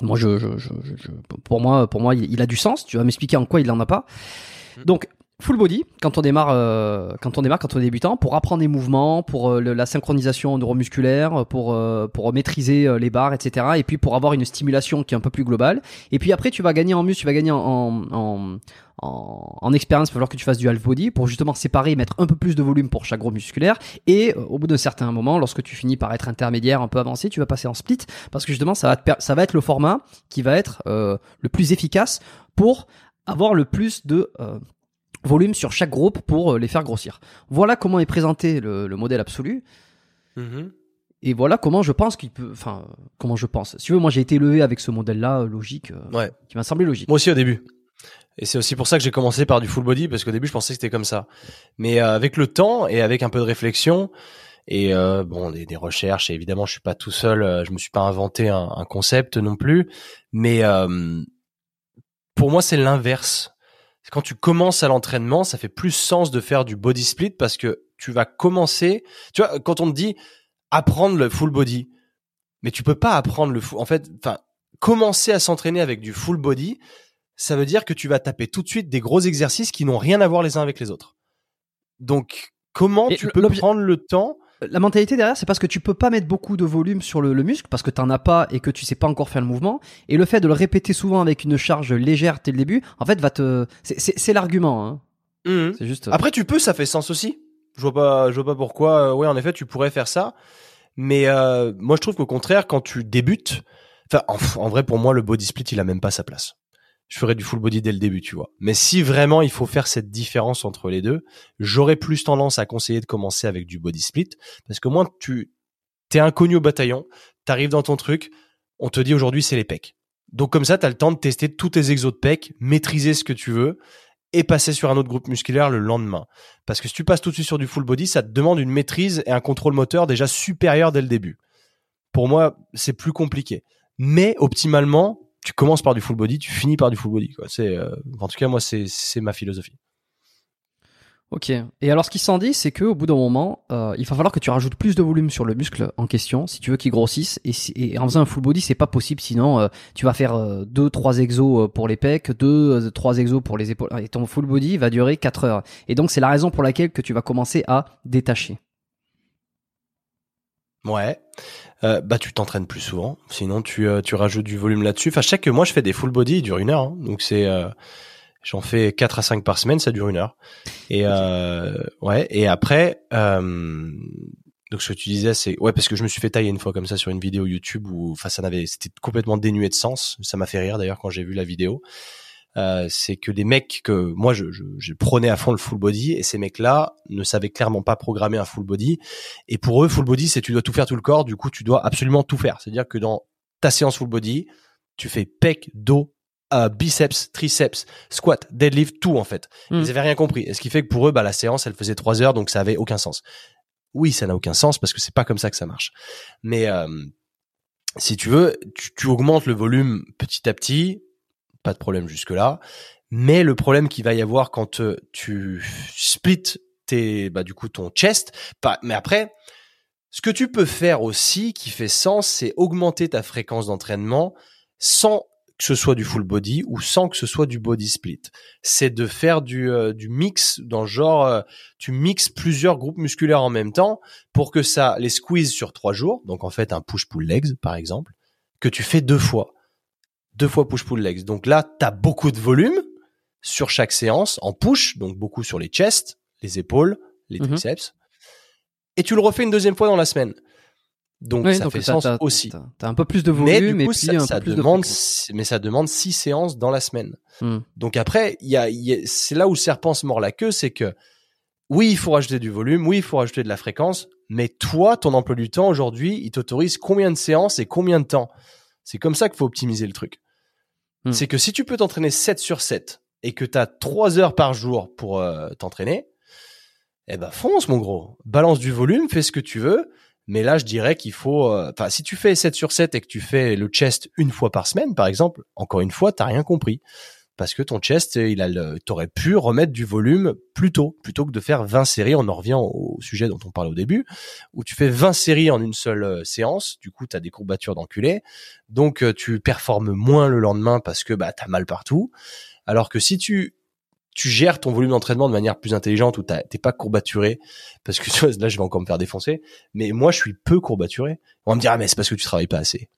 moi, je, je, je, je, pour moi, pour moi, il a du sens. Tu vas m'expliquer en quoi il en a pas. Hmm. Donc, full body quand on démarre euh, quand on démarre quand on est débutant pour apprendre les mouvements pour euh, la synchronisation neuromusculaire pour euh, pour maîtriser les barres etc et puis pour avoir une stimulation qui est un peu plus globale. Et puis après tu vas gagner en muscle tu vas gagner en en, en, en expérience il va falloir que tu fasses du half body pour justement séparer et mettre un peu plus de volume pour chaque groupe musculaire. Et au bout d'un certain moment lorsque tu finis par être intermédiaire un peu avancé tu vas passer en split parce que justement ça va ça va être le format qui va être le plus efficace pour avoir le plus de volume sur chaque groupe pour euh, les faire grossir. Voilà comment est présenté le, modèle absolu. Mm-hmm. Et voilà comment je pense qu'il peut. Enfin, comment je pense. Si tu veux, moi j'ai été élevé avec ce modèle-là euh, logique, euh, qui m'a semblé logique. Moi aussi au début. Et c'est aussi pour ça que j'ai commencé par du full body parce qu'au début je pensais que c'était comme ça. Mais avec le temps et avec un peu de réflexion et bon des, recherches, et évidemment je suis pas tout seul, je me suis pas inventé un, un concept non plus. Mais pour moi c'est l'inverse quand tu commences à l'entraînement, ça fait plus sens de faire du body split parce que tu vas commencer. Tu vois, quand on te dit apprendre le full body, mais tu peux pas apprendre le full. En fait, enfin, commencer à s'entraîner avec du full body, ça veut dire que tu vas taper tout de suite des gros exercices qui n'ont rien à voir les uns avec les autres. Donc, comment tu peux prendre le temps la mentalité derrière, c'est parce que tu peux pas mettre beaucoup de volume sur le, muscle parce que t'en as pas et que tu sais pas encore faire le mouvement. Et le fait de le répéter souvent avec une charge légère dès le début, en fait, va te. C'est l'argument. Hein. Mmh. C'est juste. Après, tu peux, ça fait sens aussi. Je vois pas, je vois pas pourquoi. Euh, oui, en effet, tu pourrais faire ça. Mais euh, moi, je trouve qu'au contraire, quand tu débutes, enfin, en, vrai, pour moi, le body split, il a même pas sa place je ferais du full body dès le début, tu vois. Mais si vraiment il faut faire cette différence entre les deux, j'aurais plus tendance à conseiller de commencer avec du body split parce que moins tu t'es inconnu au bataillon, t'arrives dans ton truc, on te dit aujourd'hui c'est les pecs. Donc comme ça, tu as le temps de tester tous tes exos de pecs, maîtriser ce que tu veux et passer sur un autre groupe musculaire le lendemain. Parce que si tu passes tout de suite sur du full body, ça te demande une maîtrise et un contrôle moteur déjà supérieur dès le début. Pour moi, c'est plus compliqué. Mais optimalement, tu commences par du full body, tu finis par du full body. C'est, euh, en tout cas, moi, c'est, ma philosophie. Ok. Et alors, ce qui s'en dit, c'est qu'au bout d'un moment, euh, il va falloir que tu rajoutes plus de volume sur le muscle en question si tu veux qu'il grossisse. Et, en faisant un full body, c'est pas possible. Sinon, euh, tu vas faire deux, trois exos pour les pecs, deux, trois exos pour les épaules. Et ton full body va durer 4 heures. Et donc, c'est la raison pour laquelle que tu vas commencer à détacher. Ouais. Euh, bah tu t'entraînes plus souvent. Sinon tu euh, tu rajoutes du volume là-dessus. Enfin, chaque moi je fais des full body, il dure une heure. Hein. donc c'est euh, j'en fais 4 à 5 par semaine, ça dure une heure. Et ouais. Et après donc ce que tu disais c'est ouais parce que je me suis fait tailler une fois comme ça sur une vidéo YouTube où enfin ça n'avait c'était complètement dénué de sens. Ça m'a fait rire d'ailleurs quand j'ai vu la vidéo. Euh, c'est que des mecs que moi je, je, je prenais à fond le full body et ces mecs-là ne savaient clairement pas programmer un full body. Et pour eux, full body, c'est tu dois tout faire tout le corps. Du coup, tu dois absolument tout faire. C'est-à-dire que dans ta séance full body, tu fais pec, dos, euh, biceps, triceps, squat, deadlift, tout en fait. Mm. Ils avaient rien compris. Et ce qui fait que pour eux, bah, la séance, elle faisait trois heures, donc ça avait aucun sens. Oui, ça n'a aucun sens parce que c'est pas comme ça que ça marche. Mais euh, si tu veux, tu, tu augmentes le volume petit à petit, pas de problème jusque là. Mais le problème qu'il va y avoir quand euh, tu splits tes, bah du coup ton chest, pas, mais après, ce que tu peux faire aussi qui fait sens, c'est augmenter ta fréquence d'entraînement sans que ce soit du full body ou sans que ce soit du body split. C'est de faire du, euh, mix dans le genre, euh, tu mixes plusieurs groupes musculaires en même temps pour que ça les squeeze sur trois jours. Donc en fait un push-pull legs par exemple, que tu fais deux fois. Deux fois push-pull legs. Donc là, tu as beaucoup de volume sur chaque séance en push, donc beaucoup sur les chests, les épaules, les Mhm. triceps. Et tu le refais une deuxième fois dans la semaine. Donc ça donc fait sens aussi. T'as t'as un peu plus de Mais volume du coup, et puis ça, un ça peu plus demande, de fréquence. mais ça demande six séances dans la semaine. Hmm. Donc après, il y a, il y a- c'est là où le serpent se mord la queue, c'est que oui, il faut rajouter du volume, oui, il faut rajouter de la fréquence, mais toi, ton emploi du temps aujourd'hui, il t'autorise combien de séances et combien de temps? C'est comme ça qu'il faut optimiser le truc. Hmm. C'est que si tu peux t'entraîner 7 sur 7 et que tu as 3 heures par jour pour euh, t'entraîner, eh ben fonce mon gros. Balance du volume, fais ce que tu veux. Mais là, je dirais qu'il faut... euh, Enfin, si tu fais 7 sur 7 et que tu fais le chest une fois par semaine, par exemple, encore une fois, t'as rien compris. Parce que ton chest, il a le, t'aurais pu remettre du volume plus tôt, plutôt que de faire 20 séries. On en revient au sujet dont on parlait au début, où tu fais 20 séries en une seule euh, séance. Du coup, t'as des courbatures d'enculé. Donc, euh, tu performes moins le lendemain parce que bah, t'as mal partout. Alors que si tu tu gères ton volume d'entraînement de manière plus intelligente où t'es pas courbaturé parce que là je vais encore me faire défoncer mais moi je suis peu courbaturé on me dire ah mais c'est parce que tu travailles pas assez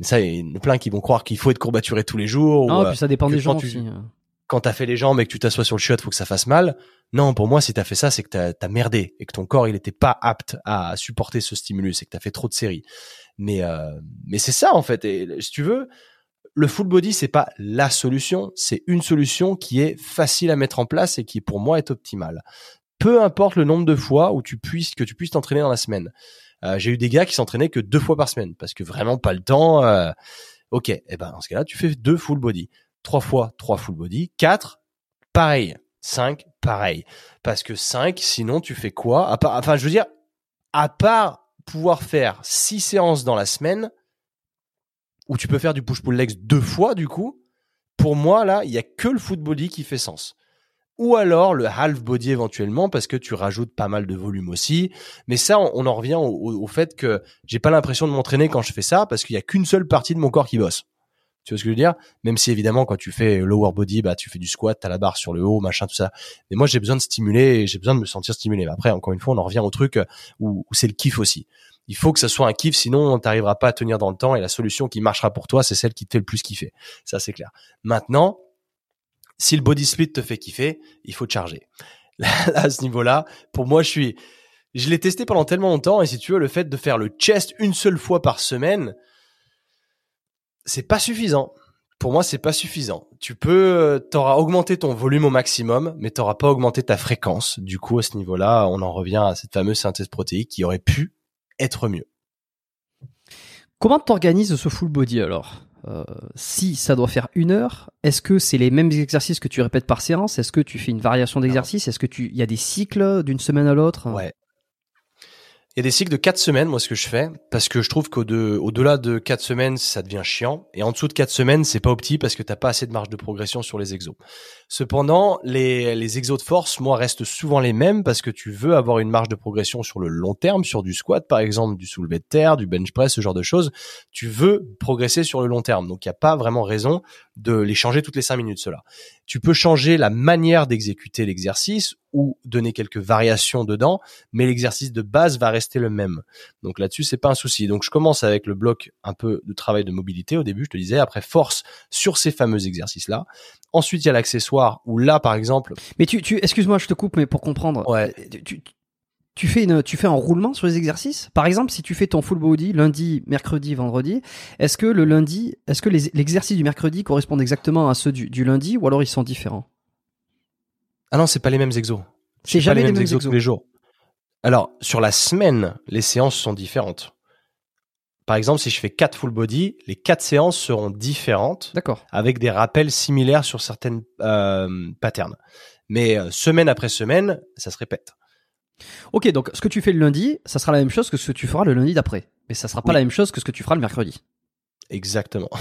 mais ça il y en a plein qui vont croire qu'il faut être courbaturé tous les jours ou, euh, puis ça dépend des gens tu- aussi. hein. quand t'as fait les jambes et que tu t'assois sur le chiotte, faut que ça fasse mal. Non, pour moi, si t'as fait ça, c'est que t'as as merdé et que ton corps, il était pas apte à supporter ce stimulus, c'est que t'as fait trop de séries. Mais euh, mais c'est ça en fait. Et si tu veux, le full body, c'est pas la solution, c'est une solution qui est facile à mettre en place et qui pour moi est optimale. Peu importe le nombre de fois où tu puisses que tu puisses t'entraîner dans la semaine. Euh, J'ai eu des gars qui s'entraînaient que deux fois par semaine parce que vraiment pas le temps. euh, ok, et ben dans ce cas-là, tu fais deux full body trois fois trois full body, quatre, pareil, cinq, pareil. Parce que cinq, sinon tu fais quoi? À part, Enfin, je veux dire, à part pouvoir faire six séances dans la semaine, où tu peux faire du push-pull legs deux fois du coup, pour moi là, il y a que le full body qui fait sens. Ou alors le half body éventuellement parce que tu rajoutes pas mal de volume aussi. Mais ça, on, en revient au, fait que j'ai pas l'impression de m'entraîner quand je fais ça parce qu'il y a qu'une seule partie de mon corps qui bosse. Tu vois ce que je veux dire? Même si évidemment quand tu fais lower body, bah tu fais du squat, t'as la barre sur le haut, machin, tout ça. Mais moi j'ai besoin de stimuler, j'ai besoin de me sentir stimulé. Après, encore une fois, on en revient au truc où, où c'est le kiff aussi. Il faut que ça soit un kiff, sinon t'arriveras pas à tenir dans le temps. Et la solution qui marchera pour toi, c'est celle qui te fait le plus kiffer. Ça c'est clair. Maintenant, si le body split te fait kiffer, il faut te charger. Là, à ce niveau-là, pour moi, je suis, je l'ai testé pendant tellement longtemps et si tu veux, le fait de faire le chest une seule fois par semaine, c'est pas suffisant. Pour moi, c'est pas suffisant. Tu peux, euh, t'auras augmenté ton volume au maximum, mais t'auras pas augmenté ta fréquence. Du coup, à ce niveau-là, on en revient à cette fameuse synthèse protéique qui aurait pu être mieux. Comment t'organises ce full body alors? Euh, Si ça doit faire une heure, est-ce que c'est les mêmes exercices que tu répètes par séance? Est-ce que tu fais une variation d'exercice? Est-ce que tu, il y a des cycles d'une semaine à l'autre? Ouais. Il y a des cycles de quatre semaines, moi, ce que je fais, parce que je trouve qu'au-delà de quatre semaines, ça devient chiant. Et en dessous de quatre semaines, c'est pas opti parce que t'as pas assez de marge de progression sur les exos. Cependant, les, les exos de force, moi, restent souvent les mêmes parce que tu veux avoir une marge de progression sur le long terme, sur du squat, par exemple, du soulevé de terre, du bench press, ce genre de choses. Tu veux progresser sur le long terme. Donc, il n'y a pas vraiment raison de les changer toutes les cinq minutes, cela. Tu peux changer la manière d'exécuter l'exercice ou donner quelques variations dedans, mais l'exercice de base va rester le même. Donc là-dessus, c'est pas un souci. Donc je commence avec le bloc un peu de travail de mobilité au début, je te disais, après force sur ces fameux exercices-là. Ensuite, il y a l'accessoire où là, par exemple, Mais tu, tu excuse-moi, je te coupe, mais pour comprendre, Ouais. tu, tu- fais une, tu fais un roulement sur les exercices? Par exemple, si tu fais ton full body lundi, mercredi, vendredi, est-ce que le lundi, est-ce que les- l'exercice du mercredi correspondent exactement à ceux du, du lundi ou alors ils sont différents? Ah non, c'est pas les mêmes exos. C'est jamais les les mêmes mêmes exos exos. tous les jours. Alors, sur la semaine, les séances sont différentes. Par exemple, si je fais quatre full body, les quatre séances seront différentes D'accord. avec des rappels similaires sur certaines euh, patterns. Mais euh, semaine après semaine, ça se répète. Ok, donc ce que tu fais le lundi, ça sera la même chose que ce que tu feras le lundi d'après, mais ça sera pas Oui. la même chose que ce que tu feras le mercredi. Exactement.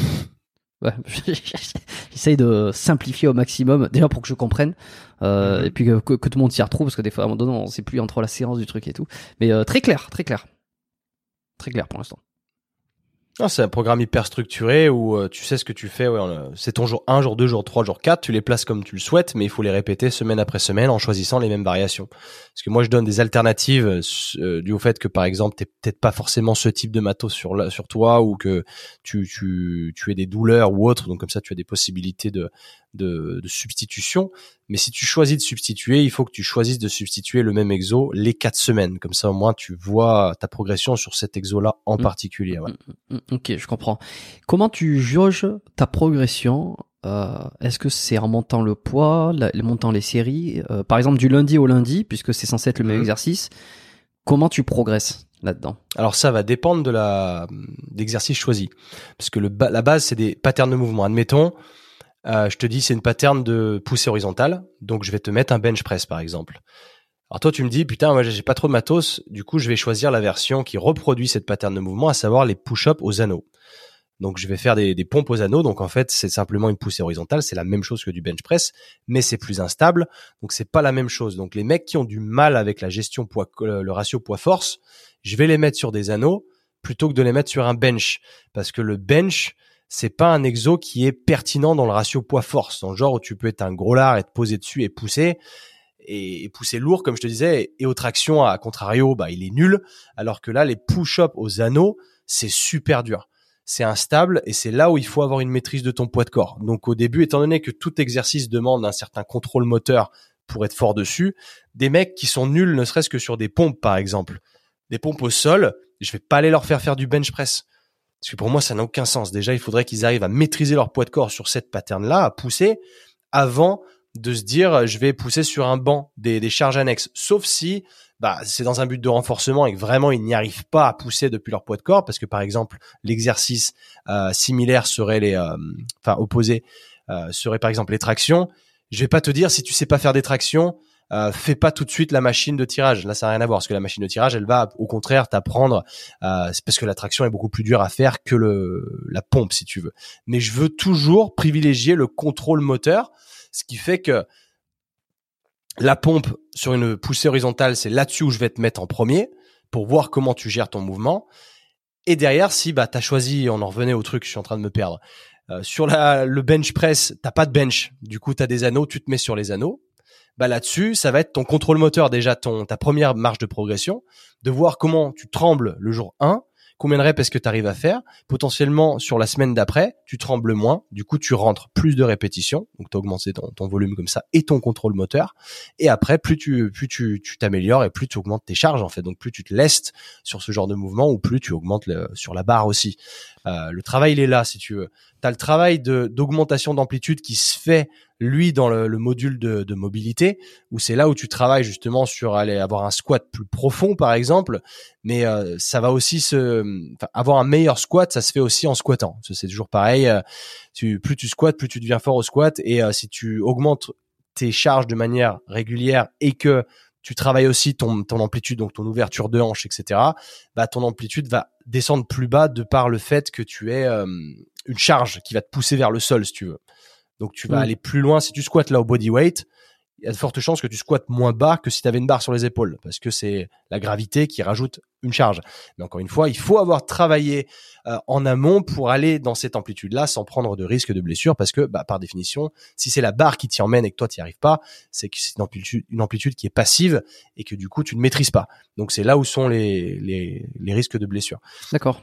Ouais, j'essaye de simplifier au maximum, déjà pour que je comprenne, euh, Mhm. et puis que, que- que tout le monde s'y retrouve, parce que des fois, à un moment donné, on sait plus entre la séance du truc et tout. Mais euh, très clair, très clair. Très clair pour l'instant. Non, c'est un programme hyper structuré où euh, tu sais ce que tu fais. Ouais, euh, c'est ton jour 1, jour 2, jour 3, jour 4. Tu les places comme tu le souhaites, mais il faut les répéter semaine après semaine en choisissant les mêmes variations. Parce que moi, je donne des alternatives euh, euh, au fait que, par exemple, t'es peut-être pas forcément ce type de matos sur, sur toi ou que tu, tu, tu aies des douleurs ou autre. Donc comme ça, tu as des possibilités de, de, de substitution. Mais si tu choisis de substituer, il faut que tu choisisses de substituer le même exo les quatre semaines. Comme ça, au moins, tu vois ta progression sur cet exo-là en Mm. particulier. ouais. Mm, Ok, je comprends. Comment tu jauges ta progression euh, Est-ce que c'est en montant le poids, la- en montant les séries Euh, Par exemple, du lundi au lundi, puisque c'est censé être le même exercice, comment tu progresses là-dedans? Alors ça va dépendre de la d'exercice choisi, parce que le la base c'est des patterns de mouvement. Admettons, euh, je te dis c'est une pattern de poussée horizontale, donc je vais te mettre un bench press par exemple. Alors toi tu me dis putain moi j'ai pas trop de matos, du coup je vais choisir la version qui reproduit cette pattern de mouvement, à savoir les push-ups aux anneaux. Donc je vais faire des, des pompes aux anneaux, donc en fait c'est simplement une poussée horizontale, c'est la même chose que du bench press, mais c'est plus instable, donc c'est pas la même chose. Donc les mecs qui ont du mal avec la gestion poids, le ratio poids-force, je vais les mettre sur des anneaux plutôt que de les mettre sur un bench parce que le bench c'est pas un exo qui est pertinent dans le ratio poids force dans le genre où tu peux être un gros lard et te poser dessus et pousser et, pousser lourd comme je te disais et aux tractions à contrario bah il est nul. Alors que là les push-up aux anneaux c'est super dur. C'est instable et c'est là où il faut avoir une maîtrise de ton poids de corps. Donc au début étant donné que tout exercice demande un certain contrôle moteur pour être fort dessus des mecs qui sont nuls ne serait-ce que sur des pompes par exemple des pompes au sol, je vais pas aller leur faire faire du bench press. Parce que pour moi, ça n'a aucun sens. Déjà, il faudrait qu'ils arrivent à maîtriser leur poids de corps sur cette pattern-là, à pousser, avant de se dire, je vais pousser sur un banc des, charges annexes. Sauf si, bah, c'est dans un but de renforcement et que vraiment ils n'y arrivent pas à pousser depuis leur poids de corps, parce que par exemple, l'exercice euh, similaire serait les, euh, enfin opposé, euh, serait par exemple les tractions. Je vais pas te dire si tu sais pas faire des tractions, euh, fais pas tout de suite la machine de tirage. Là, ça n'a rien à voir parce que la machine de tirage, elle va au contraire t'apprendre. Euh, parce que la traction est beaucoup plus dure à faire que le la pompe, si tu veux. Mais je veux toujours privilégier le contrôle moteur, ce qui fait que la pompe sur une poussée horizontale, c'est là-dessus où je vais te mettre en premier pour voir comment tu gères ton mouvement. Et derrière, si bah t'as choisi, on en revenait au truc, je suis en train de me perdre. Euh, sur la, le bench press, t'as pas de bench. Du coup, t'as des anneaux, tu te mets sur les anneaux bah là-dessus, ça va être ton contrôle moteur déjà, ton ta première marge de progression, de voir comment tu trembles le jour 1, combien de reps est-ce que tu arrives à faire, potentiellement sur la semaine d'après, tu trembles moins, du coup tu rentres plus de répétitions, donc tu augmentes ton, ton volume comme ça et ton contrôle moteur, et après plus tu plus tu tu t'améliores et plus tu augmentes tes charges en fait, donc plus tu te lestes sur ce genre de mouvement ou plus tu augmentes sur la barre aussi. Euh, le travail il est là si tu veux. T'as le travail d'augmentation d'amplitude qui se fait lui dans le, le module de, de mobilité où c'est là où tu travailles justement sur aller avoir un squat plus profond par exemple mais euh, ça va aussi se avoir un meilleur squat ça se fait aussi en squattant c'est toujours pareil euh, tu plus tu squattes plus tu deviens fort au squat et euh, si tu augmentes tes charges de manière régulière et que tu travailles aussi ton, ton amplitude, donc ton ouverture de hanche, etc., bah, ton amplitude va descendre plus bas de par le fait que tu aies euh, une charge qui va te pousser vers le sol, si tu veux. Donc tu vas Mm. aller plus loin. Si tu squattes là au body weight, il y a de fortes chances que tu squattes moins bas que si tu avais une barre sur les épaules, parce que c'est la gravité qui rajoute une charge. Mais encore une fois, il faut avoir travaillé euh, en amont pour aller dans cette amplitude-là sans prendre de risque de blessure, parce que bah, par définition, si c'est la barre qui t'y emmène et que toi t'y arrives pas, c'est que c'est une amplitude, une amplitude qui est passive et que du coup tu ne maîtrises pas. Donc c'est là où sont les, les, les risques de blessure. D'accord.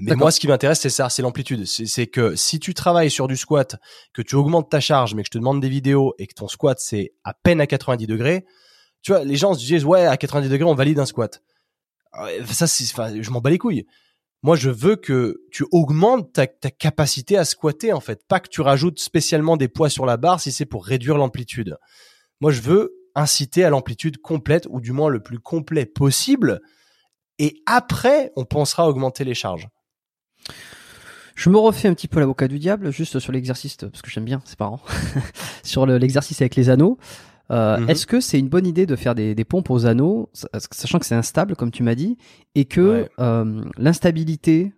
Mais moi, ce qui m'intéresse, c'est ça, c'est l'amplitude. C'est que si tu travailles sur du squat, que tu augmentes ta charge, mais que je te demande des vidéos et que ton squat c'est à peine à 90 degrés, Tu vois, les gens se disent ouais, à 90 degrés, on valide un squat. Ça, c'est, enfin, je m'en bats les couilles. Moi, je veux que tu augmentes ta, ta, capacité à squatter, en fait. Pas que tu rajoutes spécialement des poids sur la barre si c'est pour réduire l'amplitude. Moi, je veux inciter à l'amplitude complète, ou du moins le plus complet possible. Et après, on pensera à augmenter les charges. Je me refais un petit peu l'avocat du diable, juste sur l'exercice, parce que j'aime bien, c'est parents, sur l'exercice avec les anneaux. Euh, mhm. Est-ce que c'est une bonne idée de faire des, des, pompes aux anneaux, sachant que c'est instable, comme tu m'as dit, et que euh, l'instabilité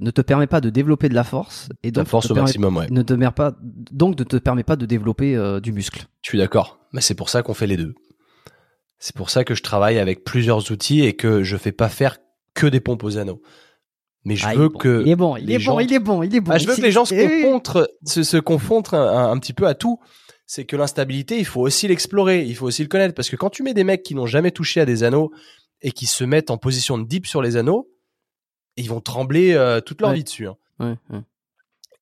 ne te permet pas de développer de la force et donc la force au maximum, ouais. ne te permet pas donc ne te permet pas de développer euh, du muscle. Je suis d'accord, mais c'est pour ça qu'on fait les deux. C'est pour ça que je travaille avec plusieurs outils et que je fais pas faire que des pompes aux anneaux. Mais je Ah, veux il que il est bon, il est gens- bon, il est bon, il est bon. Ah, je veux que les gens se Eh, confondent, se, se confondent un, un petit peu à tout. C'est que l'instabilité, il faut aussi l'explorer, il faut aussi le connaître. Parce que quand tu mets des mecs qui n'ont jamais touché à des anneaux et qui se mettent en position de dip sur les anneaux, ils vont trembler euh, toute leur Ouais. vie dessus. hein. Ouais, ouais.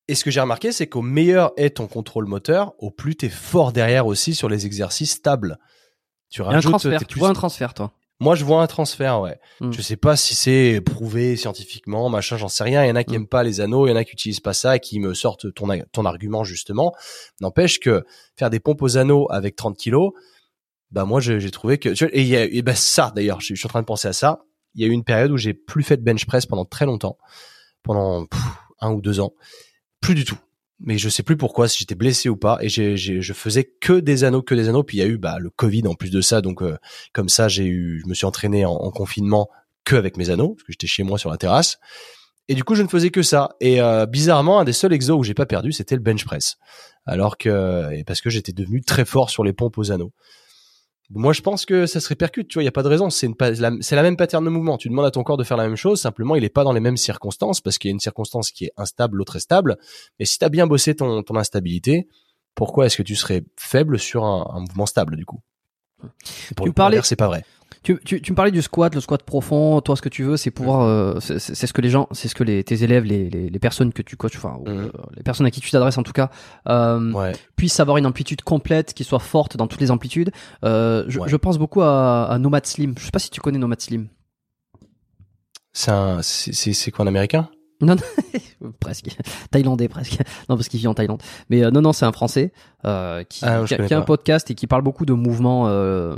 Et ce que j'ai remarqué, c'est qu'au meilleur est ton contrôle moteur, au plus t'es fort derrière aussi sur les exercices stables. Tu Il y a un rajoutes, transfert, tu plus- vois un transfert, toi. Moi, je vois un transfert, ouais. Mm. Je sais pas si c'est prouvé scientifiquement, machin, j'en sais rien. Il y en a qui Mm. aiment pas les anneaux, il y en a qui utilisent pas ça et qui me sortent ton, ton argument, justement. N'empêche que faire des pompes aux anneaux avec 30 kilos, bah, moi, j'ai trouvé que, tu vois, et, il y a- et bah, ça, d'ailleurs, je, je suis en train de penser à ça. Il y a eu une période où j'ai plus fait de bench press pendant très longtemps. Pendant pff, un ou deux ans. Plus du tout. Mais je sais plus pourquoi, si j'étais blessé ou pas. Et je faisais que des anneaux, que des anneaux. Puis il y a eu, bah, le Covid en plus de ça. Donc, euh, comme ça, j'ai eu, je me suis entraîné en, en confinement que avec mes anneaux, parce que j'étais chez moi sur la terrasse. Et du coup, je ne faisais que ça. Et euh, bizarrement, un des seuls exos où j'ai pas perdu, c'était le bench press. Alors que, et parce que j'étais devenu très fort sur les pompes aux anneaux. Moi, je pense que ça se répercute. Tu vois, il y a pas de raison. C'est la- même pattern de mouvement. Tu demandes à ton corps de faire la même chose. Simplement, il est pas dans les mêmes circonstances parce qu'il y a une circonstance qui est instable, l'autre est stable. Et si tu as bien bossé ton, ton instabilité, pourquoi est-ce que tu serais faible sur un, un mouvement stable du coup? Pour Tu le parlais- parlais, c'est pas vrai. Tu, tu, tu me parlais du squat, le squat profond. Toi, ce que tu veux, c'est pouvoir. euh, c'est ce que les gens, c'est ce que les, tes élèves, les, les, les personnes que tu coaches, enfin, Mhm. euh, les personnes à qui tu t'adresses en tout cas, euh, Ouais. puissent avoir une amplitude complète, qui soit forte dans toutes les amplitudes. Euh, je, Ouais. je pense beaucoup à, à Nomad Slim. Je sais pas si tu connais Nomad Slim. C'est un, c'est, c'est, c'est quoi un américain? Non, non presque. Thaïlandais, presque. Non, parce qu'il vit en Thaïlande. Mais euh, non, non, c'est un Français euh, qui, Ah, qui a, connais qui a un podcast et qui parle beaucoup de mouvements. Euh...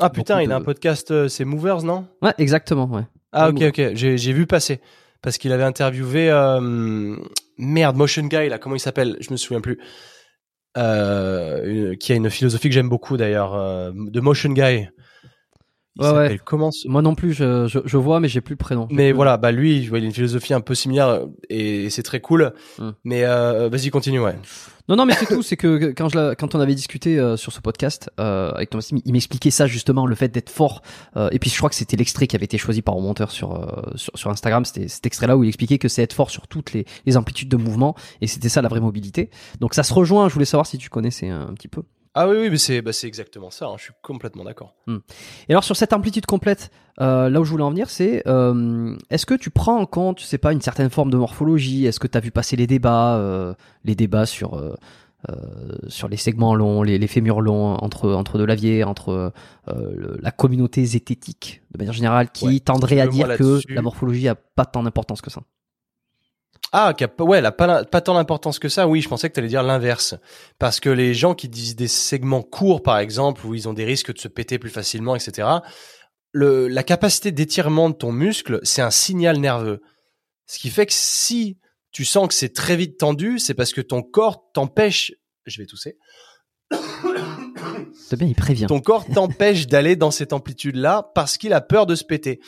Ah putain, il a un podcast, c'est Movers, non? Ouais, exactement, ouais. Ah ok ok, j'ai, vu passer parce qu'il avait interviewé merde Motion Guy là, comment il s'appelle? Je me souviens plus. Une- qui a une philosophie que j'aime beaucoup d'ailleurs, de Motion Guy. Il Ouais, ouais. s'appelle comment ce- Moi non plus, je, je, je vois, mais j'ai plus le prénom. Mais voilà, bah lui, je vois, il a une philosophie un peu similaire euh, et c'est très cool. Hmm. Mais euh, vas-y, continue, ouais. Non, non, mais c'est tout. C'est que quand, je, quand on avait discuté euh, sur ce podcast euh, avec Thomas, il m'expliquait ça justement, le fait d'être fort. Euh, et puis je crois que c'était l'extrait qui avait été choisi par mon monteur sur, euh, sur, sur Instagram. C'était cet extrait-là où il expliquait que c'est être fort sur toutes les, les amplitudes de mouvement. Et c'était ça la vraie mobilité. Donc ça se rejoint. Je voulais savoir si tu connaissais un, petit peu. Ah oui, oui, mais c'est bah, c'est exactement ça. hein, je suis complètement d'accord. Et alors sur cette amplitude complète, euh, là où je voulais en venir, c'est euh, est-ce que tu prends en compte, je sais pas, une certaine forme de morphologie? Est-ce que tu as vu passer les débats, euh, les débats sur sur les segments longs, les, les fémurs longs entre entre de l'avier, entre le- la communauté zététique de manière générale, qui Ouais, tendrait à dire que la morphologie a pas tant d'importance que ça? Ah, qui a pas- ouais, elle a pas, pas tant d'importance que ça. Oui, je pensais que tu allais dire l'inverse. Parce que les gens qui disent des segments courts, par exemple, où ils ont des risques de se péter plus facilement, etc., le, la capacité d'étirement de ton muscle, c'est un signal nerveux. Ce qui fait que si tu sens que c'est très vite tendu, c'est parce que ton corps t'empêche, je vais tousser, C'est bien, il prévient. ton corps t'empêche d'aller dans cette amplitude-là parce qu'il a peur de se péter.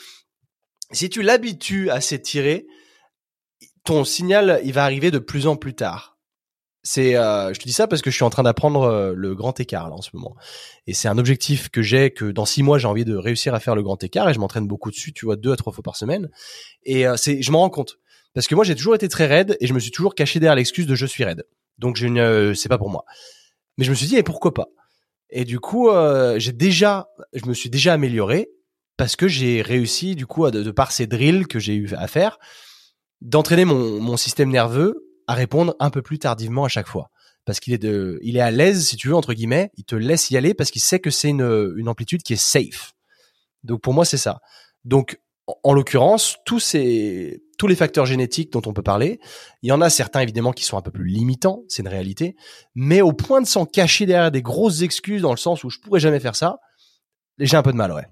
Si tu l'habitues à s'étirer, ton signal, il va arriver de plus en plus tard. C'est, euh, je te dis ça parce que je suis en train d'apprendre euh, le grand écart là en ce moment, et c'est un objectif que j'ai que dans six mois j'ai envie de réussir à faire le grand écart et je m'entraîne beaucoup dessus, tu vois, deux à trois fois par semaine, et euh, c'est, je m'en rends compte. Parce que moi j'ai toujours été très raide et je me suis toujours caché derrière l'excuse de je suis raide, donc je ne, euh, c'est pas pour moi. Mais je me suis dit et pourquoi pas? Et du coup j'ai déjà, je me suis déjà amélioré parce que j'ai réussi du coup de, de par ces drills que j'ai eu à faire d'entraîner mon, mon système nerveux à répondre un peu plus tardivement à chaque fois. parce qu'il est de, il est à l'aise, si tu veux entre guillemets, il te laisse y aller parce qu'il sait que c'est une, une amplitude qui est safe. Donc pour moi c'est ça. Donc en, l'occurrence, tous ces tous les facteurs génétiques dont on peut parler, il y en a certains évidemment qui sont un peu plus limitants, c'est une réalité, mais au point de s'en cacher derrière des grosses excuses dans le sens où je pourrais jamais faire ça, j'ai un peu de mal, ouais.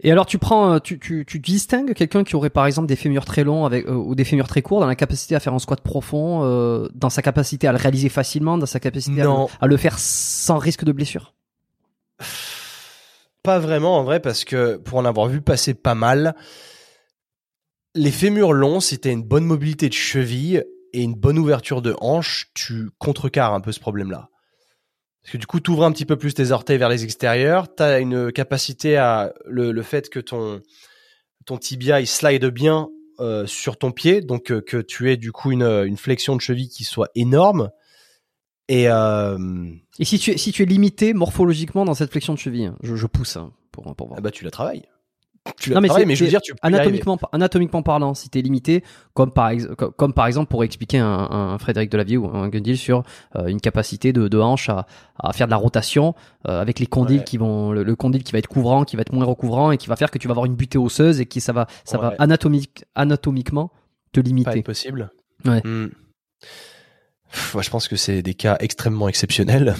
Et alors tu prends, euh, tu, tu, tu distingues quelqu'un qui aurait par exemple des fémurs très longs avec euh, ou des fémurs très courts dans la capacité à faire un squat profond, euh, dans sa capacité à le réaliser facilement, dans sa capacité à le, à le, faire sans risque de blessure? Pas vraiment en vrai parce que pour en avoir vu passer pas mal, les fémurs longs, si t'as une bonne mobilité de cheville et une bonne ouverture de hanche, tu contrecarres un peu ce problème-là. Parce que du coup, tu ouvres un petit peu plus tes orteils vers les extérieurs. Tu as une capacité à le, fait que ton, ton tibia il slide bien euh, sur ton pied, donc euh, que tu aies du coup une, une, flexion de cheville qui soit énorme. Et, euh... et si, tu es, si tu es limité morphologiquement dans cette flexion de cheville, hein, je, je pousse hein, pour, pour voir. Ah bah tu la travailles tu non, mais, mais je veux dire, tu anatomiquement, anatomiquement parlant, si t'es limité, comme par, comme par exemple pour expliquer un, un Frédéric Delavier ou un Gundil sur euh, une capacité de, de hanche à, à, faire de la rotation euh, avec les condyles qui vont, le, condyle qui va être couvrant, qui va être moins recouvrant et qui va faire que tu vas avoir une butée osseuse et qui ça va, ça va anatomique, anatomiquement te limiter. Pas possible. Ouais. Hmm. Moi, je pense que c'est des cas extrêmement exceptionnels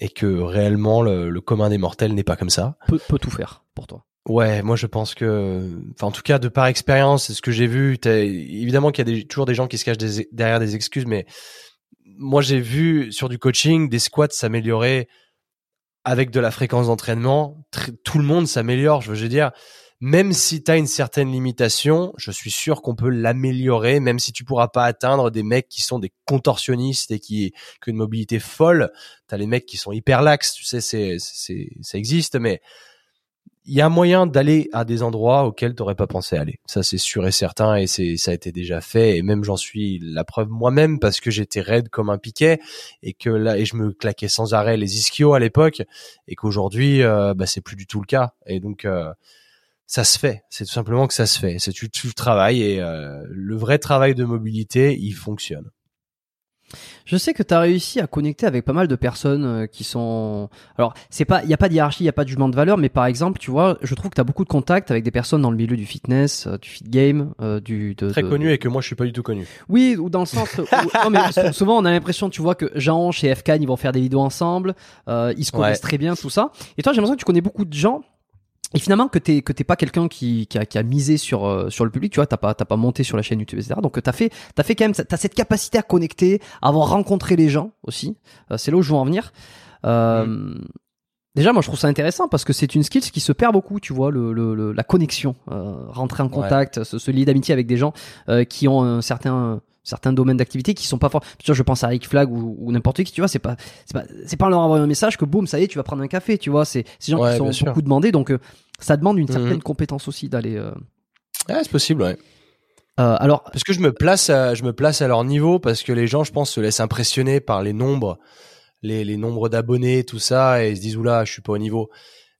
et que réellement le, le commun des mortels n'est pas comme ça. Peut, peut tout faire pour toi. Ouais, moi je pense que, enfin en tout cas de par expérience, ce que j'ai vu. Évidemment qu'il y a des, toujours des gens qui se cachent derrière des excuses, mais moi j'ai vu sur du coaching des squats s'améliorer avec de la fréquence d'entraînement. Tout le monde s'améliore, je veux dire. Même si tu as une certaine limitation, je suis sûr qu'on peut l'améliorer, même si tu pourras pas atteindre des mecs qui sont des contorsionnistes et qui ont une mobilité folle. Tu as les mecs qui sont hyper laxes, tu sais, c'est, ça existe, mais il y a moyen d'aller à des endroits auxquels tu n'aurais pas pensé aller. Ça, c'est sûr et certain, et c'est ça a été déjà fait. Et même j'en suis la preuve moi-même parce que j'étais raide comme un piquet et que là, et je me claquais sans arrêt les ischios à l'époque, et qu'aujourd'hui, euh, bah, c'est plus du tout le cas. Et donc, euh, ça se fait. C'est tout simplement que ça se fait. C'est tu, tu travailles et euh, le vrai travail de mobilité, il fonctionne. Je sais que tu as réussi à connecter avec pas mal de personnes euh, qui sont. Alors, c'est pas, il y a pas de hiérarchie, il y a pas de jugement de valeur, mais par exemple, tu vois, je trouve que tu as beaucoup de contacts avec des personnes dans le milieu du fitness, euh, du fit game, euh, du de, très connu et que moi je suis pas du tout connu. Oui, ou dans le sens. non, mais souvent on a l'impression, tu vois, que Jean et FK ils vont faire des vidéos ensemble, ils se connaissent très bien, tout ça. Et toi, j'ai l'impression que tu connais beaucoup de gens et finalement que t'es que t'es pas quelqu'un qui, qui a, qui, a, misé sur euh, sur le public tu vois t'as pas t'as pas monté sur la chaîne YouTube etc donc t'as fait t'as fait quand même t'as cette capacité à connecter à avoir rencontré les gens aussi. Euh, c'est là où je veux en venir. Euh. Déjà, moi, je trouve ça intéressant parce que c'est une skill qui se perd beaucoup, tu vois, le, le, la connexion, rentrer en contact, ce, ce lien d'amitié avec des gens qui ont un certain certains domaines d'activité qui sont pas forts. Tu vois, je pense à Rick Flag ou, ou n'importe qui, tu vois, c'est pas, c'est pas, c'est pas leur envoyer un message que boum, ça y est, tu vas prendre un café, tu vois, c'est, ces gens qui sont beaucoup demandés, donc euh, ça demande une certaine mhm. compétence aussi d'aller. Euh... Ouais, c'est possible, ouais. Euh, alors, parce que je me place, à, je me place à leur niveau parce que les gens, je pense, se laissent impressionner par les nombres, les, les nombres d'abonnés, tout ça, et ils se disent oula, je suis pas au niveau.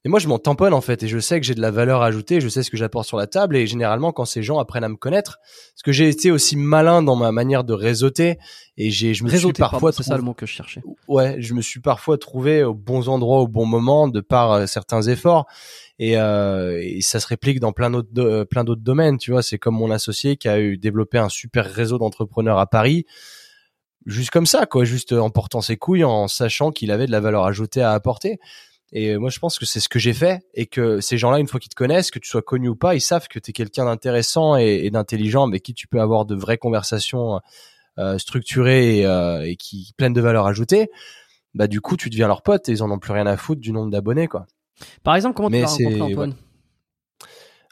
Et moi, je m'en tamponne en fait, et je sais que j'ai de la valeur ajoutée, je sais ce que j'apporte sur la table, et généralement, quand ces gens apprennent à me connaître, parce que j'ai été aussi malin dans ma manière de réseauter, et j'ai, je me suis parfois, c'est ça le mot que je cherchais. Ouais, je me suis parfois trouvé aux bons endroits au bon moment de par euh, certains efforts, et, euh, et, ça se réplique dans plein d'autres, euh, plein d'autres domaines. Tu vois, c'est comme mon associé qui a eu développé un super réseau d'entrepreneurs à Paris juste comme ça, quoi, juste en portant ses couilles, en sachant qu'il avait de la valeur ajoutée à apporter. Et moi, je pense que c'est ce que j'ai fait et que ces gens-là, une fois qu'ils te connaissent, que tu sois connu ou pas, ils savent que tu es quelqu'un d'intéressant et, d'intelligent avec qui tu peux avoir de vraies conversations euh, structurées et, euh, et qui pleines de valeur ajoutée. Bah du coup, tu deviens leur pote et ils en ont plus rien à foutre du nombre d'abonnés, quoi. Par exemple, comment tu as rencontré Antoine?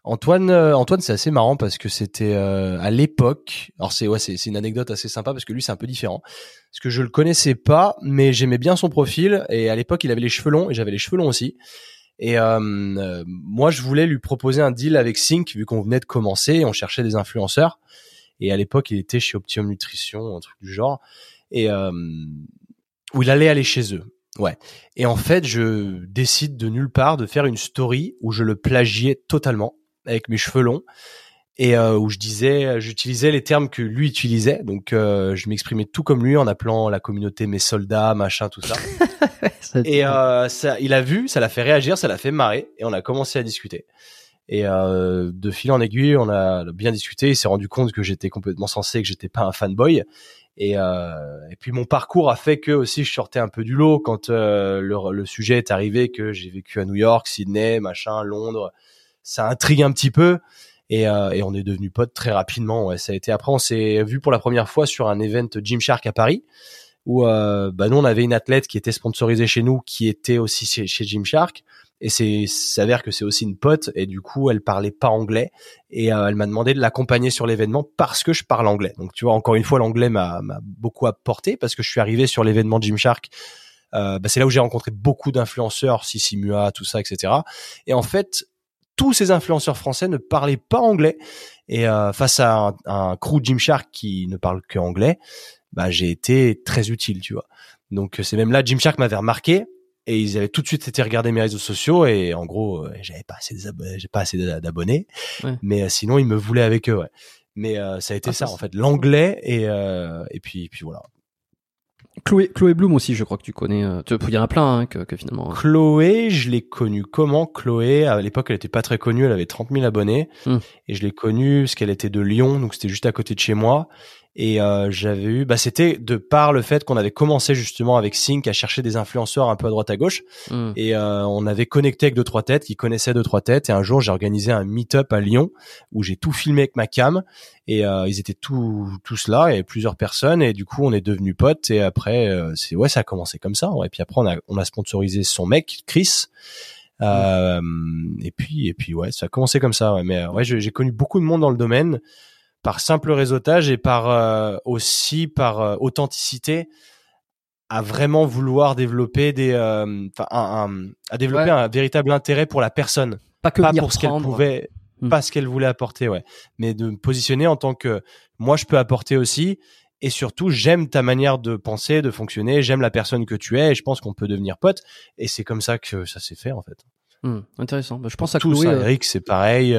Antoine, euh, Antoine, c'est assez marrant parce que c'était euh, à l'époque. Alors c'est ouais, c'est une anecdote assez sympa parce que lui c'est un peu différent. Parce que je le connaissais pas, mais j'aimais bien son profil et à l'époque il avait les cheveux longs et j'avais les cheveux longs aussi. Et euh, moi je voulais lui proposer un deal avec Sync vu qu'on venait de commencer, on cherchait des influenceurs. Et à l'époque il était chez Optimum Nutrition, un truc du genre, et où il allait aller chez eux. Ouais. Et en fait, je décide de nulle part de faire une story où je le plagiais totalement avec mes cheveux longs. et euh, où je disais, j'utilisais les termes que lui utilisait. Donc, euh, je m'exprimais tout comme lui en appelant la communauté mes soldats, machin, tout ça. et euh, ça, il a vu, ça l'a fait réagir, ça l'a fait marrer, et on a commencé à discuter. Et de fil en aiguille, on a bien discuté. Il s'est rendu compte que j'étais complètement sensé, que j'étais pas un fanboy. Et, et puis mon parcours a fait que aussi je sortais un peu du lot quand le, le, sujet est arrivé, que j'ai vécu à New York, Sydney, machin, Londres. Ça intrigue un petit peu. Et, euh, et, on est devenu potes très rapidement. Ouais. Ça a été après, on s'est vu pour la première fois sur un event Gymshark à Paris, où euh, bah nous on avait une athlète qui était sponsorisée chez nous, qui était aussi chez, chez Gymshark. Et c'est s'avère que c'est aussi une pote et du coup elle parlait pas anglais et euh, elle m'a demandé de l'accompagner sur l'événement parce que je parle anglais. Donc tu vois encore une fois l'anglais m'a beaucoup apporté parce que je suis arrivé sur l'événement Gymshark. Euh, bah, c'est là où j'ai rencontré beaucoup d'influenceurs, Sissi Mua, tout ça, etc. Et en fait, tous ces influenceurs français ne parlaient pas anglais. Et euh, face à un, un crew Gymshark qui ne parle que anglais, bah, j'ai été très utile, tu vois. Donc c'est même là Gymshark m'avait remarqué et ils avaient tout de suite été regarder mes réseaux sociaux et en gros euh, j'avais pas assez j'ai pas assez d'abonnés, mais euh, sinon ils me voulaient avec eux. Ouais. Mais euh, ça a été ah, ça, en fait, l'anglais et et puis puis voilà. Chloé, Chloé Bloom aussi, je crois que tu connais. Euh, il y en a plein hein, que, que, finalement. Hein. Chloé, je l'ai connue comment? Chloé, à l'époque, elle était pas très connue, elle avait 30 000 abonnés. Hmm. Et je l'ai connue parce qu'elle était de Lyon, donc c'était juste à côté de chez moi. Et euh, j'avais eu, bah c'était de par le fait qu'on avait commencé justement avec Sync à chercher des influenceurs un peu à droite à gauche, hmm. et euh, on avait connecté avec deux trois têtes qui connaissaient deux trois têtes. Et un jour, j'ai organisé un meet-up à Lyon où j'ai tout filmé avec ma cam, et euh, ils étaient tous tous là, et plusieurs personnes, et du coup, on est devenus potes. Et après, euh, c'est ouais, ça a commencé comme ça. Et puis après, on a on a sponsorisé son mec, Chris. Euh, et puis et puis ouais, ça a commencé comme ça. Ouais. Mais ouais, j'ai connu beaucoup de monde dans le domaine par simple réseautage et par euh, aussi par euh, authenticité à vraiment vouloir développer des euh, un, à développer un véritable intérêt pour la personne. Pas que pas pour ce qu'elle pouvait hmm. pas ce qu'elle voulait apporter ouais. Mais de me positionner en tant que moi je peux apporter aussi. Et surtout j'aime ta manière de penser de fonctionner. J'aime la personne que tu es et je pense qu'on peut devenir pote et c'est comme ça que ça s'est fait en fait. Hmm, intéressant. Bah, je pense à tout Chloé, ça Eric c'est pareil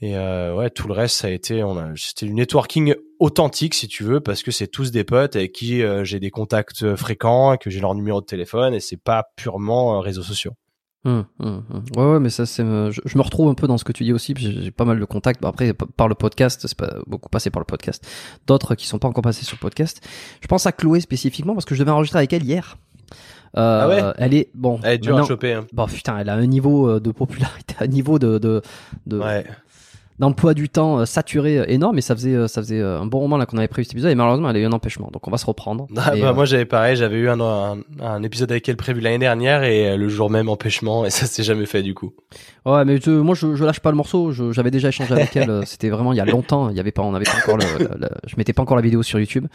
et euh, ouais, tout le reste, ça a été, on a, c'était une networking authentique, si tu veux, parce que c'est tous des potes avec qui euh, j'ai des contacts euh, fréquents, que j'ai leur numéro de téléphone, et c'est pas purement euh, réseaux sociaux. Hum, hum, hum. Ouais, ouais, mais ça, c'est, je, me retrouve un peu dans ce que tu dis aussi. J'ai pas mal de contacts. Bah, après, par le podcast, c'est pas beaucoup passé par le podcast. D'autres qui sont pas encore passés sur le podcast. Je pense à Chloé spécifiquement parce que je devais enregistrer avec elle hier. Euh, ah ouais? elle est bon. Elle est dure à choper. Hein. Bon putain, elle a un niveau de popularité, un niveau de de, de ouais d'emploi du temps euh, saturé euh, énorme et ça faisait euh, ça faisait un bon moment là qu'on avait prévu cet épisode et malheureusement elle a eu un empêchement. Donc on va se reprendre. Ah, bah, moi j'avais pareil j'avais eu un, un, épisode avec elle prévu l'année dernière et le jour même empêchement et ça s'est jamais fait du coup. Ouais mais moi je, je lâche pas le morceau. J'avais déjà échangé avec elle c'était vraiment il y a longtemps. Il y avait pas on avait pas encore le, je mettais pas encore la vidéo sur YouTube.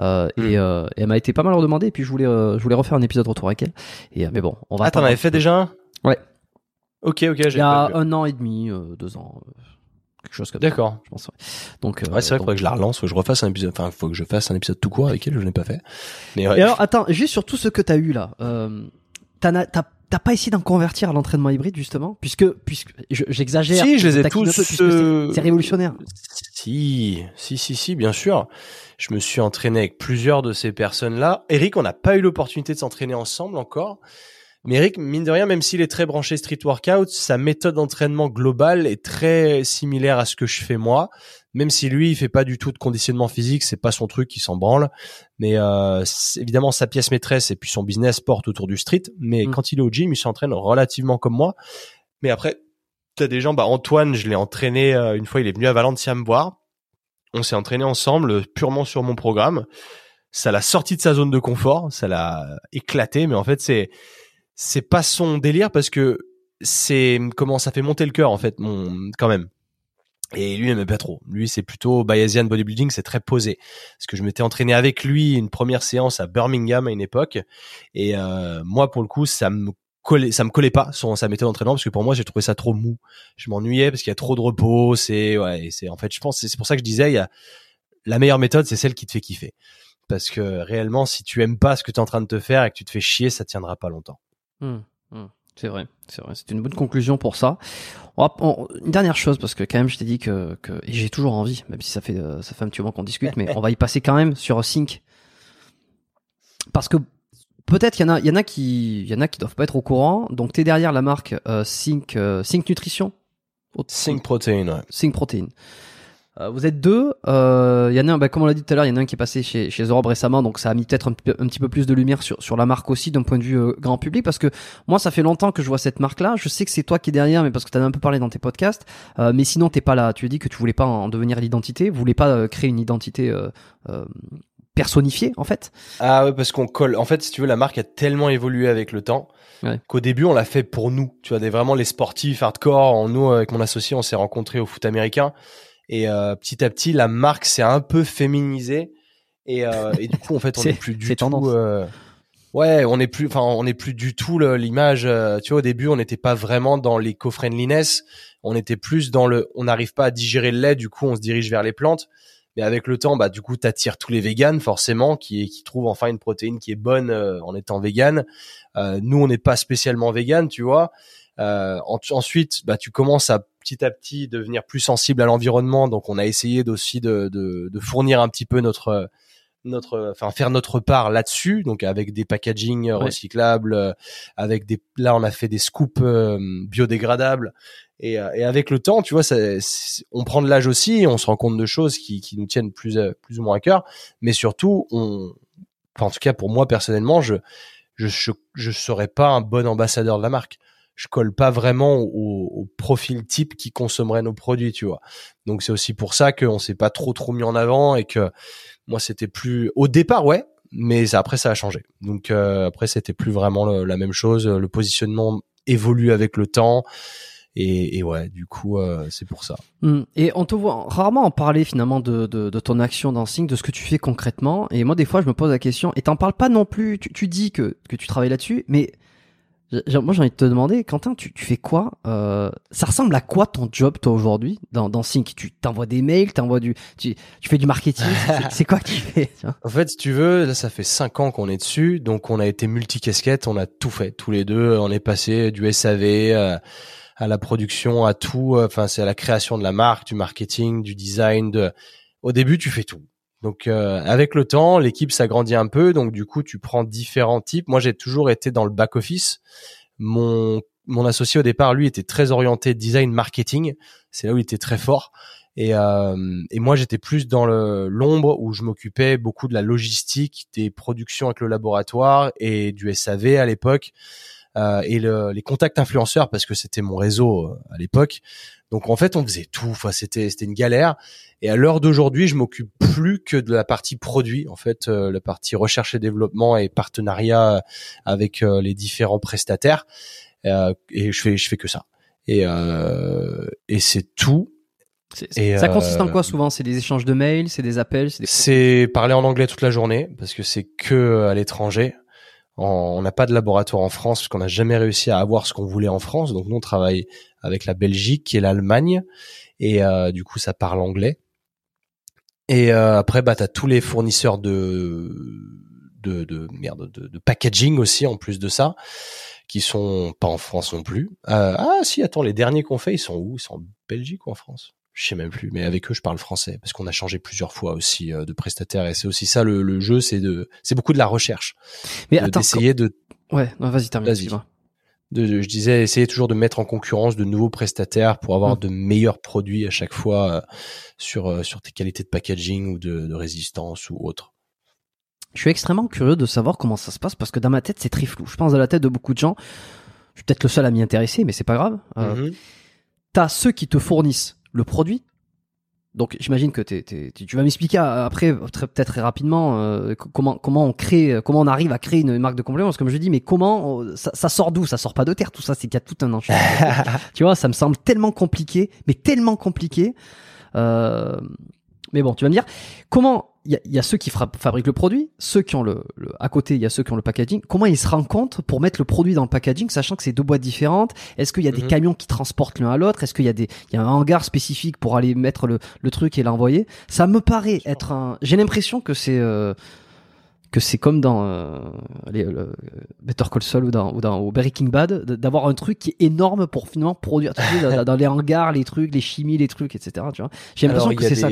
Euh, et, hmm. et, elle m'a été pas mal redemandée et puis je voulais je voulais refaire un épisode retour avec elle. Et mais bon on va ah t'en avais fait déjà un? Ouais. Ok ok il y a un an et demi deux ans quelque chose comme D'accord. Je pense. Donc, ouais, c'est vrai, donc... que je la relance, faut que je refasse un épisode, enfin, faut que je fasse un épisode tout court avec elle, je n'ai pas fait. Mais ouais. Et alors, attends, juste sur tout ce que t'as eu là, euh, t'as, t'as pas essayé d'en convertir à l'entraînement hybride justement, puisque, puisque j'exagère. Si, je les ai tous. C'est révolutionnaire. Si, si, si, si, bien sûr. Je me suis entraîné avec plusieurs de ces personnes-là. Eric, on n'a pas eu l'opportunité de s'entraîner ensemble encore. Mais Eric, mine de rien, même s'il est très branché street workout, sa méthode d'entraînement globale est très similaire à ce que je fais moi. Même si lui, il fait pas du tout de conditionnement physique, c'est pas son truc, il s'en branle. Mais euh, évidemment, sa pièce maîtresse et puis son business porte autour du street. Mais mm. quand il est au gym, il s'entraîne relativement comme moi. Mais après, t'as des gens, bah Antoine, je l'ai entraîné euh, une fois, il est venu à Valencia me voir. On s'est entraîné ensemble, purement sur mon programme. Ça l'a sorti de sa zone de confort, ça l'a éclaté. Mais en fait, c'est c'est pas son délire parce que c'est comment ça fait monter le cœur en fait, mon quand même. Et lui, il aimait pas trop. Lui, c'est plutôt Bayesian Bodybuilding, c'est très posé. Parce que je m'étais entraîné avec lui une première séance à Birmingham à une époque. Et euh, moi, pour le coup, ça me collait, ça me collait pas son sa méthode d'entraînement parce que pour moi, j'ai trouvé ça trop mou. Je m'ennuyais parce qu'il y a trop de repos. C'est ouais, c'est en fait, je pense, c'est pour ça que je disais, il y a la meilleure méthode, c'est celle qui te fait kiffer. Parce que réellement, si tu aimes pas ce que tu es en train de te faire et que tu te fais chier, ça tiendra pas longtemps. Mmh, mmh. C'est vrai, c'est vrai. C'est une bonne conclusion pour ça. On va- on- une dernière chose parce que quand même, je t'ai dit que, que et j'ai toujours envie, même si ça fait euh, ça fait un petit moment qu'on discute, mais on va y passer quand même sur Sync parce que peut-être il y en a, il y en a qui, il y en a qui doivent pas être au courant. Donc t'es derrière la marque euh, Sync, euh, Sync Nutrition, Sync Protein, ouais. Sync Protein. Euh, vous êtes deux. euh, Il y en a un, bah, comme on l'a dit tout à l'heure, il y en a un qui est passé chez, chez Europe récemment, donc ça a mis peut-être un, petit peu- un petit peu plus de lumière sur, sur la marque aussi d'un point de vue euh, grand public, parce que moi, ça fait longtemps que je vois cette marque-là. Je sais que c'est toi qui es derrière, mais parce que tu en as un peu parlé dans tes podcasts. Euh, mais sinon, t'es pas là. Tu as dit que tu voulais pas en devenir l'identité, vous voulez pas euh, créer une identité euh, personnifiée, en fait? Ah ouais, parce qu'on colle. En fait, si tu veux, la marque a tellement évolué avec le temps Ouais. qu'au début, on l'a fait pour nous. Tu vois, des vraiment les sportifs hardcore. En- Nous, avec mon associé, on s'est rencontrés au foot américain. Et euh, petit à petit, la marque s'est un peu féminisée. Et, euh, et du coup, en fait, on n'est plus du tout. euh, Ouais, on n'est plus. Enfin, on n'est plus du tout l'image. euh, tu vois, au début, on n'était pas vraiment dans l'éco-friendliness. On était plus dans le. On n'arrive pas à digérer le lait. Du coup, on se dirige vers les plantes. Mais avec le temps, bah du coup, t'attires tous les véganes forcément, qui qui trouvent enfin une protéine qui est bonne euh, en étant végane. Euh, nous, on n'est pas spécialement vegan, tu vois. Euh, en- ensuite, bah tu commences à petit à petit devenir plus sensible à l'environnement, donc on a essayé aussi de, de, de fournir un petit peu notre notre enfin faire notre part là-dessus. Donc avec des packaging euh, Ouais. recyclables euh, avec des là on a fait des scoops euh, biodégradables. Et, et avec le temps tu vois ça, on prend de l'âge aussi et on se rend compte de choses qui, qui nous tiennent plus plus ou moins à cœur. Mais surtout on enfin, en tout cas pour moi personnellement je je je, je serais pas un bon ambassadeur de la marque je colle pas vraiment au, profil type qui consommerait nos produits tu vois. Donc c'est aussi pour ça qu'on s'est pas trop trop mis en avant et que moi c'était plus au départ ouais mais après ça a changé. Donc euh, après c'était plus vraiment la même chose. Le positionnement évolue avec le temps et, et ouais du coup euh, c'est pour ça. Hmm. Et on te voit rarement en parler finalement de, ton action dans Sync, de ce que tu fais concrètement. Et moi, des fois, je me pose la question, et t'en parles pas non plus, tu, tu dis que, que tu travailles là-dessus, mais moi, j'ai envie de te demander, Quentin, tu, tu fais quoi euh, Ça ressemble à quoi ton job, toi, aujourd'hui, dans, dans Sync? Tu t'envoies des mails, t'envoies du, tu, tu fais du marketing, c'est- quoi que tu fais tu En fait, si tu veux, là, ça fait cinq ans qu'on est dessus, donc on a été multicasquette, on a tout fait, tous les deux. On est passé du SAV euh, à la production, à tout. euh, Enfin, c'est à la création de la marque, du marketing, du design. De... Au début, tu fais tout. Donc, euh, avec le temps, l'équipe s'agrandit un peu, donc du coup, tu prends différents types. Moi, j'ai toujours été dans le back office. Mon mon associé au départ, lui, était très orienté design marketing. C'est là où il était très fort. Et, euh, moi, j'étais plus dans l'ombre où je m'occupais beaucoup de la logistique, des productions avec le laboratoire et du SAV à l'époque et le- les contacts influenceurs parce que c'était mon réseau euh, à l'époque. Donc en fait, on faisait tout. Enfin, c'était c'était une galère. Et à l'heure d'aujourd'hui, je m'occupe plus que de la partie produit. En fait, euh, la partie recherche et développement et partenariat avec euh, les différents prestataires. Euh, et je fais je fais que ça. Et euh, et c'est tout. Et, Ça consiste en euh, quoi souvent? C'est des échanges de mails, c'est des appels, c'est des... Parler en anglais toute la journée parce que c'est que euh, à l'étranger. On n'a pas de laboratoire en France parce qu'on n'a jamais réussi à avoir ce qu'on voulait en France. Donc nous on travaille avec la Belgique et l'Allemagne et euh, du coup ça parle anglais. Et euh, après bah t'as tous les fournisseurs de de, de merde de, de packaging aussi en plus de ça qui sont pas en France non plus. Euh, ah si attends les derniers qu'on fait ils sont où? Ils sont en Belgique ou en France? Je sais même plus, mais avec eux je parle français parce qu'on a changé plusieurs fois aussi euh, de prestataire et c'est aussi ça le, le jeu, c'est de, c'est beaucoup de la recherche, Mais de- attends, d'essayer de, ouais, vas-y, termine. Vas-y. excuse-moi. de, de- je disais essayer toujours de mettre en concurrence de nouveaux prestataires pour avoir Mm. de meilleurs produits à chaque fois euh, sur euh, sur tes qualités de packaging ou de, de résistance ou autre. Je suis extrêmement curieux de savoir comment ça se passe parce que dans ma tête c'est très flou. Je pense dans la tête de beaucoup de gens. Je suis peut-être le seul à m'y intéresser, mais c'est pas grave. Mhm. T'as ceux qui te fournissent le produit. Donc j'imagine que t'es- tu tu vas m'expliquer euh, après peut-être très rapidement euh, co- comment comment on crée, euh, comment on arrive à créer une marque de complément. Parce que comme je dis, mais comment euh, ça, ça sort d'où? Ça sort pas de terre. Tout ça, c'est qu'il y a tout un enchaînement. tu vois, ça me semble tellement compliqué, mais tellement compliqué. Euh, mais bon, tu vas me dire comment il y a, il y a ceux qui fra- fabriquent le produit, ceux qui ont le, le- à côté, il y a ceux qui ont le packaging. Comment ils se rencontrent pour mettre le produit dans le packaging, sachant que c'est deux boîtes différentes? Est-ce qu'il y a des Mhm. camions qui transportent l'un à l'autre? Est-ce qu'il y a des, il y a un hangar spécifique pour aller mettre le, le truc et l'envoyer? Ça me paraît être un. J'ai l'impression que c'est euh, que c'est comme dans euh, les, le Better Call Saul ou dans, ou dans Breaking Bad, d'avoir un truc qui est énorme pour finalement produire. Tu sais, dans, dans les hangars, les trucs, les chimies, les trucs, etc. Tu vois. J'ai l'impression Alors, que c'est ça.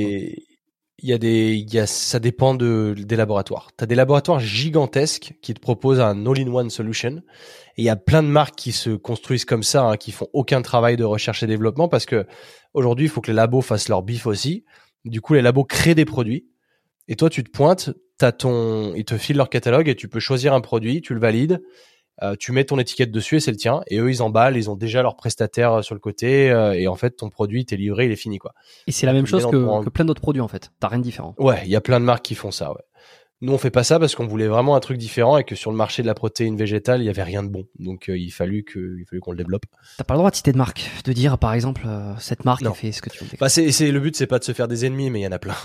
Il y a des, il y a, ça dépend de, des laboratoires. Tu as des laboratoires gigantesques qui te proposent un all-in-one solution. Et il y a plein de marques qui se construisent comme ça, hein, qui font aucun travail de recherche et développement parce que aujourd'hui, il faut que les labos fassent leur bif aussi. Du coup, les labos créent des produits. Et toi, tu te pointes, t'as ton, ils te filent leur catalogue et tu peux choisir un produit, tu le valides, euh, tu mets ton étiquette dessus et c'est le tien. Et eux, ils emballent, ils ont déjà leur prestataire euh, sur le côté euh, et en fait, ton produit t'est livré, il est fini quoi. Et c'est la même chose que, ton- que plein d'autres produits en fait. T'as rien de différent. Ouais, il y a plein de marques qui font ça. Ouais. Nous, on fait pas ça parce qu'on voulait vraiment un truc différent et que sur le marché de la protéine végétale, il y avait rien de bon. Donc, euh, il fallut que, il fallut qu'on le développe. T'as pas le droit de citer de marque, de dire par exemple euh, cette marque Non. a fait ce que tu veux. Bah, c'est, le but, c'est pas de se faire des ennemis, mais il y en a plein.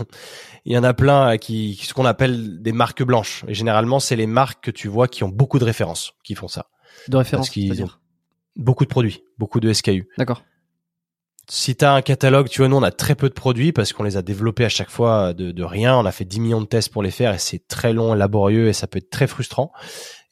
Il y en a plein euh, qui, ce qu'on appelle des marques blanches. Et généralement, c'est les marques que tu vois qui ont beaucoup de références qui font ça. de référence, parce qu'ils c'est-à-dire. Beaucoup de produits, beaucoup de SKU. D'accord. Si tu as un catalogue, tu vois, nous, on a très peu de produits parce qu'on les a développés à chaque fois de, rien. On a fait 10 millions de tests pour les faire et c'est très long, laborieux et ça peut être très frustrant.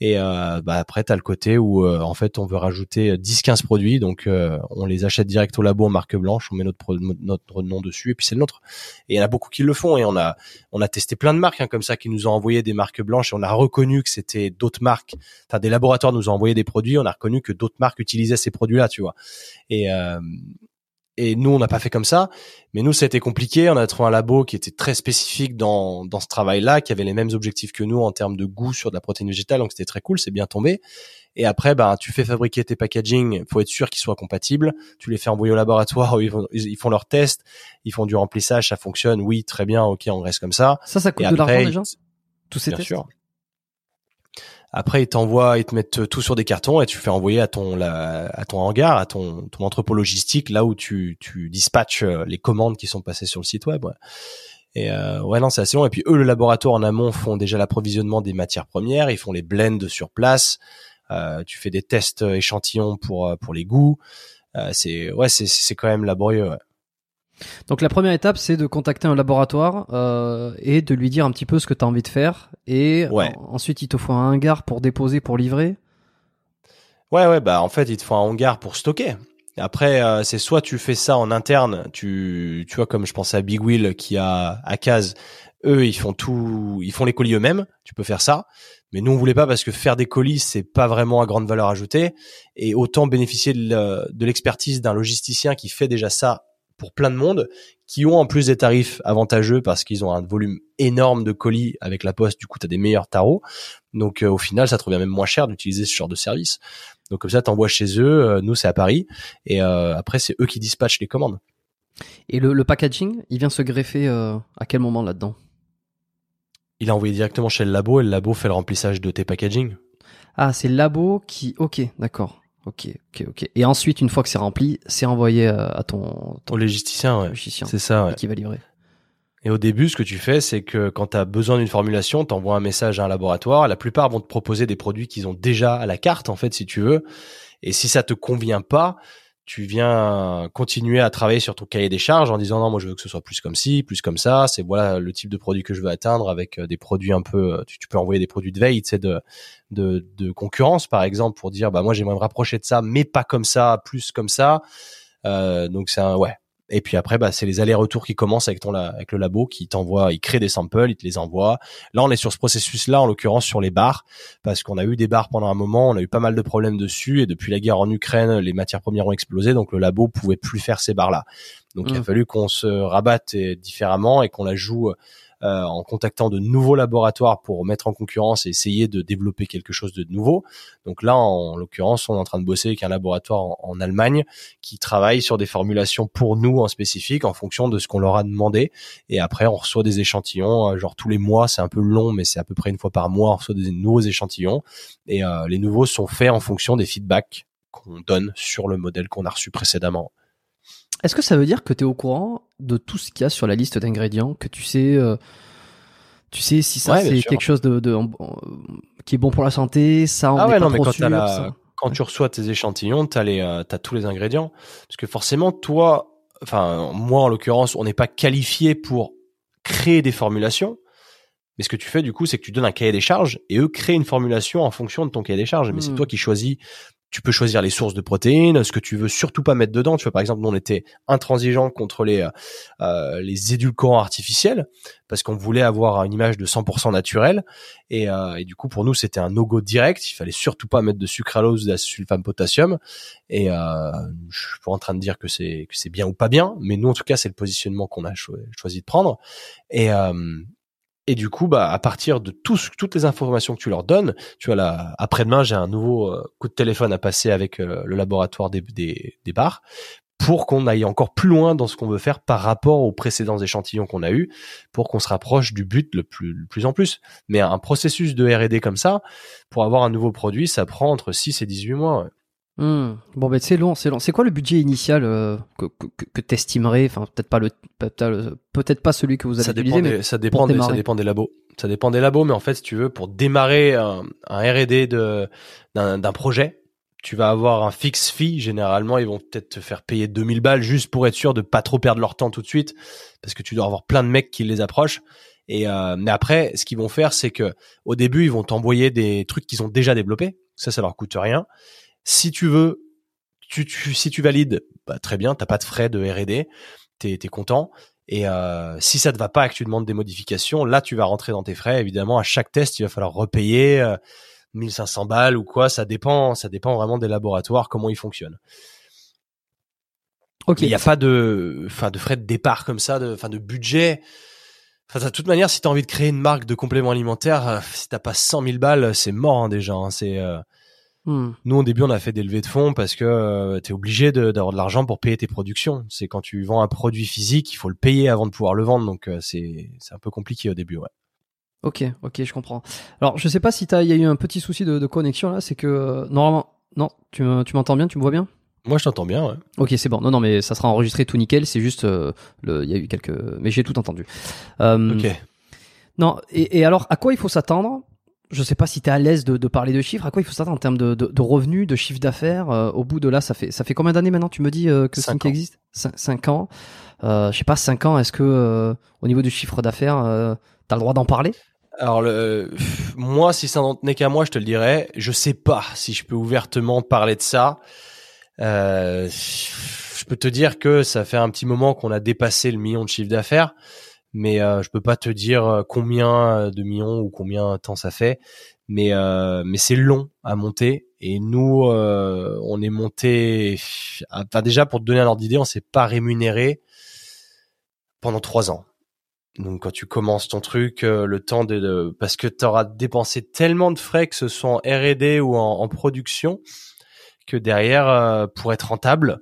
Et euh, bah, après, tu as le côté où, euh, en fait, on veut rajouter 10-15 produits. Donc, euh, on les achète direct au labo en marque blanche, on met notre nom dessus et puis c'est le nôtre. Et il y en a beaucoup qui le font. Et on a, on a testé plein de marques hein, comme ça qui nous ont envoyé des marques blanches et on a reconnu que c'était d'autres marques. Enfin, des laboratoires nous ont envoyé des produits. On a reconnu que d'autres marques utilisaient ces produits-là, tu vois. Et, euh, et nous, on n'a pas fait comme ça. Mais nous, ça a été compliqué. On a trouvé un labo qui était très spécifique dans, dans ce travail-là, qui avait les mêmes objectifs que nous en termes de goût sur de la protéine végétale. Donc, c'était très cool. C'est bien tombé. Et après, ben, tu fais fabriquer tes packaging. Faut être sûr qu'ils soient compatibles. Tu les fais envoyer au laboratoire où ils, vont- ils font leurs tests. Ils font du remplissage. Ça fonctionne. Oui, très bien. OK, on reste comme ça. Ça, ça coûte Et de l'argent déjà Tous ces bien tests sûr. Après, ils t'envoient, ils te mettent tout sur des cartons et tu fais envoyer à ton à ton hangar, à ton ton entrepôt logistique, là où tu tu dispatches euh, les commandes qui sont passées sur le site web. Ouais. Et euh, ouais, non, c'est assez long. Et puis eux, le laboratoire en amont font déjà l'approvisionnement des matières premières. Ils font les blends sur place. Euh, tu fais des tests échantillons pour euh, pour les goûts. Euh, c'est ouais, c'est c'est quand même laborieux. Ouais. Donc la première étape, c'est de contacter un laboratoire euh, et de lui dire un petit peu ce que tu as envie de faire. Et Ouais. en- ensuite, il te faut un hangar pour déposer, pour livrer. Ouais, ouais, bah en fait, il te faut un hangar pour stocker. Après, euh, c'est soit tu fais ça en interne, tu, tu vois, comme je pensais à Big Wheel qui a à Case, eux, ils font tout, ils font les colis eux-mêmes. Tu peux faire ça, mais nous on voulait pas parce que faire des colis, c'est pas vraiment à grande valeur ajoutée, et autant bénéficier de l'expertise d'un logisticien qui fait déjà ça pour plein de monde, qui ont en plus des tarifs avantageux parce qu'ils ont un volume énorme de colis avec la poste. Du coup, tu as des meilleurs tarots. Donc, euh, au final, ça te revient même moins cher d'utiliser ce genre de service. Donc comme ça, t'envoies chez eux. euh, nous, c'est à Paris. Et euh, après, c'est eux qui dispatchent les commandes. Et le, le packaging, il vient se greffer euh, à quel moment là-dedans? Il a envoyé directement chez le labo et le labo fait le remplissage de tes packaging. Ah, c'est le labo qui. Ok, d'accord. Ok, ok, ok. Et ensuite, une fois que c'est rempli, c'est envoyé euh, à ton, ton Au logisticien, ouais. C'est ça, ouais. qui va livrer. Et au début, ce que tu fais, c'est que quand tu as besoin d'une formulation, tu envoies un message à un laboratoire. La plupart vont te proposer des produits qu'ils ont déjà à la carte, en fait, si tu veux. Et si ça te convient pas, tu viens continuer à travailler sur ton cahier des charges en disant non, moi je veux que ce soit plus comme ci, plus comme ça. C'est voilà le type de produit que je veux atteindre avec euh, des produits un peu. euh, Tu, peux envoyer des produits de veille, tu sais, de, de, de concurrence par exemple pour dire bah moi j'aimerais me rapprocher de ça, mais pas comme ça, plus comme ça. Euh, donc c'est un ouais. Et puis après, bah, c'est les allers-retours qui commencent avec ton la- avec le labo qui t'envoie, il crée des samples, il te les envoie. Là, on est sur ce processus-là, en l'occurrence sur les bars, parce qu'on a eu des bars pendant un moment, on a eu pas mal de problèmes dessus, et depuis la guerre en Ukraine, les matières premières ont explosé, donc le labo pouvait plus faire ces bars-là. Donc il a Mm. fallu qu'on se rabatte différemment et qu'on la joue euh, en contactant de nouveaux laboratoires pour mettre en concurrence et essayer de développer quelque chose de nouveau. Donc là, en l'occurrence, on est en train de bosser avec un laboratoire en, Allemagne qui travaille sur des formulations pour nous en spécifique en fonction de ce qu'on leur a demandé. Et après, on reçoit des échantillons, euh, genre tous les mois, c'est un peu long, mais c'est à peu près une fois par mois, on reçoit des nouveaux échantillons. Et euh, les nouveaux sont faits en fonction des feedbacks qu'on donne sur le modèle qu'on a reçu précédemment. Est-ce que ça veut dire que tu es au courant de tout ce qu'il y a sur la liste d'ingrédients, que tu sais, euh, tu sais si ça Ouais, c'est quelque chose de, qui est bon pour la santé, ça on Ah ouais, pas non, mais trop quand sûr. t'as la- ça. quand tu reçois tes échantillons, t'as les, euh, tous les ingrédients. Parce que forcément, toi, enfin moi en l'occurrence, on n'est pas qualifié pour créer des formulations, Mais ce que tu fais du coup, c'est que tu donnes un cahier des charges et eux créent une formulation en fonction de ton cahier des charges. Mais c'est Hmm. toi qui choisis. Tu peux choisir les sources de protéines, ce que tu veux surtout pas mettre dedans. Tu vois, par exemple, nous on était intransigeant contre les euh, les édulcorants artificiels parce qu'on voulait avoir une image de 100% naturelle. Et, euh, et du coup, pour nous, c'était un no-go direct. Il fallait surtout pas mettre de sucralose ou d'acésulfame potassium. Et euh, je suis pas en train de dire que c'est que c'est bien ou pas bien, mais nous, en tout cas, c'est le positionnement qu'on a cho- choisi de prendre. Et euh, et du coup, bah, à partir de toutes les informations que tu leur donnes, tu vois, là, après-demain, j'ai un nouveau euh, coup de téléphone à passer avec euh, le laboratoire des, des, des bars pour qu'on aille encore plus loin dans ce qu'on veut faire par rapport aux précédents échantillons qu'on a eus, pour qu'on se rapproche du but le plus, le plus en plus. Mais un processus de R&D comme ça, pour avoir un nouveau produit, ça prend entre 6 et 18 mois. Hmm. Bon, ben c'est long, c'est long. C'est quoi le budget initial euh, que, que, t'estimerais? Enfin, peut-être pas le, peut-être le- peut-être pas celui que vous avez ça utilisé, dépend, mais des, ça, dépend des, ça dépend des labos. Ça dépend des labos, mais en fait, si tu veux, pour démarrer un, un R&D de, d'un, d'un projet, tu vas avoir un fixe fee. Généralement, ils vont peut-être te faire payer 2000 balles juste pour être sûr de pas trop perdre leur temps tout de suite, parce que tu dois avoir plein de mecs qui les approchent. Et euh, mais après, ce qu'ils vont faire, c'est que au début, ils vont t'envoyer des trucs qu'ils ont déjà développés. Ça, ça leur coûte rien. Si tu veux, tu, tu, si tu valides, bah, très bien, t'as pas de frais de R&D, t'es es content. Et euh, si ça te va pas et que tu demandes des modifications, là tu vas rentrer dans tes frais. Évidemment, à chaque test, il va falloir repayer euh, 1500 balles ou quoi. Ça dépend, ça dépend vraiment des laboratoires comment ils fonctionnent. ok. Il n'y a pas de, enfin, de frais de départ comme ça, de, enfin, de budget. Enfin, de toute manière, si tu as envie de créer une marque de compléments alimentaires, euh, si t'as pas 100 000 balles, c'est mort hein, déjà. hein. c'est euh, Hmm. nous, au début, on a fait des levées de fonds parce que tu es obligé d'avoir de, l'argent pour payer tes productions. C'est quand tu vends un produit physique, il faut le payer avant de pouvoir le vendre. Donc, euh, c'est un peu compliqué au début. Ouais. Ok, ok, je comprends. Alors, je sais pas si il y a eu un petit souci de, de connexion là. C'est que euh, normalement, non, tu, me- tu m'entends bien, tu me vois bien? Moi, je t'entends bien. Ouais. Ok, c'est bon. Non, non, mais ça sera enregistré tout nickel. C'est juste, euh, le, il y a eu quelques, mais j'ai tout entendu. Euh, Ok. Non, et, et alors, à quoi il faut s'attendre? Je sais pas si tu es à l'aise de, de parler de chiffres. À quoi il faut s'attendre en termes de, de, de revenus, de chiffre d'affaires euh, Au bout de là, ça fait, ça fait combien d'années maintenant Tu me dis euh, que Cinq Sync ans. existe? 5 ans. Euh, je sais pas, 5 ans, est-ce que euh, au niveau du chiffre d'affaires, euh, tu as le droit d'en parler? Alors, le, moi, si ça n'en tenait qu'à moi, je te le dirais. Je sais pas si je peux ouvertement parler de ça. Je peux te dire que ça fait un petit moment qu'on a dépassé le million de chiffre d'affaires, mais euh, je peux pas te dire euh, combien de millions ou combien de temps ça fait. Mais euh, mais c'est long à monter et nous euh, on est monté. Enfin déjà pour te donner un ordre d'idée, on s'est pas rémunéré pendant trois ans. Donc quand tu commences ton truc, euh, le temps de, parce que tu auras dépensé tellement de frais que ce soit en R&D ou en, production que derrière euh, pour être rentable,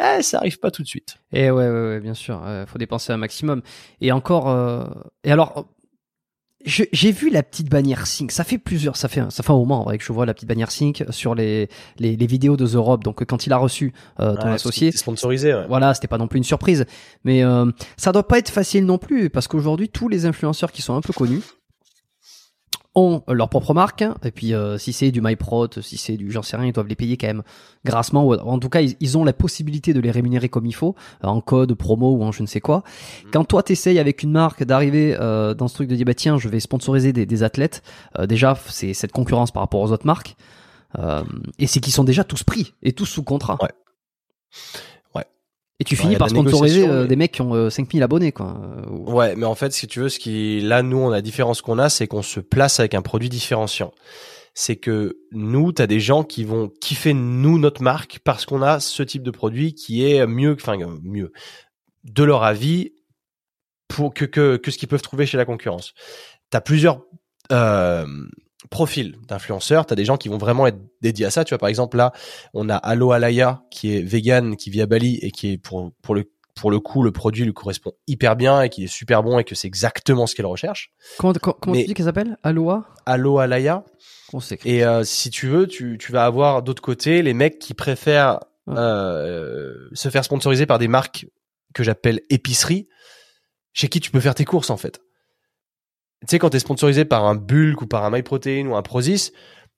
eh, ça arrive pas tout de suite. Et ouais, ouais, ouais, bien sûr, euh, faut dépenser un maximum. Et encore, euh, et alors, j'ai vu la petite bannière Sync. Ça fait plusieurs, ça fait, un- ça fait un moment en vrai que je vois la petite bannière Sync sur les, les, les vidéos de The Rob. Donc quand il a reçu euh, ton Ouais, associé, c'est sponsorisé. Ouais. voilà, c'était pas non plus une surprise. Mais euh, ça doit pas être facile non plus parce qu'aujourd'hui tous les influenceurs qui sont un peu connus ont leur propre marque et puis euh, si c'est du MyProt, si c'est du j'en sais rien, ils doivent les payer quand même grassement ou en tout cas ils, ils ont la possibilité de les rémunérer comme il faut euh, en code promo ou en je ne sais quoi. Quand toi t'essayes avec une marque d'arriver euh, dans ce truc de dire bah tiens je vais sponsoriser des, des athlètes, euh, déjà c'est cette concurrence par rapport aux autres marques et c'est qu'ils sont déjà tous pris et tous sous contrat. Ouais. Et tu Ouais, finis y a par sponsoriser euh, mais- des mecs qui ont euh, 5000 abonnés quoi. Euh, ou- Ouais, mais en fait, si tu veux, ce qui, là, nous, on a la différence qu'on a, c'est qu'on se place avec un produit différenciant. C'est que nous, t'as des gens qui vont kiffer nous notre marque parce qu'on a ce type de produit qui est mieux, enfin euh, mieux, de leur avis pour que que, que ce qu'ils peuvent trouver chez la concurrence. T'as plusieurs euh, profils d'influenceurs. T'as des gens qui vont vraiment être dédiés à ça. Tu vois, par exemple là, on a Allo Alaya qui est vegan, qui vit à Bali et qui est pour pour le pour le coup, le produit lui correspond hyper bien et qu'il est super bon et que c'est exactement ce qu'elle recherche. Comment, comment, comment tu dis qu'elle s'appelle? Aloha? Allo Alaya. On. Et euh, si tu veux, tu, tu vas avoir d'autre côté les mecs qui préfèrent Ouais. euh, se faire sponsoriser par des marques que j'appelle épicerie, chez qui tu peux faire tes courses en fait. Tu sais, quand t'es sponsorisé par un Bulk ou par un MyProtein ou un Prozis,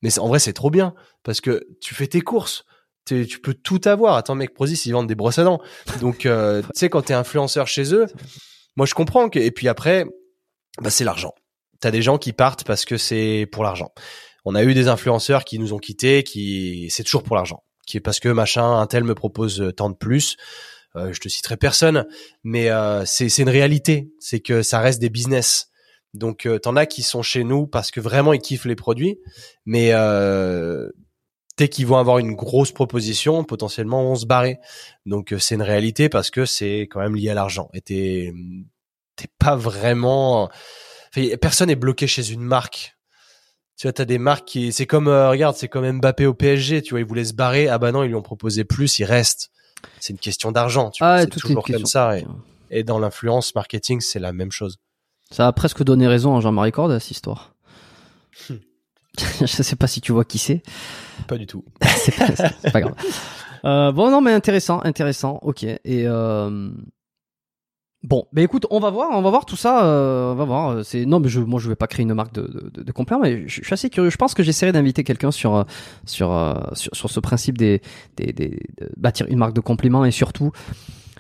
mais en vrai c'est trop bien parce que tu fais tes courses. Tu peux tout avoir. Attends mec, Prozis ils vendent des brosses à dents. Donc euh, tu sais quand t'es influenceur chez eux, moi je comprends que et puis après bah c'est l'argent. t'as des gens qui partent parce que c'est pour l'argent. On a eu des influenceurs qui nous ont quittés, qui c'est toujours pour l'argent, qui est parce que machin, un tel me propose tant de plus. Euh, je te citerai personne, mais euh, c'est une réalité, c'est que ça reste des business. Donc euh, t'en as qui sont chez nous parce que vraiment ils kiffent les produits, mais euh, dès qu'ils vont avoir une grosse proposition, potentiellement vont se barrer. Donc c'est une réalité parce que c'est quand même lié à l'argent. Et t'es t'es pas vraiment, personne est bloqué chez une marque. Tu vois, t'as des marques qui, c'est comme, regarde, c'est comme Mbappé au PSG. Tu vois, ils voulaient se barrer. Ah bah non, ils lui ont proposé plus, il reste c'est une question d'argent. Tu ah, c'est toujours comme ça. Et, dans l'influence marketing, c'est la même chose. Ça a presque donné raison à Jean-Marie Corde à cette histoire. Hmm. je sais pas si tu vois qui c'est. Pas du tout. c'est pas, grave. Euh, bon, non, mais intéressant, intéressant. Ok. Et euh, Bon, ben écoute, on va voir, on va voir tout ça, euh, on va voir. Euh, c'est non, mais je, moi je vais pas créer une marque de, de, de complément, mais je, suis assez curieux. Je pense que j'essaierai d'inviter quelqu'un sur, euh, sur, sur sur ce principe des, des, des de bâtir une marque de complément et surtout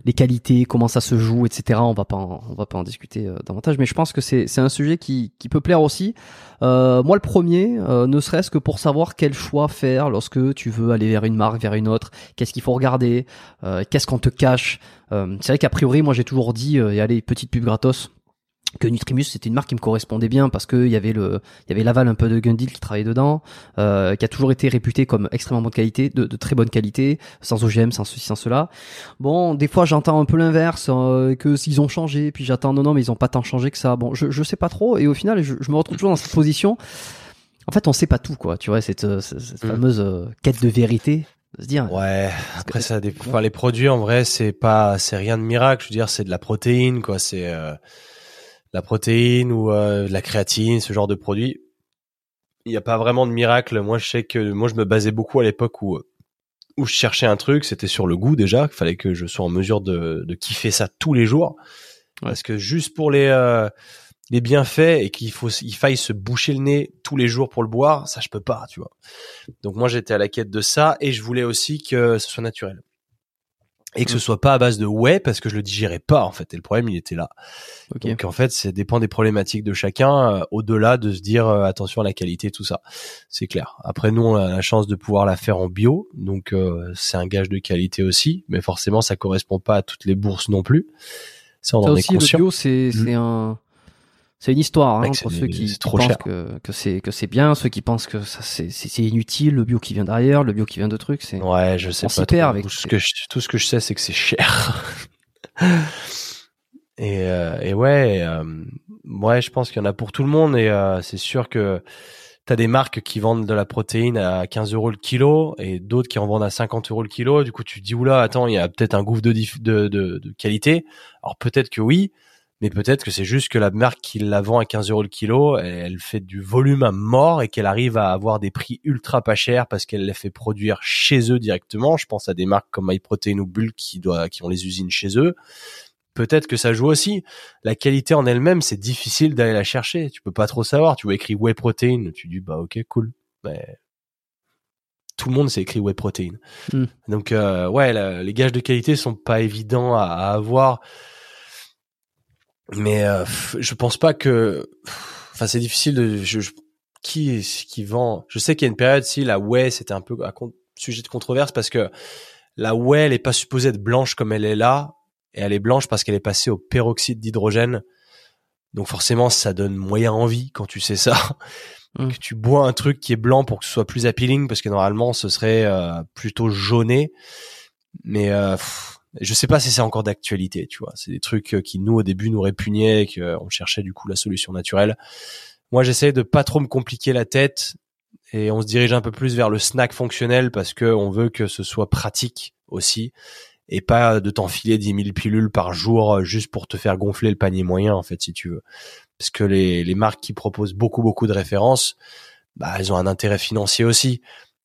les qualités, comment ça se joue, etc. On va pas on va pas en discuter euh, davantage, mais je pense que c'est c'est un sujet qui qui peut plaire aussi. Euh, moi le premier, euh, ne serait-ce que pour savoir quel choix faire lorsque tu veux aller vers une marque, vers une autre. Qu'est-ce qu'il faut regarder Qu'est-ce qu'on te cache C'est vrai qu'a priori, moi j'ai toujours dit, et allez petite pub gratos que Nutrimus c'était une marque qui me correspondait bien parce que il y avait le il y avait l'aval un peu de Gundil qui travaillait dedans euh, qui a toujours été réputé comme extrêmement bonne qualité de, de, très bonne qualité sans OGM sans ceci sans cela. Bon des fois j'entends un peu l'inverse euh, que s'ils ont changé puis j'attends non non mais ils ont pas tant changé que ça. Bon je je sais pas trop et au final je, je me retrouve toujours dans cette position. En fait on sait pas tout quoi tu vois cette, euh, cette, cette mm. fameuse euh, quête de vérité se dire ouais après ça dépend enfin, les produits en vrai c'est pas c'est rien de miracle je veux dire c'est de la protéine quoi c'est euh la protéine ou euh, la créatine, ce genre de produits. Il n'y a pas vraiment de miracle. Moi, je sais que moi, je me basais beaucoup à l'époque où où je cherchais un truc, c'était sur le goût déjà. Il fallait que je sois en mesure de, de kiffer ça tous les jours, parce que juste pour les euh, les bienfaits et qu'il faut il faille se boucher le nez tous les jours pour le boire, ça je peux pas, tu vois. Donc moi j'étais à la quête de ça et je voulais aussi que ce soit naturel et que ce mm. soit pas à base de ouais parce que je le digérais pas en fait. Et le problème il était là. Donc en fait ça dépend des problématiques de chacun euh, au-delà de se dire euh, attention à la qualité tout ça. C'est clair. Après nous on a la chance de pouvoir la faire en bio. Donc euh, c'est un gage de qualité aussi. Mais forcément ça correspond pas à toutes les bourses non plus. Ça on en est conscient le bio c'est mm. c'est un c'est une histoire hein, entre ceux qui, pensent que, que c'est que c'est bien, ceux qui pensent que ça c'est inutile, le bio qui vient derrière, le bio qui vient de trucs, c'est Ouais, je sais pas. Avec tout ce que je, tout ce que je sais c'est que c'est cher. et euh, et ouais, euh, ouais, je pense qu'il y en a pour tout le monde et euh, c'est sûr que t'as des marques qui vendent de la protéine à 15 euros le kilo et d'autres qui en vendent à 50 euros le kilo. Du coup, tu te dis oula, attends, il y a peut-être un gouffre de, de, de, de qualité. Alors peut-être que oui, mais peut-être que c'est juste que la marque qui la vend à 15 euros le kilo, elle fait du volume à mort et qu'elle arrive à avoir des prix ultra pas chers parce qu'elle les fait produire chez eux directement. Je pense à des marques comme MyProtein ou Bull qui doit, qui ont les usines chez eux. Peut-être que ça joue aussi. La qualité en elle-même, c'est difficile d'aller la chercher. Tu peux pas trop savoir. Tu vois écrit whey protein, tu dis bah ok cool. Mais tout le monde s'est écrit whey protein. Hmm. Donc euh, ouais, les gages de qualité sont pas évidents à, à avoir mais euh, je pense pas que enfin c'est difficile de je, qui est qui vend? Je sais qu'il y a une période si la whey c'était un peu un sujet de controverse parce que la whey elle est pas supposée être blanche comme elle est là et elle est blanche parce qu'elle est passée au peroxyde d'hydrogène. Donc forcément ça donne moyen envie quand tu sais ça. Mmh. que tu bois un truc qui est blanc pour que ce soit plus appealing parce que normalement ce serait euh, plutôt jauné. Mais euh, je sais pas si c'est encore d'actualité, tu vois. C'est des trucs euh, qui nous au début nous répugnaient, qu'on cherchait du coup la solution naturelle. Moi, j'essaie de pas trop me compliquer la tête et on se dirige un peu plus vers le snack fonctionnel parce que on veut que ce soit pratique aussi et pas de t'enfiler 10 000 pilules par jour euh, juste pour te faire gonfler le panier moyen en fait si tu veux. Parce que les, les marques qui proposent beaucoup beaucoup de références, bah elles ont un intérêt financier aussi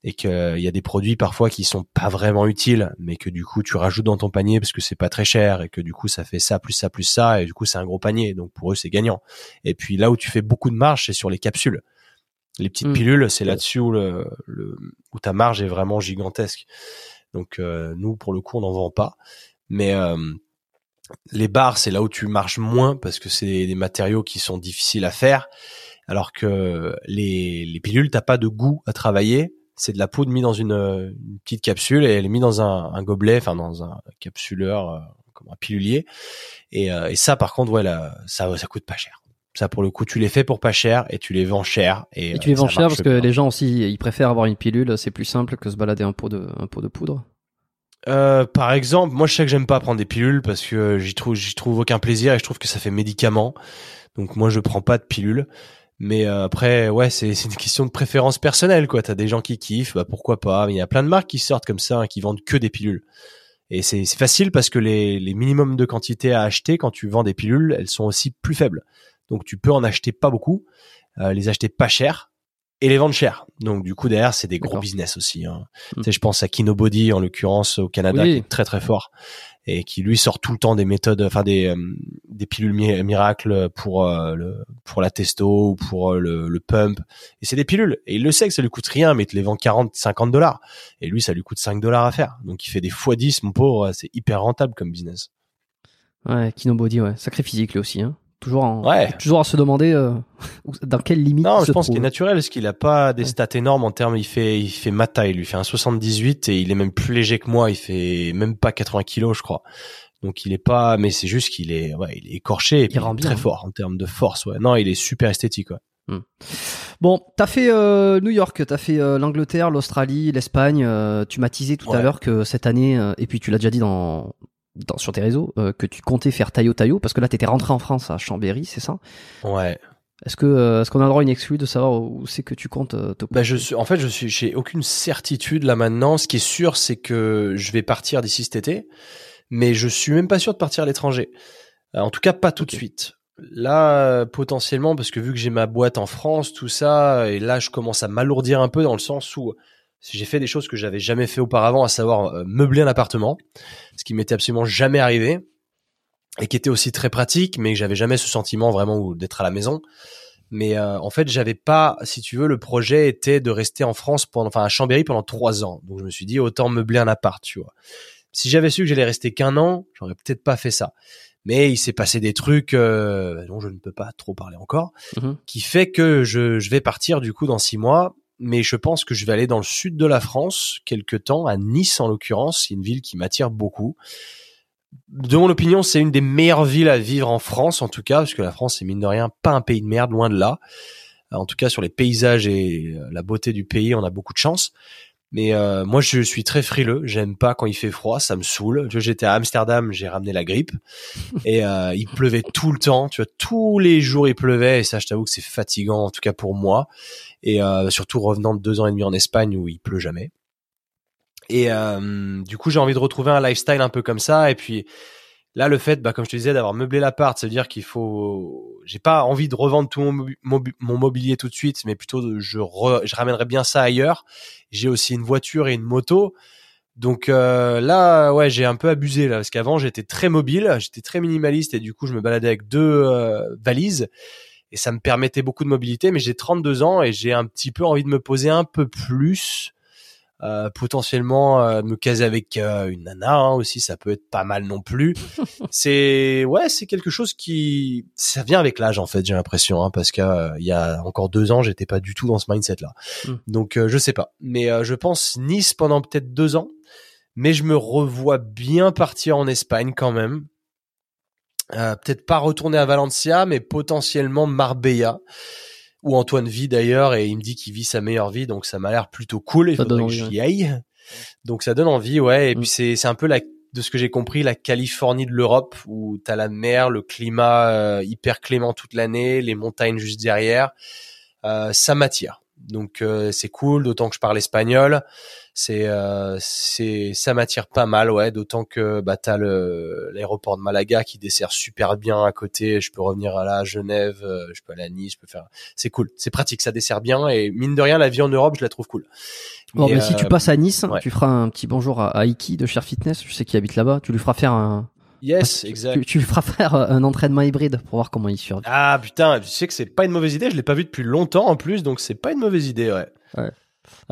et qu'il y a des produits parfois qui sont pas vraiment utiles, mais que du coup tu rajoutes dans ton panier parce que c'est pas très cher et que du coup ça fait ça plus ça plus ça et du coup c'est un gros panier, donc pour eux c'est gagnant. Et puis là où tu fais beaucoup de marge, c'est sur les capsules. Les petites hmm. pilules, c'est là-dessus où, le, où ta marge est vraiment gigantesque. Donc euh, nous pour le coup on n'en vend pas, mais euh, Les barres, c'est là où tu marches moins parce que c'est des matériaux qui sont difficiles à faire. Alors que les, les pilules, t'as pas de goût à travailler. C'est de la poudre mise dans une, une, petite capsule et elle est mise dans un, un gobelet, enfin dans un capsuleur, euh, comme un pilulier. Et, euh, et ça, par contre, ouais, là, ça, ça coûte pas cher. Ça, pour le coup, tu les fais pour pas cher et tu les vends cher. Et, Et tu les euh, vends ça cher parce que les gens aussi, ils préfèrent avoir une pilule, c'est plus simple que se balader un pot de, un pot de poudre. Euh, par exemple, moi je sais que j'aime pas prendre des pilules parce que j'y trouve j'y trouve aucun plaisir et je trouve que ça fait médicament. Donc moi je prends pas de pilules. Mais euh, après ouais, c'est c'est une question de préférence personnelle quoi. T'as des gens qui kiffent, bah pourquoi pas. Mais il y a plein de marques qui sortent comme ça hein, qui vendent que des pilules. Et c'est c'est facile parce que les les minimums de quantité à acheter quand tu vends des pilules, elles sont aussi plus faibles. Donc tu peux en acheter pas beaucoup, euh, les acheter pas cher et les vendre cher. Donc du coup derrière c'est des gros business aussi. Hein. Mm. Tu sais, je pense à Kinobody en l'occurrence au Canada Oui. qui est très très fort et qui lui sort tout le temps des méthodes, enfin des euh, des pilules mi- miracles pour euh, le pour la testo ou pour euh, le, le pump. Et c'est des pilules et il le sait que ça lui coûte rien, mais il te les vend 40, 50 dollars. Et lui ça lui coûte 5 dollars à faire. Donc il fait des fois 10 mon pauvre, c'est hyper rentable comme business. Ouais, Kinobody, ouais. Sacré physique lui aussi, hein. Toujours, en, Ouais. toujours à se demander euh, dans quelle limite Non, il je se pense qu'il est naturel, parce qu'il a pas des stats énormes en termes. Il fait, il fait ma taille. Il lui fait un 78 et il est même plus léger que moi. Il fait même pas 80 kilos, je crois. Donc il est pas, mais c'est juste qu'il est, ouais, il est écorché et puis il rend est bien, très hein. fort en termes de force. Ouais. Non, il est super esthétique. Ouais. Bon, t'as fait euh, New York, t'as fait euh, l'Angleterre, l'Australie, l'Espagne. euh, tu m'as teasé tout à l'heure que cette année, et puis tu l'as déjà dit dans, dans sur tes réseaux, euh, que tu comptais faire Taillot Taillot, parce que là t'étais rentré en France à Chambéry, c'est ça? Ouais. Est-ce que euh, est-ce qu'on a le droit à une exclue de savoir où c'est que tu comptes euh, te Bah je suis, en fait, je suis, j'ai aucune certitude là maintenant. Ce qui est sûr, c'est que je vais partir d'ici cet été, mais je suis même pas sûr de partir à l'étranger. Euh, En tout cas, pas tout de suite. Là, potentiellement, parce que vu que j'ai ma boîte en France, tout ça, et là, je commence à m'alourdir un peu dans le sens où j'ai fait des choses que j'avais jamais fait auparavant, à savoir euh, meubler un appartement, ce qui m'était absolument jamais arrivé et qui était aussi très pratique, mais que j'avais jamais ce sentiment vraiment d'être à la maison. Mais euh, en fait, j'avais pas, si tu veux, le projet était de rester en France pendant, enfin à Chambéry pendant trois ans. Donc je me suis dit autant meubler un appart, tu vois. Si j'avais su que j'allais rester qu'un an, j'aurais peut-être pas fait ça. Mais il s'est passé des trucs euh, dont je ne peux pas trop parler encore, Mhm. qui fait que je, je vais partir du coup dans six mois. Mais je pense que je vais aller dans le sud de la France quelque temps, à Nice en l'occurrence, c'est une ville qui m'attire beaucoup. De mon opinion, c'est une des meilleures villes à vivre en France, en tout cas, parce que la France, c'est mine de rien pas un pays de merde, loin de là. Euh, En tout cas, sur les paysages et euh, la beauté du pays, on a beaucoup de chance. Mais euh, moi, je suis très frileux. J'aime pas quand il fait froid, ça me saoule. J'étais à Amsterdam, j'ai ramené la grippe et euh, il pleuvait tout le temps. Tu vois, tous les jours il pleuvait et ça, je t'avoue que c'est fatigant, en tout cas pour moi. Et euh, surtout revenant de deux ans et demi en Espagne où il pleut jamais. Et euh, du coup, j'ai envie de retrouver un lifestyle un peu comme ça. Et puis là, le fait, bah, comme je te disais, d'avoir meublé l'appart, ça veut dire qu'il faut. J'ai pas envie de revendre tout mon, mon mobilier tout de suite, mais plutôt je, je ramènerai bien ça ailleurs. J'ai aussi une voiture et une moto. Donc euh, là, ouais, j'ai un peu abusé là, parce qu'avant j'étais très mobile, j'étais très minimaliste et du coup je me baladais avec deux valises et ça me permettait beaucoup de mobilité. Mais j'ai 32 ans et j'ai un petit peu envie de me poser un peu plus, euh, potentiellement euh, me caser avec euh, une nana hein, aussi, ça peut être pas mal non plus. c'est ouais, c'est quelque chose qui ça vient avec l'âge en fait, j'ai l'impression, hein, parce qu'il y a encore deux ans j'étais pas du tout dans ce mindset là. Mm. Donc euh, je sais pas, mais euh, je pense Nice pendant peut-être deux ans mais je me revois bien partir en Espagne quand même. Euh, peut-être pas retourner à Valencia, mais potentiellement Marbella, où Antoine vit d'ailleurs, et il me dit qu'il vit sa meilleure vie, donc ça m'a l'air plutôt cool, il faudrait que j'y aille. Donc ça donne envie, ouais, et Mm. puis c'est c'est un peu la de ce que j'ai compris, la Californie de l'Europe, où t'as la mer, le climat euh, hyper clément toute l'année, les montagnes juste derrière, euh, ça m'attire. Donc euh, c'est cool, d'autant que je parle espagnol. C'est euh, c'est ça m'attire pas mal, ouais. D'autant que bah t'as le l'aéroport de Malaga qui dessert super bien à côté. Je peux revenir à à Genève, euh, je peux aller à Nice, je peux faire. C'est cool, c'est pratique, ça dessert bien et mine de rien la vie en Europe, je la trouve cool. Bon, mais si euh, tu passes à Nice, ouais. tu feras un petit bonjour à, à Iki de Cher Fitness, je sais qu'il habite là-bas. Tu lui feras faire un, yes, tu- exact. Tu, tu lui feras faire un entraînement hybride pour voir comment il survit. Ah putain, tu sais que c'est pas une mauvaise idée. Je l'ai pas vu depuis longtemps en plus, donc c'est pas une mauvaise idée, ouais. Ah,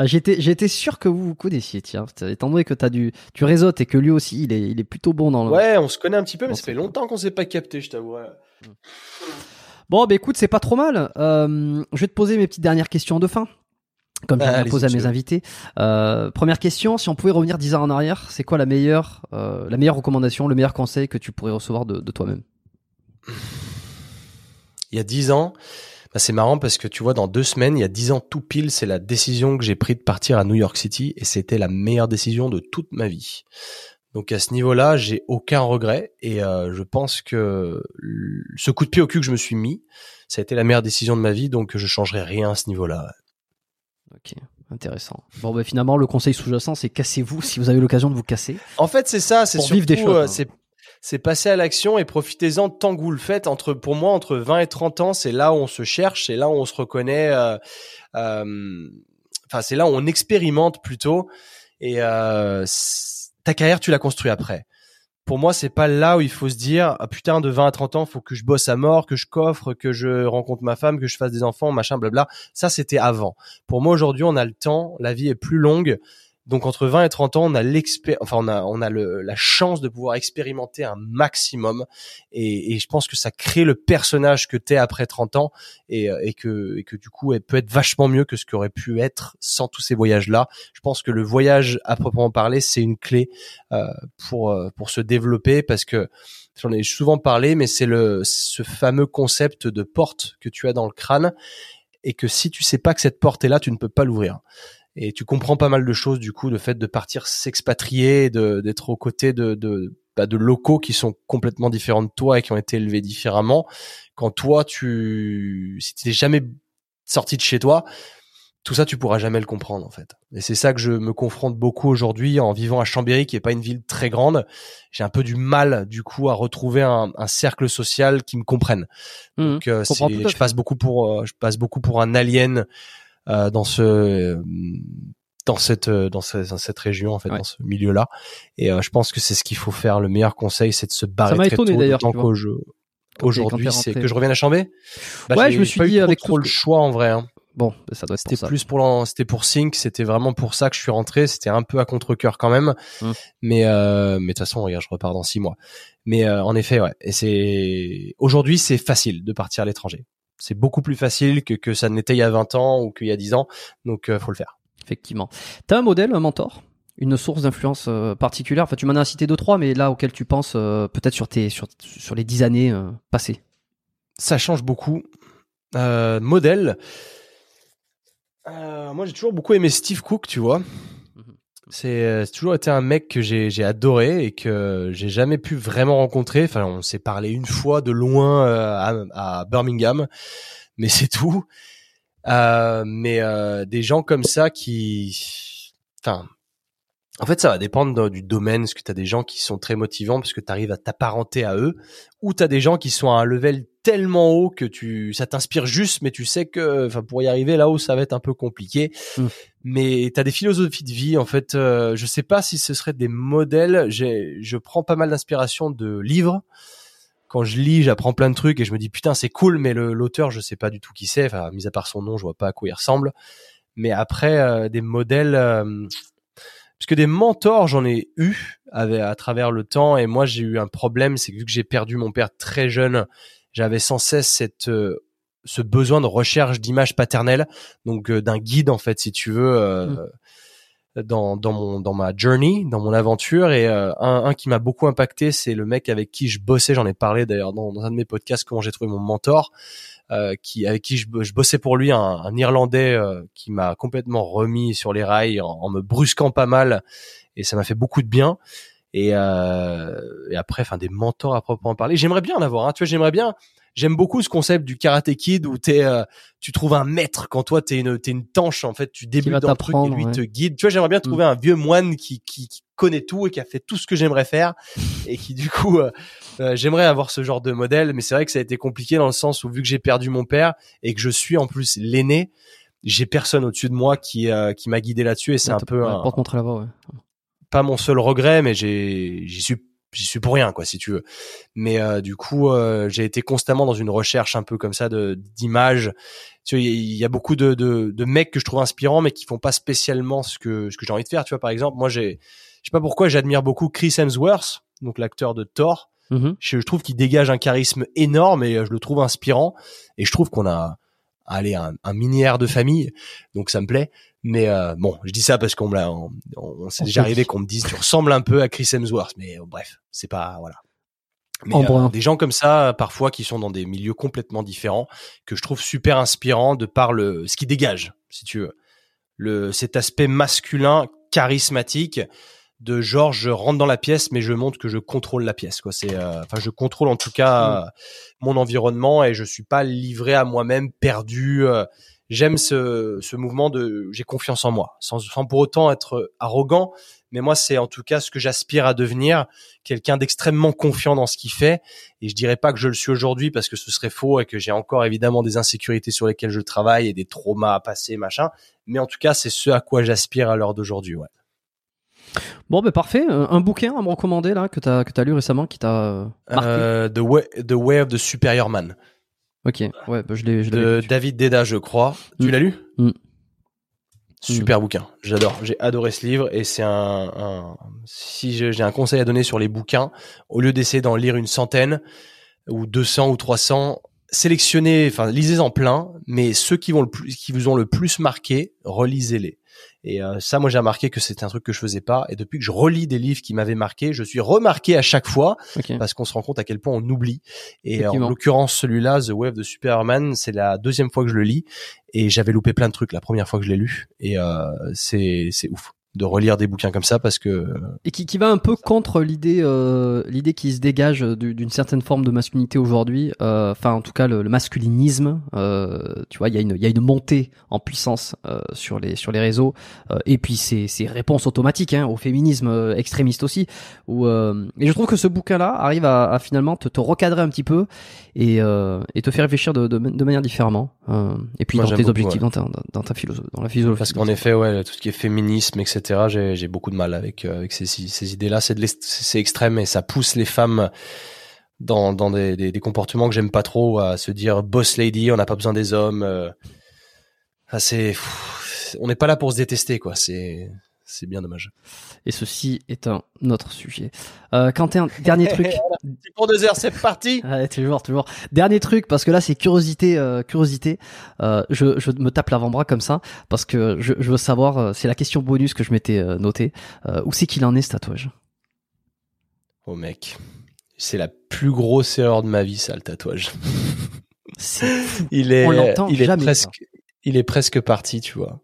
j'étais, j'étais sûr que vous vous connaissiez, tiens. Étant donné que t'as du, tu réseautes et que lui aussi, il est, il est plutôt bon dans le. Ouais, on se connaît un petit peu, mais ça fait longtemps qu'on s'est pas capté, je t'avoue. ouais. Bon, bah écoute, c'est pas trop mal. Euh, je vais te poser mes petites dernières questions de fin. Comme Ah, allez-y, poser à mes invités. Euh, première question, si on pouvait revenir 10 ans en arrière, c'est quoi la meilleure, euh, la meilleure recommandation, le meilleur conseil que tu pourrais recevoir de, de toi-même? Il y a dix ans, bah, c'est marrant parce que tu vois, dans deux semaines, il y a dix ans tout pile, c'est la décision que j'ai prise de partir à New York City et c'était la meilleure décision de toute ma vie. Donc à ce niveau-là, j'ai aucun regret et euh, je pense que ce coup de pied au cul que je me suis mis, ça a été la meilleure décision de ma vie, donc je changerai rien à ce niveau-là. Ok, intéressant. Bon, bah finalement, le conseil sous-jacent, c'est cassez-vous si vous avez l'occasion de vous casser. En fait, c'est ça, c'est surtout, vivre des choses, euh, hein. c'est c'est passer à l'action et profitez-en tant que vous le faites. Entre pour moi, entre 20 et 30 ans, c'est là où on se cherche, c'est là où on se reconnaît. euh, euh, Enfin, c'est là où on expérimente plutôt. Et euh, ta carrière, tu la construis après. Pour moi, c'est pas là où il faut se dire ah putain de 20 à 30 ans, faut que je bosse à mort, que je coffre, que je rencontre ma femme, que je fasse des enfants, machin, blabla. Ça, c'était avant. Pour moi, aujourd'hui, on a le temps, la vie est plus longue. Donc entre 20 et 30 ans, on a l'expé- enfin on a on a le, la chance de pouvoir expérimenter un maximum et, et je pense que ça crée le personnage que t'es après 30 ans et, euh, et que et que du coup elle peut être vachement mieux que ce qu'aurait pu être sans tous ces voyages là. Je pense que le voyage à proprement parler, c'est une clé euh, pour euh, pour se développer parce que j'en ai souvent parlé mais c'est le ce fameux concept de porte que tu as dans le crâne et que si tu sais pas que cette porte est là, tu ne peux pas l'ouvrir et tu comprends pas mal de choses du coup le fait de partir s'expatrier de d'être aux côtés de de bah, de locaux qui sont complètement différents de toi et qui ont été élevés différemment. Quand toi tu si tu n'es jamais sorti de chez toi tout ça tu pourras jamais le comprendre en fait. Et c'est ça que je me confronte beaucoup aujourd'hui en vivant à Chambéry qui est pas une ville très grande. J'ai un peu du mal du coup à retrouver un, un cercle social qui me comprenne. Mhm. donc euh, je je passe beaucoup pour euh, je passe beaucoup pour un alien dans ce euh, dans cette euh, dans, ce- dans cette région en fait Ouais. dans ce milieu là et euh, je pense que c'est ce qu'il faut faire. Le meilleur conseil c'est de se barrer Ça m'a étonné, d'ailleurs, aujourd'hui c'est que je revienne à Chambé. Bah, Ouais, je me suis pas eu dit trop, avec trop le que- choix en vrai hein. Bon, ça doit c'était plus pour c'était pour Sync c'était vraiment pour ça que je suis rentré c'était un peu à contre cœur quand même. Mm. mais euh, mais de toute façon regarde je repars dans six mois. Mais euh, en effet ouais. Et c'est aujourd'hui c'est facile de partir à l'étranger c'est beaucoup plus facile que que ça ne l'était il y a 20 ans ou qu'il y a 10 ans donc euh, faut le faire Effectivement. T'as un modèle, un mentor? Une source d'influence euh, particulière? Enfin, tu m'en as cité deux, trois, mais là, auquel tu penses euh, peut-être sur, tes, sur, sur les dix années passées. ça change beaucoup. Modèle. Moi, j'ai toujours beaucoup aimé Steve Cook, tu vois. C'est euh, c'est toujours été un mec que j'ai adoré et que j'ai jamais pu vraiment rencontrer. Enfin, on s'est parlé une fois de loin euh, à, à Birmingham, mais c'est tout. Euh, mais euh, des gens comme ça qui, enfin, en fait, ça va dépendre du domaine. Est-ce que tu as des gens qui sont très motivants parce que tu arrives à t'apparenter à eux, ou tu as des gens qui sont à un level tellement haut que tu, ça t'inspire juste, mais tu sais que, enfin, pour y arriver là-haut, ça va être un peu compliqué. Mm. Mais tu as des philosophies de vie. En fait, euh, je sais pas si ce serait des modèles. Je prends pas mal d'inspiration de livres. Quand je lis, j'apprends plein de trucs et je me dis putain c'est cool, mais l'auteur je sais pas du tout qui c'est. Enfin, mis à part son nom, je vois pas à quoi il ressemble. Mais après euh, des modèles, euh, parce que des mentors j'en ai eu à travers le temps et moi j'ai eu un problème, c'est que vu que j'ai perdu mon père très jeune, j'avais sans cesse cette euh, ce besoin de recherche d'image paternelle, donc euh, d'un guide en fait si tu veux. euh, dans, dans mon dans ma journey, dans mon aventure et euh, un, un qui m'a beaucoup impacté, c'est le mec avec qui je bossais, j'en ai parlé d'ailleurs dans, dans un de mes podcasts comment j'ai trouvé mon mentor, euh, qui avec qui je, je bossais pour lui, un, un Irlandais euh, qui m'a complètement remis sur les rails en, en me brusquant pas mal et ça m'a fait beaucoup de bien. Et, euh, et après, enfin des mentors à proprement parler. J'aimerais bien en avoir. Hein. Tu vois, j'aimerais bien. J'aime beaucoup ce concept du karaté kid où t'es, euh, tu trouves un maître quand toi t'es une, t'es une tanche en fait. Tu débutes dans le truc et lui ouais. te guide. Tu vois, j'aimerais bien Mm. trouver un vieux moine qui, qui, qui connaît tout et qui a fait tout ce que j'aimerais faire et qui du coup, euh, euh, j'aimerais avoir ce genre de modèle. Mais c'est vrai que ça a été compliqué dans le sens où vu que j'ai perdu mon père et que je suis en plus l'aîné, j'ai personne au-dessus de moi qui, euh, qui m'a guidé là-dessus et c'est un peu un, là-bas, ouais. pas mon seul regret, mais j'ai, j'y suis j'y suis pour rien quoi si tu veux. Mais euh, du coup euh, j'ai été constamment dans une recherche un peu comme ça de d'images. Tu vois il y, a beaucoup de, de, de mecs que je trouve inspirants mais qui font pas spécialement ce que ce que j'ai envie de faire. Tu vois par exemple moi j'ai je sais pas pourquoi j'admire beaucoup Chris Hemsworth donc l'acteur de Thor. Mhm. je, je trouve qu'il dégage un charisme énorme et euh, je le trouve inspirant. Et je trouve qu'on a allez un, un minière de famille donc ça me plaît. Mais euh, bon je dis ça parce qu'on me l'a on, on, s'est déjà arrivé qu'on me dise tu ressembles un peu à Chris Hemsworth mais euh, bref c'est pas voilà. Mais euh, des gens comme ça parfois qui sont dans des milieux complètement différents que je trouve super inspirant de par le ce qui dégage si tu veux. Le cet aspect masculin charismatique de genre je rentre dans la pièce mais je montre que je contrôle la pièce quoi. C'est euh, enfin je contrôle en tout cas euh, mon environnement et je suis pas livré à moi-même perdu euh, j'aime ce, ce mouvement de j'ai confiance en moi. Sans, sans pour autant être arrogant mais moi c'est en tout cas ce que j'aspire à devenir quelqu'un d'extrêmement confiant dans ce qu'il fait. Et je dirais pas que je le suis aujourd'hui parce que ce serait faux et que j'ai encore évidemment des insécurités sur lesquelles je travaille et des traumas à passer machin. Mais en tout cas c'est ce à quoi j'aspire à l'heure d'aujourd'hui ouais Bon, ben parfait. Euh, Un bouquin à me recommander là que t'as que t'as lu récemment qui t'a euh, marqué. Euh, the, way, the Way of the Superior Man Ok, ouais, bah, je l'ai. de lu. David Deda, je crois. Tu Mm. l'as lu Mm. Super bouquin, j'adore. J'ai adoré ce livre et c'est un, un- si j'ai un conseil à donner sur les bouquins, au lieu d'essayer d'en lire une centaine ou 200 ou 300, sélectionnez, enfin lisez-en plein, mais ceux qui vont le plus, qui vous ont le plus marqué, relisez-les. Et euh, ça, moi, j'ai remarqué que c'était un truc que je faisais pas. Et depuis que je relis des livres qui m'avaient marqué, je suis remarqué à chaque fois Ok. parce qu'on se rend compte à quel point on oublie. Et en Effectivement. l'occurrence, celui-là, The Wave de Superman, c'est la deuxième fois que je le lis et j'avais loupé plein de trucs la première fois que je l'ai lu. Et euh, c'est c'est ouf de relire des bouquins comme ça parce que Et qui, qui va un peu contre l'idée euh, l'idée qui se dégage du- d'une certaine forme de masculinité aujourd'hui. euh, Enfin, en tout cas, le, le masculinisme. euh, tu vois, il y a une il y a une montée en puissance euh, sur les sur les réseaux. euh, et puis c'est c'est réponse automatique hein, au féminisme euh, extrémiste aussi. Où euh, et je trouve que ce bouquin-là arrive à, à finalement te, te recadrer un petit peu et euh, et te faire réfléchir de de, de manière différemment. euh, et puis Moi, dans tes beaucoup, objectifs, ouais. dans ta dans ta philosophie, dans la philosophie. parce qu'en effet, ouais, tout ce qui est féminisme, etc. J'ai beaucoup de mal avec euh, ces idées-là. C'est extrême et ça pousse les femmes dans des comportements que j'aime pas trop à se dire boss lady, on n'a pas besoin des hommes. euh. On n'est pas là pour se détester quoi. C'est c'est bien dommage. Et ceci est un autre sujet. Euh, Quentin, dernier truc. C'est pour deux heures, c'est parti. Ouais, toujours, toujours. Dernier truc, parce que là c'est curiosité, euh, curiosité. Euh, je, je me tape l'avant-bras comme ça, parce que je, je veux savoir. euh, c'est la question bonus que je m'étais notée. Où c'est qu'il en est ce tatouage? Oh mec, c'est la plus grosse erreur de ma vie, ça, le tatouage. Il est, On l'entend il est jamais, presque, il est presque parti, tu vois.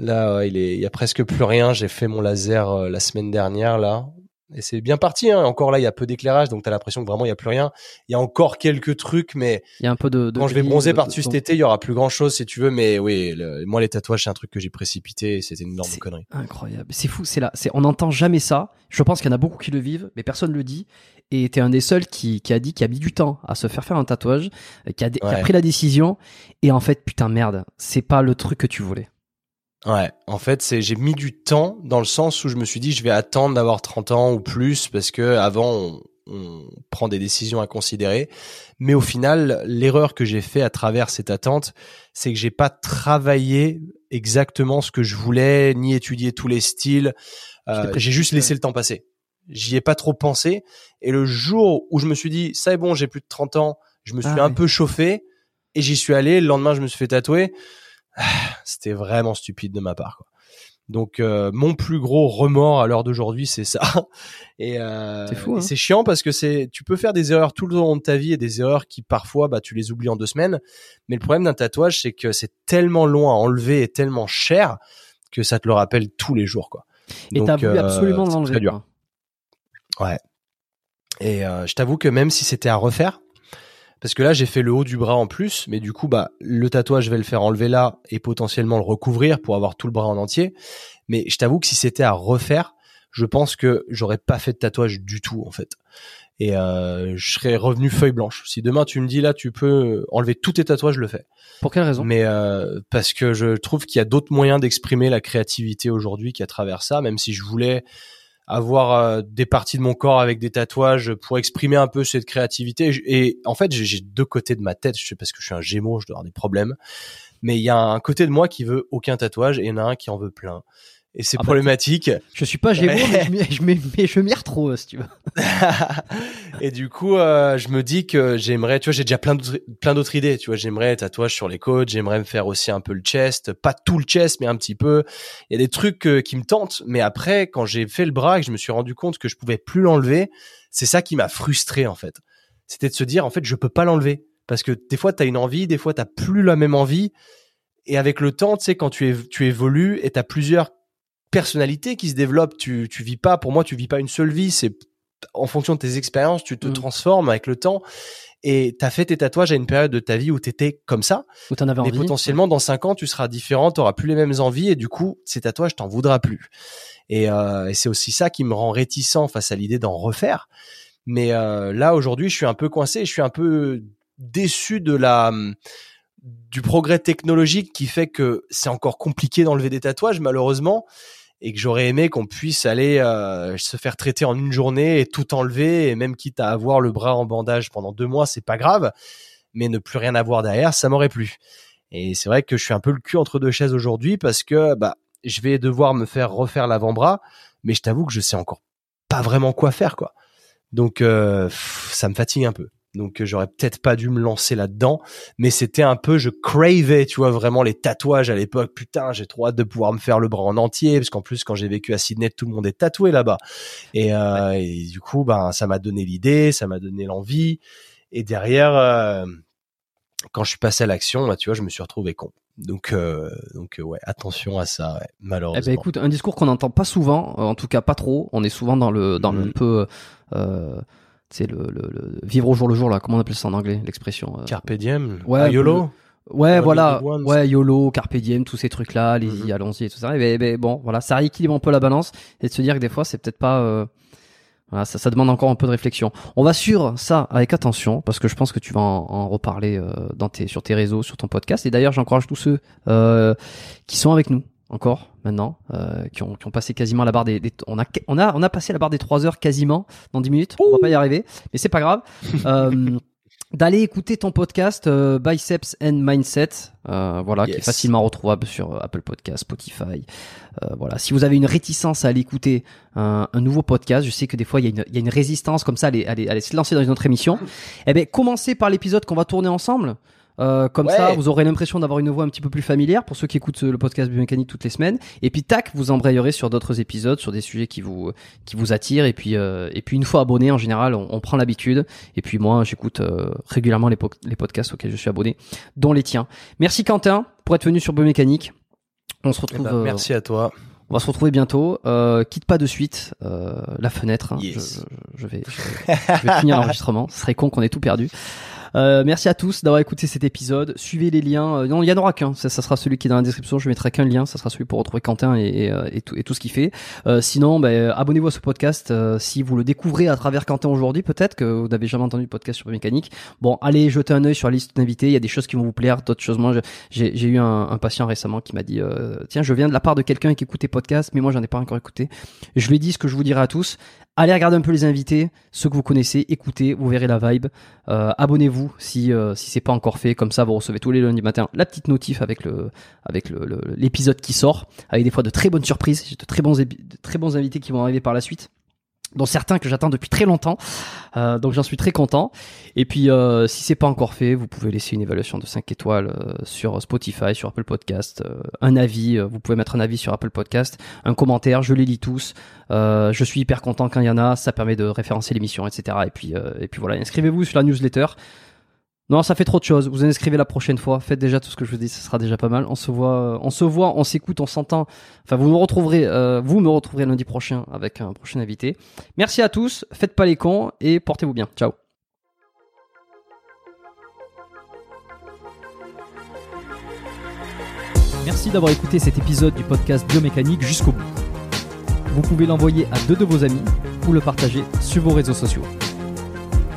Là, ouais, il est, il y a presque plus rien. J'ai fait mon laser euh, la semaine dernière, là. Et c'est bien parti, hein. Encore là, il y a peu d'éclairage, donc t'as l'impression que vraiment il y a plus rien. Il y a encore quelques trucs, mais Il y a un peu de. de quand je vais bronzer de- par-dessus de- cet été, il y aura plus grand chose, si tu veux. Mais oui, le- moi, les tatouages, c'est un truc que j'ai précipité et c'était une énorme connerie. Incroyable. C'est fou. C'est là. C'est on n'entend jamais ça. Je pense qu'il y en a beaucoup qui le vivent, mais personne le dit. Et t'es un des seuls qui, qui a dit qu'il a mis du temps à se faire faire un tatouage, euh, qui a, dé- qui a pris la décision. Et en fait, putain merde, c'est pas le truc que tu voulais. Ouais, en fait, c'est j'ai mis du temps dans le sens où je me suis dit je vais attendre d'avoir 30 ans ou plus parce que avant on, on prend des décisions à considérer. Mais au final, l'erreur que j'ai fait à travers cette attente, c'est que j'ai pas travaillé exactement ce que je voulais, ni étudié tous les styles. Euh, j'ai juste laissé le temps passer. J'y ai pas trop pensé. Et le jour où je me suis dit ça est bon, j'ai plus de 30 ans, je me suis Ah un oui. peu chauffé et j'y suis allé. Le lendemain, je me suis fait tatouer. C'était vraiment stupide de ma part. Quoi. Donc euh, mon plus gros remords à l'heure d'aujourd'hui, c'est ça. Et, euh, C'est hein. c'est chiant parce que c'est tu peux faire des erreurs tout le long de ta vie et des erreurs qui parfois bah tu les oublies en deux semaines. Mais le problème d'un tatouage, c'est que c'est tellement long à enlever et tellement cher que ça te le rappelle tous les jours quoi. Et t'as voulu euh, absolument l'enlever. très dur. quoi. Et euh, je t'avoue que même si c'était à refaire, parce que là j'ai fait le haut du bras en plus, mais du coup bah le tatouage je vais le faire enlever là et potentiellement le recouvrir pour avoir tout le bras en entier. Mais je t'avoue que si c'était à refaire, je pense que j'aurais pas fait de tatouage du tout en fait. Et euh, je serais revenu feuille blanche. Si demain tu me dis là tu peux enlever tous tes tatouages, je le fais. Pour quelle raison? Mais euh, parce que je trouve qu'il y a d'autres moyens d'exprimer la créativité aujourd'hui qu'à travers ça, même si je voulais avoir euh, des parties de mon corps avec des tatouages pour exprimer un peu cette créativité. Et, en fait, j'ai deux côtés de ma tête. Je sais parce que je suis un Gémeaux, je dois avoir des problèmes. Mais il y a un côté de moi qui veut aucun tatouage et il y en a un qui en veut plein et c'est ah bah, problématique. je suis pas Gémeaux, mais, je m'y retrouve, si tu veux. et du coup, euh, je me dis que j'aimerais, tu vois, j'ai déjà plein d'autres, plein d'autres idées, tu vois, j'aimerais tatouage sur les côtes, j'aimerais me faire aussi un peu le chest, pas tout le chest, mais un petit peu. Il y a des trucs euh, qui me tentent, mais après, quand j'ai fait le bras et que je me suis rendu compte que je pouvais plus l'enlever, c'est ça qui m'a frustré, en fait. C'était de se dire, en fait, je peux pas l'enlever. Parce que des fois, tu as une envie, des fois, tu plus la même envie. Et avec le temps, tu sais, quand tu, tu évolues et tu as plusieurs personnalité qui se développe. Tu, tu vis pas, pour moi, tu vis pas une seule vie. C'est en fonction de tes expériences, tu te mm. transformes avec le temps. Et tu as fait tes tatouages à une période de ta vie où tu étais comme ça. Où t'en avais envie. potentiellement, dans cinq ans, tu seras différent, tu plus les mêmes envies et du coup, ces tatouages, t'en voudras plus. Et, euh, et c'est aussi ça qui me rend réticent face à l'idée d'en refaire. Mais euh, là, aujourd'hui, je suis un peu coincé, je suis un peu déçu de la du progrès technologique qui fait que c'est encore compliqué d'enlever des tatouages, malheureusement et que j'aurais aimé qu'on puisse aller euh, se faire traiter en une journée et tout enlever et même quitte à avoir le bras en bandage pendant deux mois, c'est pas grave, mais ne plus rien avoir derrière, ça m'aurait plu. Et c'est vrai que je suis un peu le cul entre deux chaises aujourd'hui parce que bah je vais devoir me faire refaire l'avant-bras, mais je t'avoue que je sais encore pas vraiment quoi faire quoi. Donc euh, ça me fatigue un peu donc euh, j'aurais peut-être pas dû me lancer là-dedans, mais c'était un peu, je cravais, tu vois, vraiment les tatouages à l'époque. Putain, j'ai trop hâte de pouvoir me faire le bras en entier, parce qu'en plus quand j'ai vécu à Sydney, tout le monde est tatoué là-bas. Et, euh, et, du coup, ben ça m'a donné l'idée, ça m'a donné l'envie. Et derrière, euh, quand je suis passé à l'action, bah, tu vois, je me suis retrouvé con. Donc, euh, donc ouais, attention à ça, ouais, malheureusement. Eh ben, écoute, un discours qu'on n'entend pas souvent, en tout cas pas trop. On est souvent dans le dans le mm. peu euh, c'est le, le, vivre au jour le jour là. Comment on appelle ça en anglais l'expression euh... carpe diem. Ouais ah, YOLO. Ouais voilà. ouais YOLO carpe diem tous ces trucs là allez-y mhm. allons-y et tout ça. Et ben, bon voilà ça rééquilibre un peu la balance et de se dire que des fois c'est peut-être pas euh... voilà ça, ça demande encore un peu de réflexion. On va sur ça avec attention parce que je pense que tu vas en, en reparler euh, dans tes sur tes réseaux sur ton podcast. Et d'ailleurs j'encourage tous ceux euh, qui sont avec nous encore maintenant, euh, qui, ont, qui ont passé quasiment la barre des, on a on a on a passé la barre des 3 heures quasiment dans 10 minutes. On va pas y arriver, mais c'est pas grave. euh, d'aller écouter ton podcast euh, Biceps and Mindset, euh, voilà, qui est facilement retrouvable sur euh, Apple Podcast, Spotify. Euh, voilà, si vous avez une réticence à aller écouter un, un, nouveau podcast, je sais que des fois il y a une, il y a une résistance comme ça à aller, à aller, se lancer dans une autre émission. Eh ben, commencez par l'épisode qu'on va tourner ensemble. Euh, comme ça, vous aurez l'impression d'avoir une voix un petit peu plus familière pour ceux qui écoutent le podcast biomécanique toutes les semaines. Et puis tac, vous embrayerez sur d'autres épisodes, sur des sujets qui vous qui vous attirent. Et puis euh, et puis une fois abonné, en général, on, prend l'habitude. Et puis moi, j'écoute euh, régulièrement les, les podcasts auxquels je suis abonné, dont les tiens. Merci Quentin pour être venu sur biomécanique. On se retrouve. Eh ben, merci à toi. On va se retrouver bientôt. Euh, quitte pas de suite la fenêtre. Hein. Je, je, vais, je, vais, finir l'enregistrement. Ce serait con qu'on ait tout perdu. Euh, merci à tous d'avoir écouté cet épisode. Suivez les liens. Euh, non, il y en aura qu'un. Ça, sera celui qui est dans la description. Je mettrai qu'un lien. Ça sera celui pour retrouver Quentin et, euh, tout, ce qu'il fait. Sinon, ben, abonnez-vous à ce podcast. si vous le découvrez à travers Quentin aujourd'hui, peut-être que vous n'avez jamais entendu de podcast sur mécanique. Bon, allez jeter un œil sur la liste d'invités. Il y a des choses qui vont vous plaire, d'autres choses. Moi, j'ai eu un, un, patient récemment qui m'a dit tiens, je viens de la part de quelqu'un qui écoutait podcast, mais moi, j'en ai pas encore écouté. Je lui ai dit ce que je vous dirai à tous. Allez regarder un peu les invités, ceux que vous connaissez, écoutez, vous verrez la vibe. Euh, abonnez-vous si euh, si c'est pas encore fait, comme ça vous recevez tous les lundis matin la petite notif avec l'épisode qui sort, avec des fois de très bonnes surprises, de de très bons invités qui vont arriver par la suite dont certains que j'attends depuis très longtemps. Euh, donc j'en suis très content. Et puis euh, si c'est pas encore fait, vous pouvez laisser une évaluation de 5 étoiles euh, sur Spotify, sur Apple Podcast, euh, un avis, vous pouvez mettre un avis sur Apple Podcast, un commentaire, je les lis tous. je suis hyper content quand il y en a, ça permet de référencer l'émission, etc. Et puis et puis voilà, inscrivez-vous sur la newsletter. Non, ça fait trop de choses. Vous inscrivez la prochaine fois. Faites déjà tout ce que je vous dis, ce sera déjà pas mal. On se voit, on se voit, on s'écoute, on s'entend. Enfin, vous me retrouverez, euh, vous me retrouverez lundi prochain avec un prochain invité. Merci à tous. Faites pas les cons et portez-vous bien. Ciao. Merci d'avoir écouté cet épisode du podcast Biomécanique jusqu'au bout. Vous pouvez l'envoyer à deux de vos amis ou le partager sur vos réseaux sociaux.